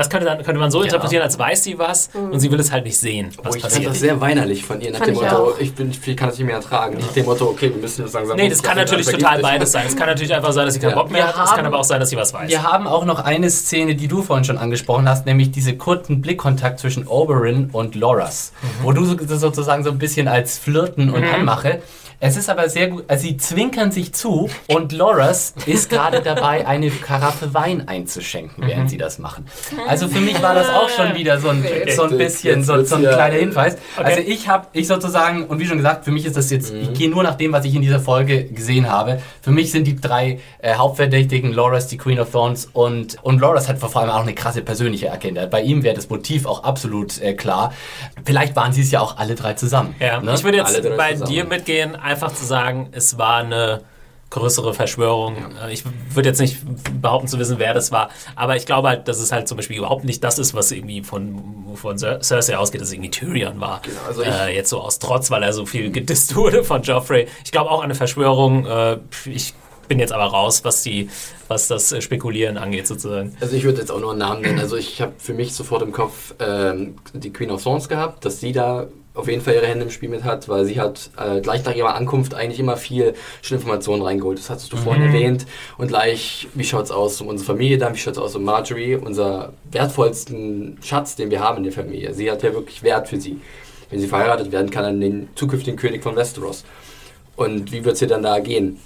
das könnte, dann, könnte man so interpretieren, als weiß sie was und sie will es halt nicht sehen, was Oh, ich fand passiert. das sehr weinerlich von ihr, nach Fand dem ich Motto, auch. ich, bin, ich kann das nicht mehr ertragen. Nicht dem Motto, okay, wir müssen jetzt langsam... Nee, das kann natürlich total beides sein. Es kann natürlich einfach sein, dass sie keinen Ja. Bock mehr Wir hat, es kann haben- aber auch sein, dass sie was weiß. Wir haben auch noch eine Szene, die du vorhin schon angesprochen hast, nämlich diese kurzen Blickkontakt zwischen Oberyn und Loras, wo du so, sozusagen so ein bisschen als Flirten und Anmache Es ist aber sehr gut, also sie zwinkern sich zu und Loras ist gerade dabei, eine Karaffe Wein einzuschenken, während sie das machen. Also für mich war das auch schon wieder so ein, so ein bisschen so, so ein kleiner Hinweis. Also ich habe, ich sozusagen, und wie schon gesagt, für mich ist das jetzt, ich gehe nur nach dem, was ich in dieser Folge gesehen habe. Für mich sind die drei äh, Hauptverdächtigen, Loras, die Queen of Thorns und, und Loras hat vor allem auch eine krasse persönliche Agenda. Bei ihm wäre das Motiv auch absolut äh, klar. Vielleicht waren sie es ja auch alle drei zusammen. Ja, ne? ich würde jetzt bei zusammen. dir mitgehen, einfach zu sagen, es war eine größere Verschwörung. Äh, Ich würde jetzt nicht behaupten zu wissen, wer das war, aber ich glaube halt, dass es halt zum Beispiel überhaupt nicht das ist, was irgendwie von, von Cer- Cersei ausgeht, dass es irgendwie Tyrion war. Genau, also äh, jetzt so aus Trotz, weil er so viel gedisst wurde von Joffrey. Ich glaube auch an eine Verschwörung. Äh, ich bin jetzt aber raus, was die, was das äh, Spekulieren angeht sozusagen. Also ich würde jetzt auch nur einen Namen nennen. Also ich habe für mich sofort im Kopf ähm, die Queen of Thorns gehabt, dass sie da auf jeden Fall ihre Hände im Spiel mit hat, weil sie hat äh, gleich nach ihrer Ankunft eigentlich immer viel schon Informationen reingeholt. Das hattest du vorhin erwähnt. Und gleich, wie schaut's aus um unsere Familie dann, wie schaut's aus um Marjorie, unser wertvollsten Schatz, den wir haben in der Familie. Sie hat ja wirklich Wert für sie. Wenn sie verheiratet werden kann, an den zukünftigen König von Westeros. Und wie wird es ihr dann da gehen?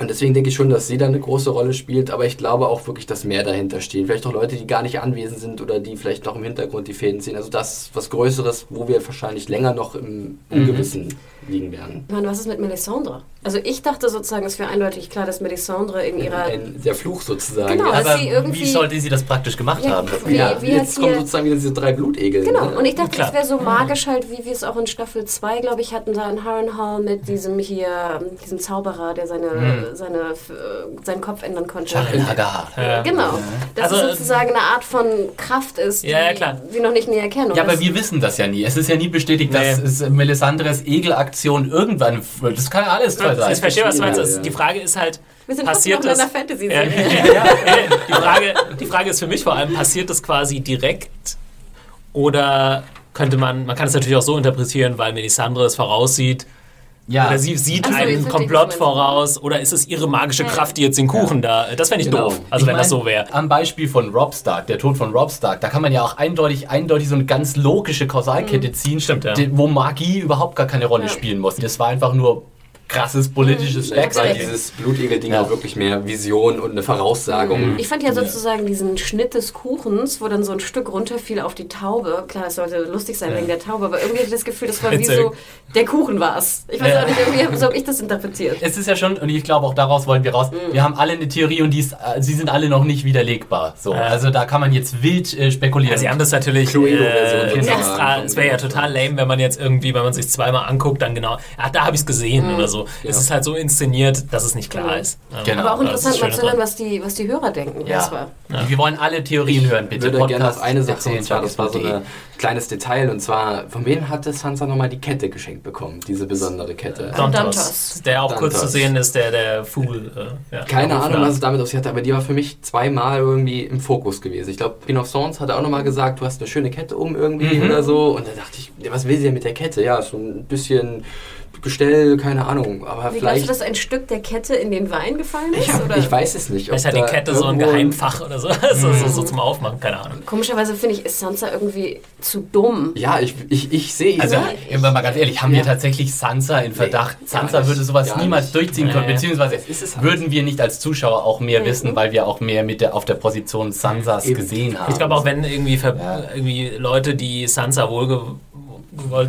Und deswegen denke ich schon, dass sie da eine große Rolle spielt, aber ich glaube auch wirklich, dass mehr dahinter stehen. Vielleicht auch Leute, die gar nicht anwesend sind oder die vielleicht noch im Hintergrund die Fäden ziehen. Also das was Größeres, wo wir wahrscheinlich länger noch im Ungewissen liegen werden. Meine, was ist mit Melisandre? Also ich dachte sozusagen, es wäre eindeutig klar, dass Melisandre in ihrer... Ein, der Fluch sozusagen. Genau, dass Aber sie irgendwie- wie sollte sie das praktisch gemacht Ja, haben? wie- ja, wie jetzt kommen sozusagen wieder diese drei Blutegel. Genau, ne? und ich dachte, es wäre so magisch halt, wie wir es auch in Staffel 2, glaube ich, hatten, da in Harrenhal mit diesem hier, diesem Zauberer, der seine, Hm. seine, äh, seinen Kopf ändern konnte. Hagar. Ja. Genau, dass Also, es sozusagen eine Art von Kraft ist, die Ja, wir noch nicht näher kennen. Ja, aber wir wissen das ja nie. Es ist ja nie bestätigt, dass Nee. es Melisandres Egelaktion irgendwann. Das kann ja alles toll sein. Ich verstehe, was du meinst. Ja, Also ja. Die Frage ist halt, wir sind passiert das? in einer Fantasy-Serie. ja, ja, die, Frage, die Frage ist für mich vor allem, passiert das quasi direkt oder könnte man, man kann es natürlich auch so interpretieren, weil Melisandre es voraussieht Ja. oder sie sieht so, einen Komplott voraus oder ist es ihre magische Ja, ja. Kraft, die jetzt den Kuchen da, das fände ich Genau. doof, also Ich wenn das mein, so wäre. Am Beispiel von Rob Stark, der Tod von Rob Stark, da kann man ja auch eindeutig, eindeutig so eine ganz logische Kausalkette ziehen, Stimmt, ja. wo Magie überhaupt gar keine Rolle Ja. spielen muss. Das war einfach nur krasses politisches Vielleicht war Backstabbing. dieses Blutegel-Ding Ja. auch wirklich mehr Vision und eine Voraussagung. Ich fand ja sozusagen diesen Schnitt des Kuchens, wo dann so ein Stück runterfiel auf die Taube. Klar, es sollte lustig sein wegen der Taube, aber irgendwie hatte ich das Gefühl, das war wie so, der Kuchen war es. Ich weiß Ja. auch nicht, irgendwie so habe ich das interpretiert. Es ist ja schon, und ich glaube auch daraus wollen wir raus, wir haben alle eine Theorie und die ist, äh, sie sind alle noch nicht widerlegbar. So, Ja. Also da kann man jetzt wild äh, spekulieren. Ja, sie haben das natürlich äh, es wäre ja total lame, wenn man jetzt irgendwie, wenn man sich zweimal anguckt, dann genau, ach, da habe ich es gesehen Mhm. oder so. Es ist halt so inszeniert, dass es nicht klar Genau. ist. Genau. Aber auch das ist interessant das mal zu hören, was die, was die Hörer denken. ja. es war. Wir wollen alle Theorien hören, Ich bitte. würde gerne Podcast auf eine Sache, erzählen, und zwar, das war so ein kleines Detail, und zwar, von wem hatte Sansa nochmal die Kette geschenkt bekommen, diese besondere Kette? Dantos, Dantos. der auch kurz zu Dantos. sehen ist, der der Fool. Äh, ja, Keine Ahnung, was es damit auf sich hatte, aber die war für mich zweimal irgendwie im Fokus gewesen. Ich glaube, Queen of Thorns hat auch nochmal gesagt, du hast eine schöne Kette um irgendwie Mhm. oder so. Und da dachte ich, was will sie denn mit der Kette? Ja, so ein bisschen Gestell, keine Ahnung. Aber Wie glaubst vielleicht. du, dass ein Stück der Kette in den Wein gefallen ist? ich, hab, oder? ich weiß es nicht. Vielleicht hat die Kette so ein Geheimfach oder so, so, so, so zum Aufmachen, keine Ahnung. Komischerweise finde ich, ist Sansa irgendwie zu dumm. Ja, ich, ich, ich sehe Also, ja, immer mal ganz ehrlich, haben Ja. wir tatsächlich Sansa in Verdacht? Nee, Sansa würde sowas niemals nicht. durchziehen können, Nee. beziehungsweise ist es halt. würden wir nicht als Zuschauer auch mehr Mhm. wissen, weil wir auch mehr mit der, auf der Position Sansas Eben. gesehen haben. Ich glaube auch, wenn irgendwie, irgendwie Leute, die Sansa wohlgewollt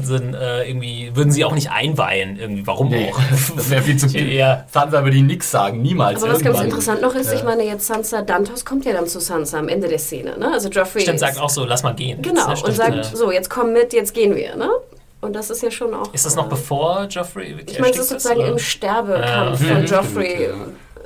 sind, äh, irgendwie, würden sie auch nicht einweihen. Irgendwie, warum Nee, auch? das wäre viel zu viel. Ja. Sansa würde ihm nichts sagen, niemals. Aber was ganz interessant noch ist, Ja. ich meine jetzt Sansa, Dantos kommt ja dann zu Sansa am Ende der Szene, ne? Also Joffrey Stimmt, ist, sagt auch so, lass mal gehen. genau Das und stimmt, sagt so, jetzt komm mit, jetzt gehen wir, ne? Und das ist ja schon auch. Ist das noch äh, bevor Joffrey wirklich Ich meine, es ist sozusagen oder? im Sterbekampf Ja. von. Joffrey.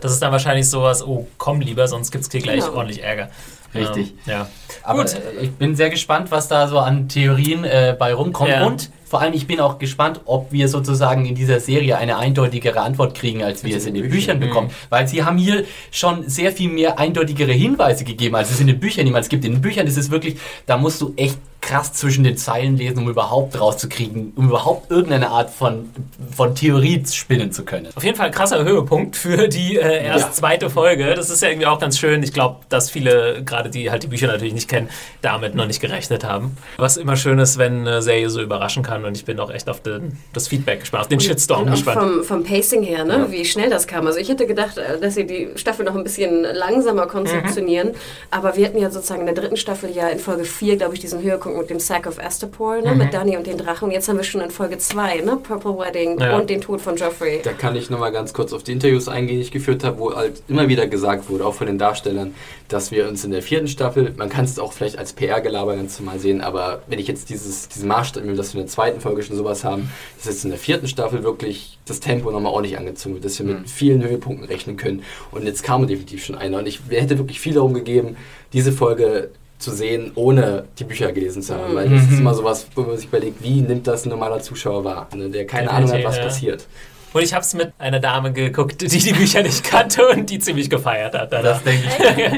Das ist dann wahrscheinlich sowas, oh, komm lieber, sonst gibt es hier gleich Genau. ordentlich Ärger. Richtig. Ähm, ja. Aber Gut. äh, ich bin sehr gespannt, was da so an Theorien äh, bei rumkommt. Ja. Und vor allem, ich bin auch gespannt, ob wir sozusagen in dieser Serie eine eindeutigere Antwort kriegen, als wir es in den Büchern bekommen. Weil sie haben hier schon sehr viel mehr eindeutigere Hinweise gegeben, als es in den Büchern jemals gibt. In den Büchern ist es wirklich, da musst du echt krass zwischen den Zeilen lesen, um überhaupt rauszukriegen, um überhaupt irgendeine Art von, von Theorie spinnen zu können. Auf jeden Fall ein krasser Höhepunkt für die äh, erst Ja. zweite Folge. Das ist ja irgendwie auch ganz schön. Ich glaube, dass viele, gerade die halt die Bücher natürlich nicht kennen, damit noch nicht gerechnet haben. Was immer schön ist, wenn eine Serie so überraschen kann. Und ich bin auch echt auf den, das Feedback gespannt, auf den Shitstorm gespannt. vom, vom Pacing her, ne? wie schnell das kam. Also ich hätte gedacht, äh, dass sie die Staffel noch ein bisschen langsamer konzeptionieren. Aber wir hatten ja sozusagen in der dritten Staffel ja in Folge 4, glaube ich, diesen Höhepunkt mit dem Sack of Astapor, ne? mit Danny und den Drachen. Und jetzt haben wir schon in Folge 2, ne? Purple Wedding Ja. und den Tod von Joffrey. Da kann ich nochmal ganz kurz auf die Interviews eingehen, die ich geführt habe, wo halt immer wieder gesagt wurde, auch von den Darstellern, dass wir uns in der vierten Staffel, man kann es auch vielleicht als PR-Gelaber ganz normal sehen, aber wenn ich jetzt dieses, diesen Maßstab nehme, dass wir in der zweiten Folge schon sowas haben, dass jetzt in der vierten Staffel wirklich das Tempo nochmal ordentlich angezogen wird, dass wir mit vielen Höhepunkten rechnen können. Und jetzt kam definitiv schon einer. Und ich hätte wirklich viel darum gegeben, diese Folge zu sehen, ohne die Bücher gelesen zu haben. Weil das ist immer sowas, wo man sich überlegt, wie nimmt das ein normaler Zuschauer wahr, ne, der keine Ahnung hat, was passiert. Und ich habe es mit einer Dame geguckt, die die Bücher nicht kannte und die ziemlich gefeiert hat. Das danach. denke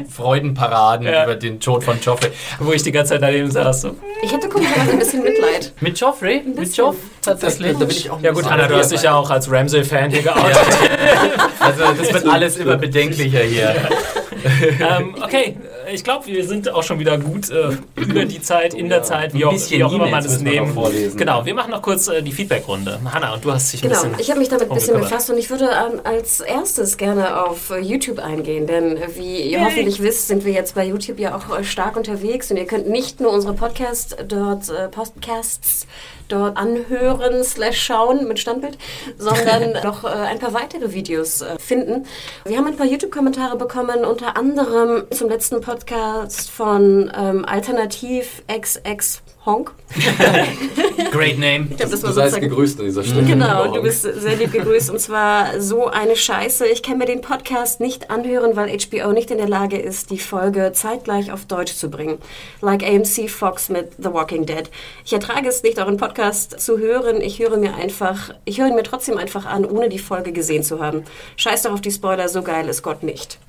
ich. Freudenparaden Ja. über den Tod von Joffrey. Wo ich die ganze Zeit daneben saß. So. Ich hätte komischerweise ein bisschen Mitleid. Mit Joffrey? Mit. Joff? Tatsächlich? Da bin ich auch Ja gut, Anna, du hast dich ja auch als Ramsey-Fan hier geoutet. Also das wird alles immer bedenklicher hier. ähm, okay, ich glaube, wir sind auch schon wieder gut äh, über die Zeit, in der Zeit, wie auch, wie auch immer man es nehmen. Genau, wir machen noch kurz äh, die Feedback-Runde. Hanna, und du hast dich ein Genau, bisschen. ich habe mich damit ein bisschen befasst und ich würde ähm, als erstes gerne auf äh, YouTube eingehen, denn äh, wie ihr hoffentlich wisst, sind wir jetzt bei YouTube ja auch äh, stark unterwegs und ihr könnt nicht nur unsere Podcasts dort, äh, Podcasts dort anhören slash schauen mit Standbild, sondern noch äh, ein paar weitere Videos äh, finden. Wir haben ein paar YouTube-Kommentare bekommen, unter anderem zum letzten Podcast von ähm, Alternativ XX Honk. Great name. Ich glaube, das Du seist gegrüßt an dieser Stelle. Genau, du bist sehr lieb gegrüßt und zwar so eine Scheiße. Ich kann mir den Podcast nicht anhören, weil HBO nicht in der Lage ist, die Folge zeitgleich auf Deutsch zu bringen. Like AMC Fox mit The Walking Dead. Ich ertrage es nicht, euren Podcast zu hören. Ich höre mir einfach, ich höre ihn mir trotzdem einfach an, ohne die Folge gesehen zu haben. Scheiß doch auf die Spoiler, so geil ist Gott nicht.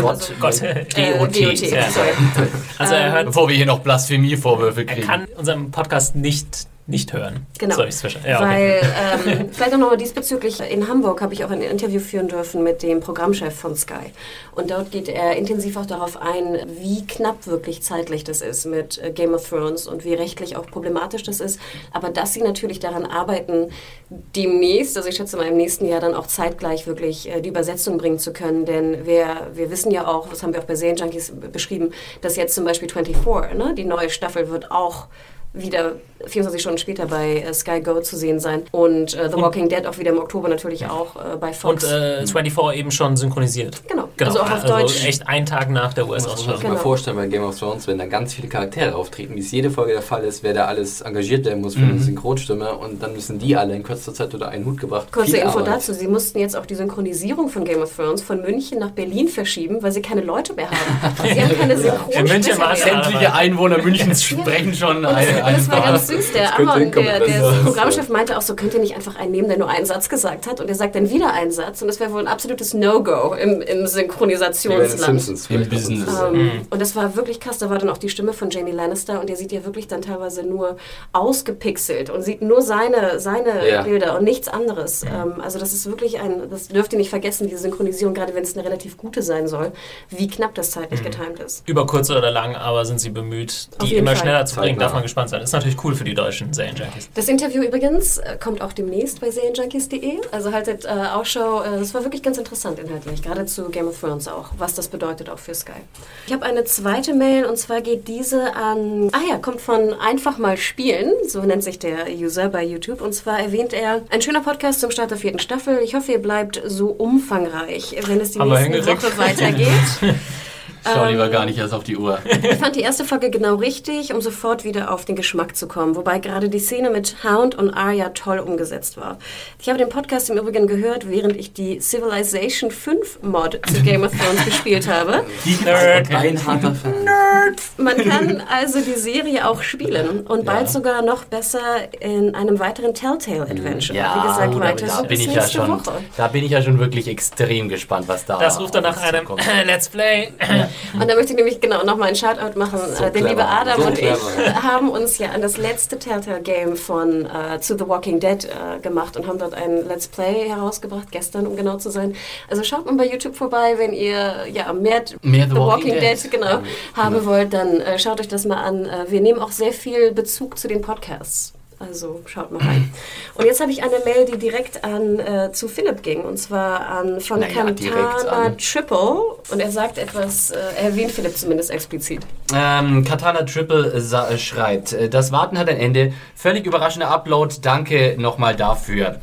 Gott. Gott, Äh, DOT. DOT, Ja. sorry. also er hört, Bevor wir hier noch Blasphemievorwürfe er kriegen. kann unseren Podcast nicht, nicht hören. Genau. So, verstanden. Ja, okay. Weil, ähm, vielleicht auch nochmal diesbezüglich, in Hamburg habe ich auch ein Interview führen dürfen mit dem Programmchef von Sky. Und dort geht er intensiv auch darauf ein, wie knapp wirklich zeitlich das ist mit äh, Game of Thrones und wie rechtlich auch problematisch das ist. Aber dass sie natürlich daran arbeiten, demnächst, also ich schätze mal im nächsten Jahr dann auch zeitgleich wirklich äh, die Übersetzung bringen zu können. Denn wir, wir wissen ja auch, das haben wir auch bei Serienjunkies beschrieben, dass jetzt zum Beispiel 24, ne, die neue Staffel wird auch wieder 24 Stunden später bei äh, Sky Go zu sehen sein. Und äh, The Walking Dead auch wieder im Oktober natürlich auch äh, bei Und Fox. äh, 24 eben schon synchronisiert. genau. Genau, also auch auf Deutsch. echt einen Tag nach der Das muss man sich US-Ausstrahlung. mal Genau. vorstellen bei Game of Thrones, wenn da ganz viele Charaktere auftreten, wie es jede Folge der Fall ist, wer da alles engagiert werden muss für Mhm. eine Synchronstimme und dann müssen die alle in kürzester Zeit unter einen Hut gebracht. Kurze Viel Info Arbeit. dazu. Sie mussten jetzt auch die Synchronisierung von Game of Thrones von München nach Berlin verschieben, weil sie keine Leute mehr haben. Sie haben keine In München war. Sämtliche Einwohner Münchens sprechen schon Und das, eine, und eine das war ganz Sprache. Süß. Der Amon, der, der Programmchef meinte auch so, könnt ihr nicht einfach einen nehmen, der nur einen Satz gesagt hat? Und er sagt dann wieder einen Satz. Und das wäre wohl ein absolutes No-Go im, im Synchronisationsland. Simpsons. Im. Business. Ähm, Und das war wirklich krass. Da war dann auch die Stimme von Jamie Lannister und der sieht ja wirklich dann teilweise nur ausgepixelt und sieht nur seine, seine Ja. Bilder und nichts anderes. Ähm, also das ist wirklich ein, das dürft ihr nicht vergessen, diese Synchronisierung, gerade wenn es eine relativ gute sein soll, wie knapp das zeitlich getimt ist. Über kurz oder lang, aber sind sie bemüht, die immer Fall. schneller zu bringen. Darf man gespannt sein. Ist natürlich cool für die deutschen Serienjunkies. Das Interview übrigens äh, kommt auch demnächst bei serienjunkies.de. Also haltet äh, Ausschau. Äh, Das war wirklich ganz interessant inhaltlich, gerade zu Game of Thrones auch, was das bedeutet auch für Sky. Ich habe eine zweite Mail und zwar geht diese an, ah ja, kommt von Einfach mal spielen, so nennt sich der User bei YouTube. Und zwar erwähnt er, ein schöner Podcast zum Start der vierten Staffel. Ich hoffe, ihr bleibt so umfangreich, wenn es die Haben nächste. Woche weitergeht. Schau Ähm, lieber gar nicht erst auf die Uhr. Ich fand die erste Folge genau richtig, um sofort wieder auf den Geschmack zu kommen. Wobei gerade die Szene mit Hound und Arya toll umgesetzt war. Ich habe den Podcast im Übrigen gehört, während ich die Civilization 5 Mod zu Game of Thrones gespielt habe. Nerd. Ein harter Fan. Man kann also die Serie auch spielen und bald sogar noch besser in einem weiteren Telltale Adventure. Wie gesagt, da, weiter da so bin ich ja schon, Woche. da bin ich ja schon wirklich extrem gespannt, was da Das ruft dann nach einem. Let's Play Und da möchte ich nämlich genau nochmal einen Shoutout machen. So äh, der liebe. Adam So und ich clever. haben uns ja an das letzte Telltale-Game von äh, To The Walking Dead äh, gemacht und haben dort ein Let's Play herausgebracht, gestern um genau zu sein. Also schaut mal bei YouTube vorbei, wenn ihr ja mehr, Mehr The Walking Dead. genau, haben wollt, dann äh, schaut euch das mal an. Äh, wir nehmen auch sehr viel Bezug zu den Podcasts. Also schaut mal rein. Und jetzt habe ich eine Mail, die direkt an äh, zu Philipp ging, und zwar an von Naja, an. Triple. Und er sagt etwas, äh, er erwähnt Philipp zumindest explizit. Ähm, Katana Triple sa- äh, schreibt, äh, das Warten hat ein Ende. Völlig überraschender Upload. Danke nochmal dafür.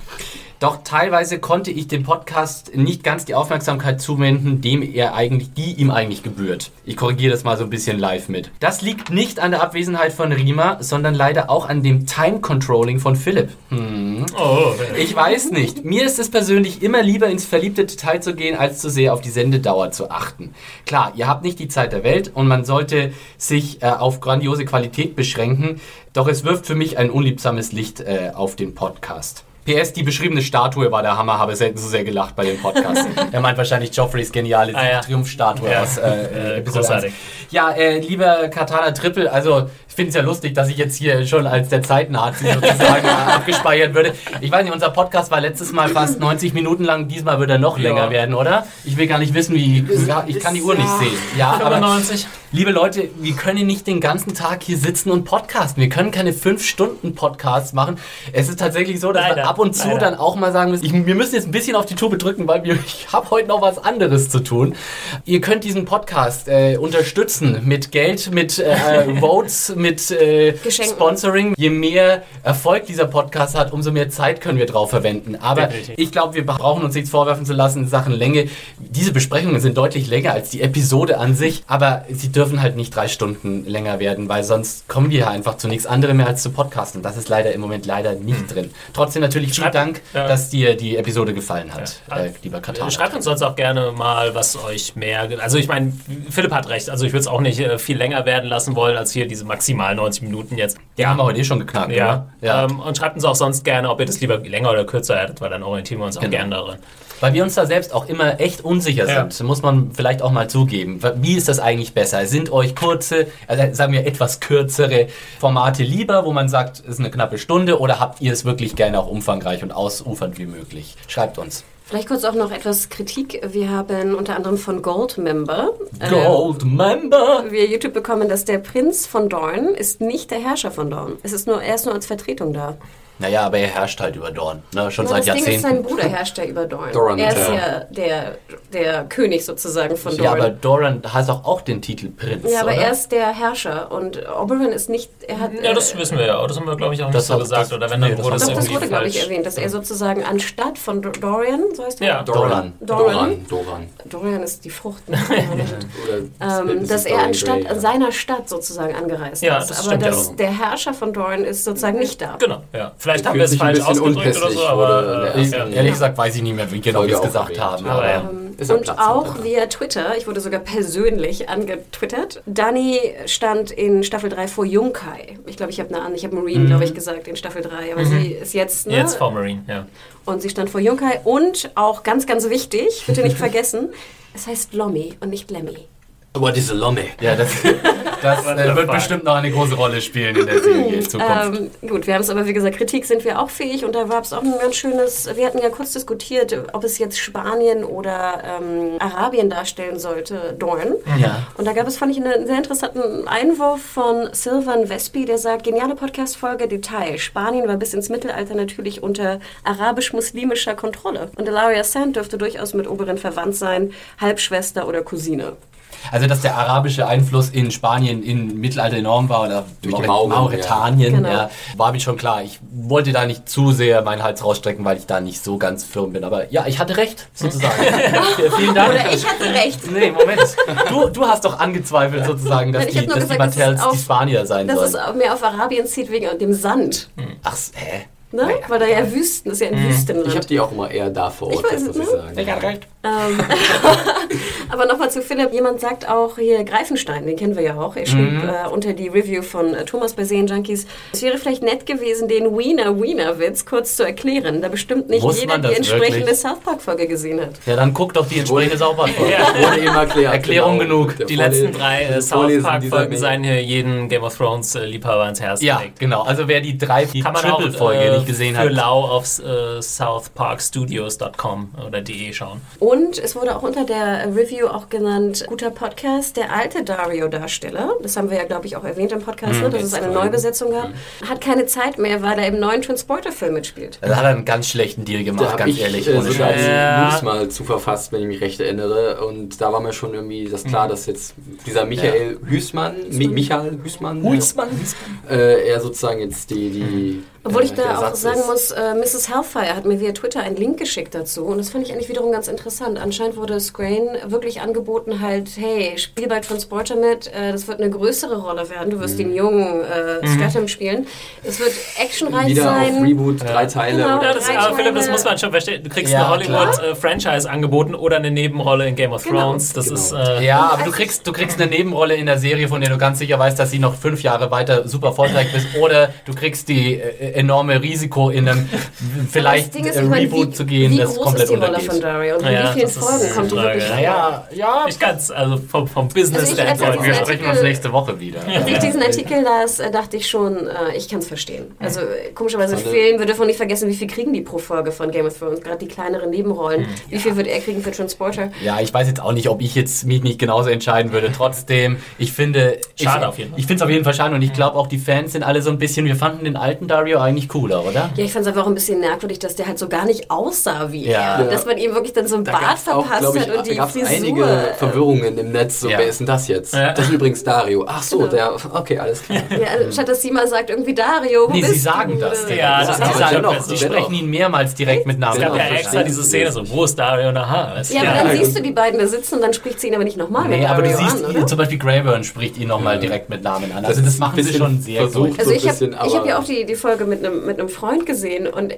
Doch teilweise konnte ich dem Podcast nicht ganz die Aufmerksamkeit zuwenden, dem er eigentlich, die ihm eigentlich gebührt. Ich korrigiere das mal so ein bisschen live mit. Das liegt nicht an der Abwesenheit von Rima, sondern leider auch an dem Time Controlling von Philipp. Hm. Oh, Ich weiß nicht. Mir ist es persönlich immer lieber ins verliebte Detail zu gehen, als zu sehr auf die Sendedauer zu achten. Klar, ihr habt nicht die Zeit der Welt und man sollte sich äh, auf grandiose Qualität beschränken, doch es wirft für mich ein unliebsames Licht äh, auf den Podcast. PS, die beschriebene Statue war der Hammer, habe selten so sehr gelacht bei dem Podcast. er meint wahrscheinlich Joffreys geniale Ah, ja. Triumphstatue Ja. aus äh, Äh, Episode großartig. 1. Ja, äh, lieber Katana Triple, also ich finde es ja lustig, dass ich jetzt hier schon als der Zeitnazi sozusagen abgespeichert würde. Ich weiß nicht, unser Podcast war letztes Mal fast 90 Minuten lang, diesmal wird er noch länger werden, oder? Ich will gar nicht wissen, wie, ja, ich kann die Uhr nicht sehen. Ja, aber 95. liebe Leute, wir können nicht den ganzen Tag hier sitzen und podcasten. Wir können keine 5-Stunden-Podcasts machen. Es ist tatsächlich so, dass wir Leider, ab und zu leider. dann auch mal sagen müssen, ich, wir müssen jetzt ein bisschen auf die Tube drücken, weil wir, ich habe heute noch was anderes zu tun. Ihr könnt diesen Podcast äh, unterstützen mit Geld, mit äh, Votes, mit äh. Sponsoring. Je mehr Erfolg dieser Podcast hat, umso mehr Zeit können wir drauf verwenden. Aber Definitiv. ich glaube, wir brauchen uns nichts vorwerfen zu lassen in Sachen Länge. Diese Besprechungen sind deutlich länger als die Episode an sich, aber sie dürfen halt nicht drei Stunden länger werden, weil sonst kommen wir einfach zu nichts anderem mehr als zu Podcasten. Das ist leider im Moment leider nicht drin. Trotzdem natürlich vielen Schreibt- Dank, ja. dass dir die Episode gefallen hat, Ja. äh, lieber Katana. Schreibt uns sonst auch gerne mal, was euch mehr. Also, ich meine, Philipp hat recht. Also, ich würde es auch nicht äh, viel länger werden lassen wollen, als hier diese maximal 90 Minuten jetzt. Die haben wir heute eh schon geknackt, Ja. Ja. Ähm, und schreibt uns auch sonst gerne, ob ihr das lieber länger oder kürzer hättet, weil dann orientieren wir uns auch Genau. gerne darin. Weil wir uns da selbst auch immer echt unsicher Ja. sind, muss man vielleicht auch mal zugeben. Wie ist das eigentlich besser? Sind euch kurze, also sagen wir etwas kürzere Formate lieber, wo man sagt, es ist eine knappe Stunde, oder habt ihr es wirklich gerne auch umfangreich und ausufernd wie möglich? Schreibt uns. Vielleicht kurz auch noch etwas Kritik. Wir haben unter anderem von Goldmember äh, Gold Member! via YouTube bekommen, dass der Prinz von Dorn ist nicht der Herrscher von Dorn. Es ist nur, er ist nur als Vertretung da. Naja, aber er herrscht halt über Dorn, ne? schon Na, seit das Ding ist, sein Jahrzehnten. Bruder herrscht ja über Dorn. Doran, er ist ja. ja, der, der König sozusagen von Ja, Dorn. aber Doran hat doch auch den Titel Prinz, Ja, aber oder? er ist der Herrscher und Oberyn ist nicht. Er hat, Ja, das äh, wissen wir ja. Das haben wir, glaube ich, auch nicht Das so hat- gesagt. das- oder wenn, nee, dann das wurde das irgendwie wurde, glaube ich, erwähnt, dass er sozusagen anstatt von Do- Dorian, so heißt der? Ja, Doran. Doran. Doran. Doran. Dorian ist die Frucht. Ne? Ähm, dass er anstatt an ja. seiner Stadt sozusagen angereist Ja, ist. das aber ja dass auch. der Herrscher von Dorn ist sozusagen nicht da. Genau, ja. Vielleicht haben wir es falsch ausgedrückt oder so, aber. oder? Äh, ja. Ehrlich gesagt weiß ich nicht mehr, wie genau wir es gesagt haben. Aber ja. Ist er Und auch via Twitter, ich wurde sogar persönlich angetwittert. Dani stand in Staffel 3 vor Junkai. Ich glaube, ich habe eine an, ich habe Marine, glaube ich, gesagt in Staffel 3, aber sie ist jetzt, ne? Jetzt vor Marine, ja. Und sie stand vor Junkai und auch ganz, ganz wichtig, bitte nicht vergessen, es heißt Lommi und nicht Lemmy. What is a Lomme? Ja, das, das äh, the wird bestimmt noch eine große Rolle spielen in der Serie in Zukunft. Ähm, gut, wir haben es aber, wie gesagt, Kritik sind wir auch fähig und da war es auch ein ganz schönes, wir hatten ja kurz diskutiert, ob es jetzt Spanien oder ähm, Arabien darstellen sollte, Dorn. Ja. Und da gab es, fand ich, einen sehr interessanten Einwurf von Silvan Vespi, der sagt, geniale Podcast-Folge, Detail. Spanien war bis ins Mittelalter natürlich unter arabisch-muslimischer Kontrolle. Und Ilaria Sand dürfte durchaus mit Oberin verwandt sein, Halbschwester oder Cousine. Also, dass der arabische Einfluss in Spanien im Mittelalter enorm war oder Durch die Mauren, Mauretanien, Genau. ja, war mir schon klar. Ich wollte da nicht zu sehr meinen Hals rausstrecken, weil ich da nicht so ganz firm bin. Aber ja, ich hatte recht, sozusagen. Vielen Dank. Oder ich hatte recht. Nee, Moment. Du, du hast doch angezweifelt sozusagen, dass ich die, dass die gesagt, dass es Martells auf- die Spanier sein Dass es sollen. mehr auf Arabien zieht wegen dem Sand. Ach, s- hä? Ne? Weil da ja Wüsten, das ist ja ein Wüstenland. Ich habe die auch immer eher da vor Ich Ort, weiß muss es, ich ne? sagen. Ich hatte recht. Ähm, aber nochmal zu Philipp. Jemand sagt auch hier Greifenstein, den kennen wir ja auch. Er schrieb Mhm. äh, unter die Review von äh, Thomas bei Junkies, es wäre vielleicht nett gewesen, den Wiener Wiener Witz kurz zu erklären, da bestimmt nicht Muss jeder die entsprechende wirklich? South Park Folge gesehen hat. Ja, dann guck doch die entsprechende Sauberfolge. Wurde eben erklärt. Erklärung genug. Der Die letzten drei äh, South Park Folgen seien hier jeden Game of Thrones äh, Liebhaber ans Herz Ja, gelegt. genau. Also wer die drei, die Kann man auch Triple-Folge äh, nicht gesehen für hat. lau auf äh, southparkstudios.com oder de schauen. Und es wurde auch unter der Review auch genannt, guter Podcast, der alte Dario-Darsteller, das haben wir ja, glaube ich, auch erwähnt im Podcast, ne, dass es eine Neubesetzung gab, hat keine Zeit mehr, weil er im neuen Transporter-Film mitspielt. Da hat er einen ganz schlechten Deal gemacht, ganz ich ehrlich. äh, ohne sogar Ja. News mal zu verfasst, wenn ich mich recht erinnere. Und da war mir schon irgendwie das klar, dass jetzt dieser Michael Hüßmann, Mi Michael Hüßmann, äh, er sozusagen jetzt die, die Obwohl ich äh, da der auch Ersatz sagen ist. muss, äh, Mrs. Hellfire hat mir via Twitter einen Link geschickt dazu und das fand ich eigentlich wiederum ganz interessant. Anscheinend wurde Scrain wirklich angeboten halt, hey, spiel bei Transporter mit, äh, das wird eine größere Rolle werden, du wirst den jungen äh, Stratham spielen. Es wird actionreich Wieder sein. auf Reboot, drei Teile. Genau. Ja, das, Drei aber Philipp, das muss man schon verstehen. Du kriegst Ja, eine Hollywood-Franchise angeboten oder eine Nebenrolle in Game of Genau. Thrones. Das Genau. ist. Äh, Ja, aber du kriegst, du kriegst eine Nebenrolle in der Serie, von der du ganz sicher weißt, dass sie noch fünf Jahre weiter super erfolgreich ist. Oder du kriegst die äh, enorme Risiko, in einem vielleicht ist, äh, ich meine, Reboot wie, zu gehen, wie das groß komplett ist die Rolle untergeht. von Dario und Ja, wie ist Folgen kommt die wirklich vor? Naja, ja, nicht ganz, also vom, vom Business Also ich- ich wir diesen sprechen Artikel- uns nächste Woche wieder. Als ich diesen Artikel las, äh, dachte ich schon, äh, ich kann es verstehen. Also äh, komischerweise Film, wir dürfen nicht vergessen, wie viel kriegen die pro Folge von Game of Thrones, gerade die kleineren Nebenrollen. Wie viel wird er kriegen für Transporter? Ja, ich weiß jetzt auch nicht, ob ich jetzt mich nicht genauso entscheiden würde. Trotzdem, ich finde. Schade ich, auf jeden Fall. Ich finde es auf jeden Fall schade und ich glaube auch die Fans sind alle so ein bisschen. Wir fanden den alten Dario eigentlich cooler, oder? Ja, ich fand es einfach auch ein bisschen merkwürdig, dass der halt so gar nicht aussah wie Ja. er. Dass man ihm wirklich dann so ein Da Bart auch, verpasst glaube ich, hat und die gab's Frisur. einige Verwirrungen im Netz. So, Ja. wer ist denn das jetzt? Ja. Das ist übrigens Dario. Ach so, Genau. der. Okay, alles klar. Ja, statt dass sie mal sagt, irgendwie Dario, wo Nee, bist sie sagen du? das. Ja, das aber gesagt. dennoch, Sie sprechen ihn mehrmals direkt mit Namen. Es gab ja extra diese. Szene, so, wo ist Dario und aha. Ja, aber dann siehst du die beiden da sitzen und dann spricht sie ihn aber nicht nochmal mit Nee, aber du siehst, an, zum Beispiel Greyburn spricht ihn nochmal direkt mit Namen an. Also das machen sie schon sehr versucht. gut. Also ich habe ja auch die, die Folge mit einem mit einem Freund gesehen und äh,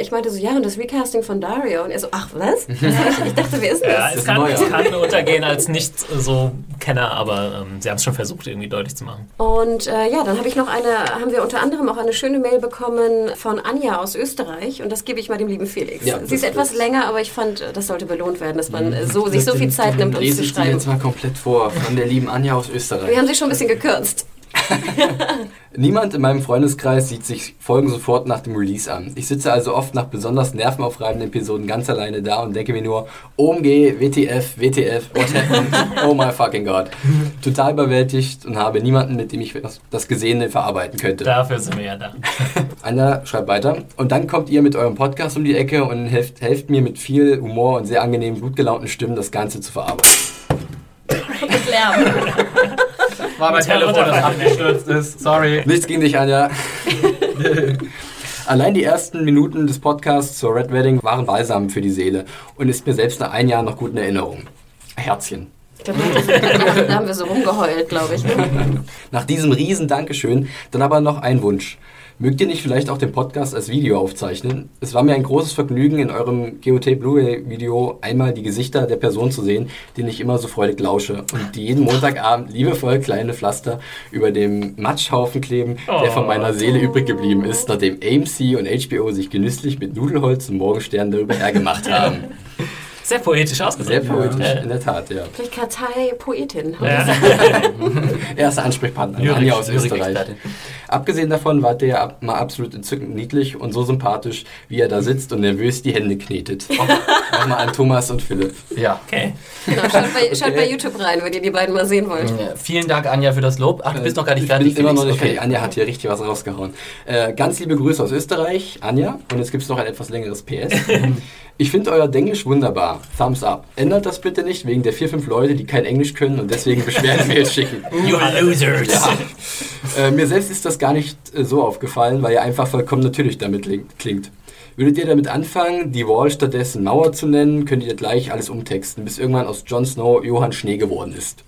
ich meinte so, ja, und das Recasting von Dario. Und er so, ach was? ich dachte, wer ist denn Ja, das? es kann, neu, es ja. kann untergehen als nicht so Kenner, aber ähm, sie haben es schon versucht, irgendwie deutlich zu machen. Und äh, ja, dann habe ich noch eine, haben wir unter anderem auch eine schöne Mail bekommen von Anja aus Österreich und das gebe ich mal dem lieben Felix. Ja, Sie ist das- etwas das- länger, aber ich fand, äh, das sollte belohnt werden, dass man äh, so, sich so viel Zeit nimmt, uns Lese zu ich die schreiben. jetzt mal komplett vor. Von der lieben Anja aus Österreich. Wir haben sie schon ein bisschen gekürzt. Niemand in meinem Freundeskreis sieht sich Folgen sofort nach dem Release an. Ich sitze also oft nach besonders nervenaufreibenden Episoden ganz alleine da und denke mir nur, OMG, WTF, WTF, what happened? Oh my fucking God. Total überwältigt und habe niemanden, mit dem ich das- das Gesehene verarbeiten könnte. Dafür sind wir ja da. Anna schreibt weiter. Und dann kommt ihr mit eurem Podcast um die Ecke und helft, helft mir mit viel Humor und sehr angenehmen, gut gelaunten Stimmen das Ganze zu verarbeiten. Mit Lärm. War mein Telefon, das abgestürzt ist. Sorry. Nichts gegen dich, Anja. Allein die ersten Minuten des Podcasts zur Red Wedding waren balsam für die Seele und ist mir selbst nach ein Jahr noch gut in Erinnerung. Herzchen. Da haben wir so rumgeheult, glaube ich. Nach diesem riesen Dankeschön dann aber noch ein Wunsch. Mögt ihr nicht vielleicht auch den Podcast als Video aufzeichnen? Es war mir ein großes Vergnügen, in eurem GOT Blu-ray-Video einmal die Gesichter der Person zu sehen, denen ich immer so freudig lausche und die jeden Montagabend liebevoll kleine Pflaster über dem Matschhaufen kleben, der von meiner Seele übrig geblieben ist, nachdem AMC und HBO sich genüsslich mit Nudelholz und Morgenstern darüber hergemacht haben. Sehr poetisch ausgedrückt. Sehr poetisch, Ja. in der Tat, ja. Vielleicht Kartei Poetin. Ja. Erster Ansprechpartner, Lyrik- Anja aus Österreich. Abgesehen davon war der mal absolut entzückend niedlich und so sympathisch, wie er da sitzt und nervös die Hände knetet. Nochmal an Thomas und Philipp. Ja. Okay. Genau, schaut, bei, schaut bei YouTube rein, wenn ihr die beiden mal sehen wollt. Ja, Vielen Dank, Anja, für das Lob. Ach, du bist noch gar nicht ich fertig. bin immer noch nicht fertig. Anja hat hier richtig was rausgehauen. Äh, ganz liebe Grüße aus Österreich, Anja. Und jetzt gibt es noch ein etwas längeres PS. Ich finde euer Denglisch wunderbar. Thumbs up. Ändert das bitte nicht wegen der vier, fünf Leute, die kein Englisch können und deswegen Beschwerdemails schicken. You losers. Ja. Äh, mir selbst ist das gar nicht äh, so aufgefallen, weil ihr einfach vollkommen natürlich damit klingt. Würdet ihr damit anfangen, die Wall stattdessen Mauer zu nennen, könnt ihr gleich alles umtexten, bis irgendwann aus Jon Snow Johann Schnee geworden ist.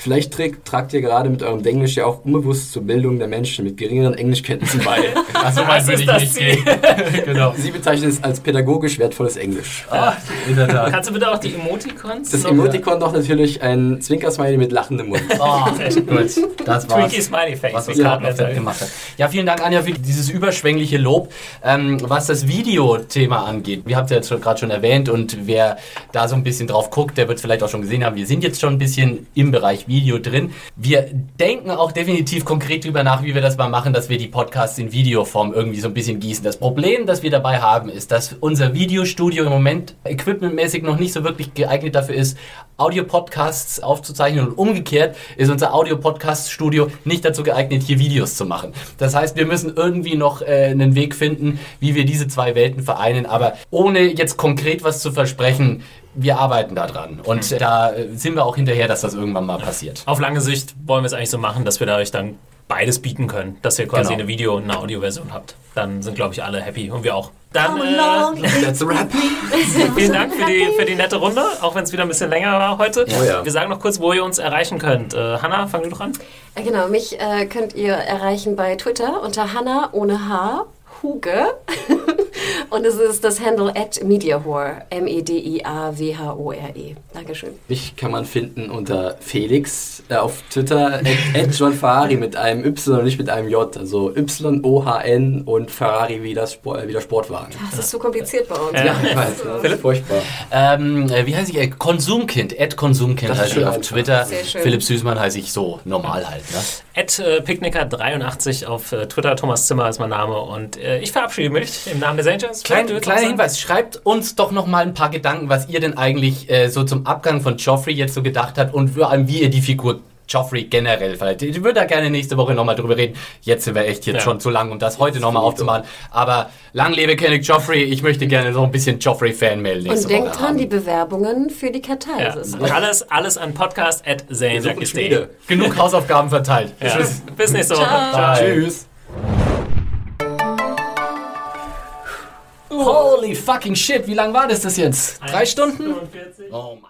Vielleicht trägt, tragt ihr gerade mit eurem Englisch ja auch unbewusst zur Bildung der Menschen mit geringeren Englischkenntnissen bei. Also weit würde ich das nicht Ziel. gehen. genau. Sie bezeichnen es als pädagogisch wertvolles Englisch. Ah, in der Tat. Kannst du bitte auch die Emoticons? Das Emoticon doch natürlich ein Zwinkersmiley mit lachendem Mund. Oh, gut. Das war's. Twinkie Smiley Face. was gerade erzählt. fett gemacht hat. Ja, vielen Dank, Anja, für dieses überschwängliche Lob. Ähm, was das Videothema angeht, wir haben es ja jetzt gerade schon erwähnt und wer da so ein bisschen drauf guckt, der wird vielleicht auch schon gesehen haben, wir sind jetzt schon ein bisschen im Bereich Video drin. Wir denken auch definitiv konkret drüber nach, wie wir das mal machen, dass wir die Podcasts in Videoform irgendwie so ein bisschen gießen. Das Problem, das wir dabei haben, ist, dass unser Videostudio im Moment equipmentmäßig noch nicht so wirklich geeignet dafür ist, Audio-Podcasts aufzuzeichnen und umgekehrt ist unser Audio-Podcast-Studio nicht dazu geeignet, hier Videos zu machen. Das heißt, wir müssen irgendwie noch äh, einen Weg finden, wie wir diese zwei Welten vereinen, aber ohne jetzt konkret was zu versprechen, wir arbeiten da dran und da äh, sind wir auch hinterher, dass das irgendwann mal passiert. Auf lange Sicht wollen wir es eigentlich so machen, dass wir da euch dann beides bieten können, dass ihr quasi Genau. eine Video- und eine Audioversion habt. Dann sind, glaube ich, alle happy und wir auch. Dann äh, That's a rap. vielen Dank für die, für die nette Runde, auch wenn es wieder ein bisschen länger war heute. Oh ja. Wir sagen noch kurz, wo ihr uns erreichen könnt. Äh, Hanna, fang du doch an. Äh, Genau, mich äh, könnt ihr erreichen bei Twitter unter Hanna ohne H, Huge. Und es ist das Handle at MediaHore, M-E-D-I-A-W-H-O-R-E. Dankeschön. Mich kann man finden unter Felix äh, auf Twitter, at, at John Ferrari mit einem Y und nicht mit einem J. Also Y-O-H-N und Ferrari wie, das Sport, äh, wie der Sportwagen. Das ist zu kompliziert bei uns. Ja. Ich weiß, das ist furchtbar. Ähm, äh, wie heiße ich? Äh, Konsumkind, Ed Konsumkind schön ich auf einfach. Twitter. Sehr schön. Philipp Süßmann heiße ich so normal halt. Ne? At äh, Picknicker83 auf äh, Twitter. Thomas Zimmer ist mein Name. Und äh, ich verabschiede mich im Namen des Angels. Klein, kleiner? Hinweis, schreibt uns doch noch mal ein paar Gedanken, was ihr denn eigentlich äh, so zum Abgang von Joffrey jetzt so gedacht habt und vor allem, wie ihr die Figur Joffrey generell verhaltet. Ich würde da gerne nächste Woche noch mal drüber reden. Jetzt sind wir echt jetzt Ja. schon zu lang, um das heute noch mal aufzumachen. Aber lang lebe König Joffrey. Ich möchte gerne so ein bisschen Joffrey-Fanmail nächste Und denkt dran, haben. die Bewerbungen für die Ja. Katharsis. Alles, alles an podcast at. Genug Hausaufgaben verteilt. Ja. Tschüss. Bis nächste Woche. Ciao. Bye. Tschüss. Holy fucking shit, wie lang war das das jetzt? Drei Stunden? 45. Oh mein